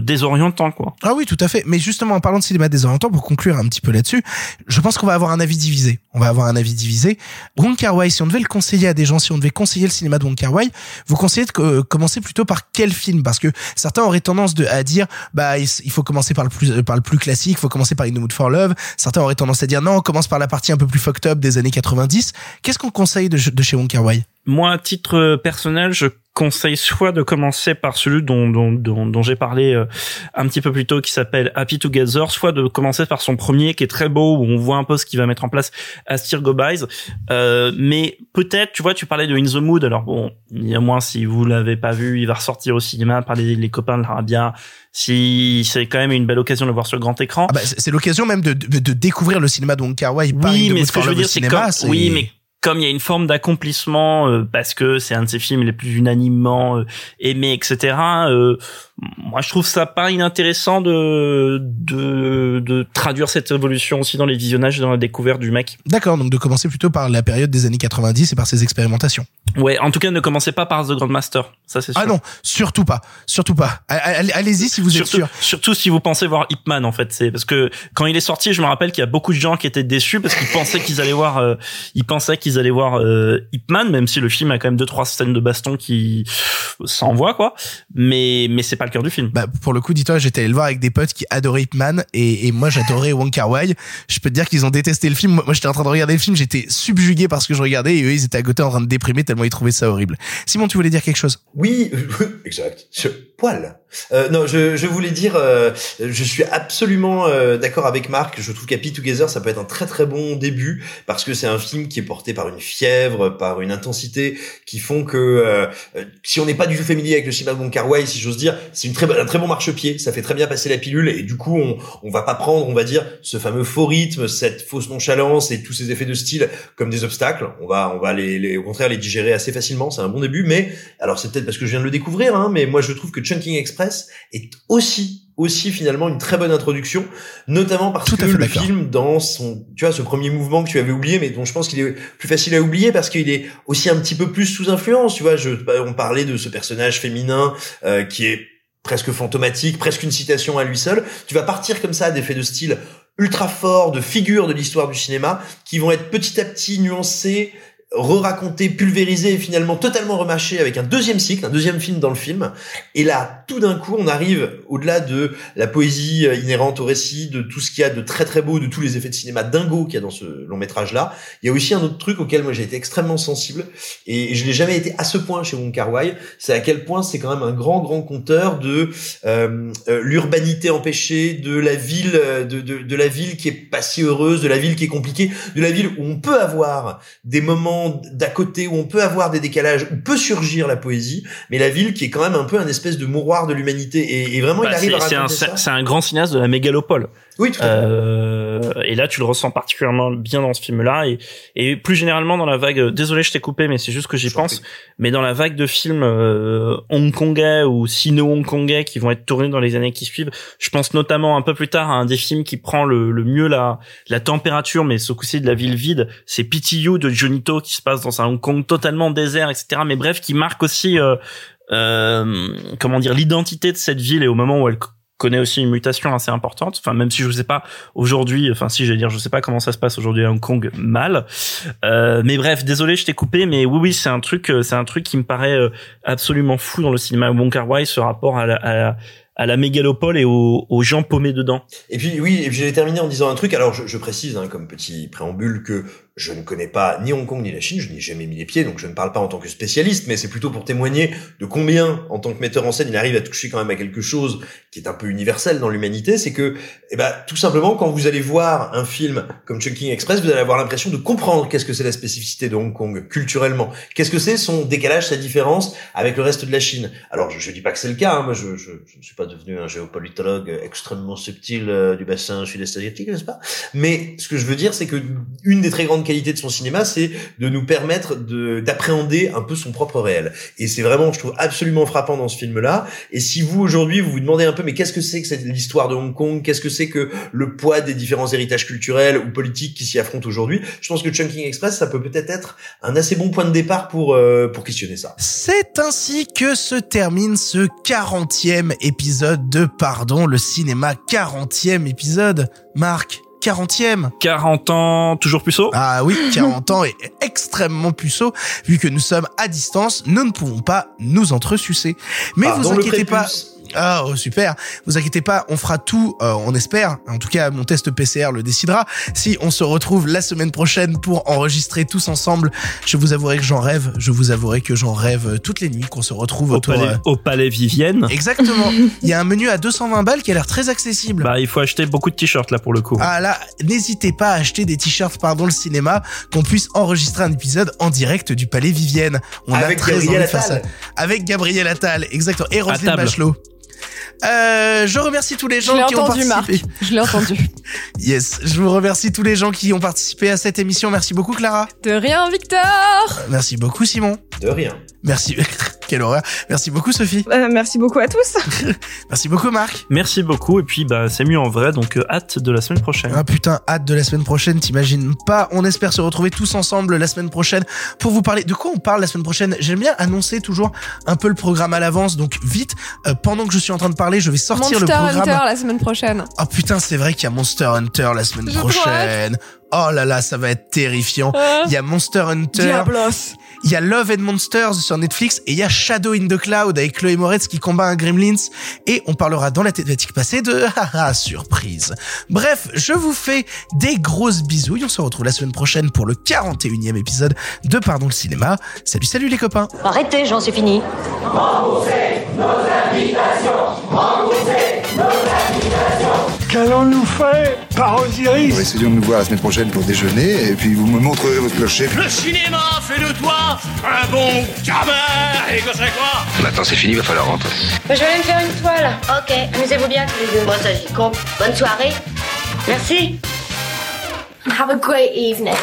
désorientant quoi. Ah oui tout à fait. Mais justement en parlant de cinéma désorientant pour conclure un petit peu là-dessus je pense qu'on va avoir un avis divisé. On va avoir un avis divisé. Wong Kar Wai si on devait le conseiller à des gens si on devait conseiller le cinéma de Wong Kar Wai vous conseillez de commencer plutôt par quel film? Parce que certains auraient tendance à dire bah il faut commencer par le plus par le plus classique il faut commencer par In the Mood for Love. Certains auraient tendance à dire non on commence par la partie un peu plus fucked up des années 90. Qu'est-ce qu'on conseille de, de chez Wong Kar Wai Moi, à titre personnel, je conseille soit de commencer par celui dont, dont, dont, dont j'ai parlé euh, un petit peu plus tôt, qui s'appelle Happy Together, soit de commencer par son premier, qui est très beau, où on voit un peu ce qu'il va mettre en place à Steer Gobies. Euh, mais peut-être, tu vois, tu parlais de In the Mood, alors bon, il y a moins si vous l'avez pas vu, il va ressortir au cinéma par les, les copains de l'Arabia. Si c'est quand même une belle occasion de le voir sur le grand écran. Ah bah, c'est l'occasion même de, de, de, découvrir le cinéma de Wong Kar Wai. Oui, mais ce que je veux dire, c'est comme, oui, mais comme il y a une forme d'accomplissement euh, parce que c'est un de ses films les plus unanimement euh, aimés, etc. Moi, je trouve ça pas inintéressant de, de de traduire cette évolution aussi dans les visionnages et dans la découverte du mec. D'accord, donc de commencer plutôt par la période des années 90 et par ses expérimentations. Ouais, en tout cas, ne commencez pas par The Grandmaster, ça c'est sûr. Ah non, surtout pas, surtout pas. Allez-y si vous êtes sûr. Surtout si vous pensez voir Ip Man en fait, c'est parce que quand il est sorti, je me rappelle qu'il y a beaucoup de gens qui étaient déçus parce qu'ils pensaient qu'ils allaient voir, euh, ils pensaient qu'ils allaient voir euh, Ip Man, même si le film a quand même deux trois scènes de baston qui s'envoient quoi. Mais mais c'est pas le cœur du film. Bah pour le coup, dis-toi, j'étais allé le voir avec des potes qui adoraient Ip Man et, et moi j'adorais Wong Kar Wai. Je peux te dire qu'ils ont détesté le film. Moi, j'étais en train de regarder le film, j'étais subjugué par ce que je regardais et eux ils étaient à côté en train de déprimer tellement ils trouvaient ça horrible. Simon, tu voulais dire quelque chose? Oui, exact. Poil. Euh, non, je, je voulais dire, euh, je suis absolument euh, d'accord avec Marc. Je trouve qu'Happy Together, ça peut être un très très bon début parce que c'est un film qui est porté par une fièvre, par une intensité qui font que euh, si on n'est pas du tout familier avec le cinéma de si j'ose dire, c'est une très un très bon marchepied. Ça fait très bien passer la pilule et du coup, on on va pas prendre, on va dire, ce fameux faux rythme, cette fausse nonchalance et tous ces effets de style comme des obstacles. On va on va les, les au contraire les digérer assez facilement. C'est un bon début, mais alors c'est peut-être parce que je viens de le découvrir, hein, mais moi je trouve que Chunking Express est aussi aussi finalement une très bonne introduction, notamment parce Tout que le film dans son, tu vois, ce premier mouvement que tu avais oublié, mais dont je pense qu'il est plus facile à oublier parce qu'il est aussi un petit peu plus sous influence, tu vois. Je, on parlait de ce personnage féminin euh, qui est presque fantomatique, presque une citation à lui seul. Tu vas partir comme ça d'effets de style ultra forts, de figures de l'histoire du cinéma qui vont être petit à petit nuancés, re-raconté, pulvérisé et finalement totalement remâché avec un deuxième cycle, un deuxième film dans le film. Et là, tout d'un coup, on arrive au-delà de la poésie euh, inhérente au récit, de tout ce qu'il y a de très très beau, de tous les effets de cinéma dingo qu'il y a dans ce long métrage là. Il y a aussi un autre truc auquel moi j'ai été extrêmement sensible et je n'ai jamais été à ce point chez Wong Wai. C'est à quel point c'est quand même un grand grand conteur de euh, euh, l'urbanité empêchée, de la ville, de, de, de la ville qui est pas si heureuse, de la ville qui est compliquée, de la ville où on peut avoir des moments d'à côté où on peut avoir des décalages, où peut surgir la poésie, mais la ville qui est quand même un peu un espèce de mouroir de l'humanité. Et, et vraiment, bah, il arrive à raconter ça. c'est un grand cinéaste de la mégalopole. Oui, tout à fait. Euh, et là, tu le ressens particulièrement bien dans ce film-là, et, et plus généralement dans la vague. euh, Désolé, je t'ai coupé, mais c'est juste que j'y pense. Mais dans la vague de films euh, hongkongais ou sino-hongkongais qui vont être tournés dans les années qui suivent, je pense notamment un peu plus tard à un des films qui prend le, le mieux la, la température, mais ce coup-ci de la ville vide. C'est Pity You de Junito qui se passe dans un Hong Kong totalement désert, etc. Mais bref, qui marque aussi euh, euh, comment dire l'identité de cette ville et au moment où elle connaît aussi une mutation assez importante. Enfin, même si je sais pas aujourd'hui, enfin si j'allais dire, je sais pas comment ça se passe aujourd'hui à Hong Kong mal. Euh, mais bref, désolé, je t'ai coupé, mais oui, oui, c'est un truc, euh, c'est un truc qui me paraît euh, absolument fou dans le cinéma Wong Kar Wai, ce rapport à la, à la, mégalopole et aux, aux gens paumés dedans. Et puis oui, et puis j'allais terminer en disant un truc. Alors je, je précise, hein, comme petit préambule, que je ne connais pas ni Hong Kong ni la Chine, je n'y ai jamais mis les pieds, donc je ne parle pas en tant que spécialiste, mais c'est plutôt pour témoigner de combien, en tant que metteur en scène, il arrive à toucher quand même à quelque chose qui est un peu universel dans l'humanité. C'est que, eh ben, tout simplement, quand vous allez voir un film comme Chunking Express, vous allez avoir l'impression de comprendre qu'est-ce que c'est la spécificité de Hong Kong culturellement, qu'est-ce que c'est son décalage, sa différence avec le reste de la Chine? Alors je, je dis pas que c'est le cas, hein, moi je ne suis pas devenu un géopolitologue extrêmement subtil euh, du bassin sud-est asiatique, n'est-ce pas? Mais ce que je veux dire, c'est que une des très grandes qualité de son cinéma, c'est de nous permettre de d'appréhender un peu son propre réel. Et c'est vraiment, je trouve, absolument frappant dans ce film-là. Et si vous aujourd'hui vous vous demandez un peu, mais qu'est-ce que c'est que cette l'histoire de Hong Kong? Qu'est-ce que c'est que le poids des différents héritages culturels ou politiques qui s'y affrontent aujourd'hui? Je pense que Chunking Express, ça peut peut-être être un assez bon point de départ pour euh, pour questionner ça. C'est ainsi que se termine ce 40e épisode de Pardon le cinéma 40e épisode. Marc, 40e. 40 ans, toujours puceau? Ah oui, 40 ans et extrêmement puceau, vu que nous sommes à distance, nous ne pouvons pas nous entresucer. Mais Pardon vous inquiétez pas. Ah, oh, super. Vous inquiétez pas, on fera tout, euh, on espère. En tout cas, mon test PCR le décidera. Si on se retrouve la semaine prochaine pour enregistrer tous ensemble, je vous avouerai que j'en rêve. Je vous avouerai que j'en rêve toutes les nuits qu'on se retrouve Au autour. palais, euh, au palais Vivienne. Exactement. Il y a un menu à 220 balles qui a l'air très accessible. Bah, il faut acheter beaucoup de t-shirts là pour le coup. Ah là, n'hésitez pas à acheter des t-shirts pardon le cinéma, qu'on puisse enregistrer un épisode en direct du Palais Vivienne. On Avec a très Gabriel envie de faire Attal. ça. Avec Gabriel Attal, exactement. Et Roselyne. Bachelot. Euh, je remercie tous les Je gens l'ai qui ont entendu, Marc. participé. Je l'ai entendu. Yes, je vous remercie tous les gens qui ont participé à cette émission. Merci beaucoup Clara. De rien, Victor Merci beaucoup Simon. De rien. Merci. Quelle horreur. Merci beaucoup Sophie. Euh, merci beaucoup à tous. Merci beaucoup Marc. Merci beaucoup et puis bah c'est mieux en vrai donc euh, hâte de la semaine prochaine. Ah putain, hâte de la semaine prochaine, t'imagines pas. On espère se retrouver tous ensemble la semaine prochaine pour vous parler. De quoi on parle la semaine prochaine? J'aime bien annoncer toujours un peu le programme à l'avance. Donc vite, euh, pendant que je suis en train de parler, je vais sortir Monster le programme. Hunter la semaine prochaine. Oh putain, c'est vrai qu'il y a Monster Hunter la semaine prochaine. Oh là là, ça va être terrifiant. Ah. Il y a Monster Hunter. Diablos. Il y a Love and Monsters sur Netflix et il y a Shadow in the Cloud avec Chloé Moretz qui combat un Gremlins et on parlera dans la thématique passée de haha surprise. Bref, je vous fais des grosses bisous. On se retrouve la semaine prochaine pour le 41e épisode de Pardon le cinéma. Salut salut les copains. Arrêtez, j'en suis fini. Qu'allons-nous faire? Par Osiris Essayons de nous voir la semaine prochaine pour déjeuner, et puis vous me montrerez votre clocher. Le cinéma fait de toi un bon gamin Et que c'est quoi? Maintenant c'est fini, va falloir rentrer. Je vais aller me faire une toile. Ok, amusez-vous bien tous les deux. Moi, ça j'y compte. Bonne soirée. Merci. Have a great evening.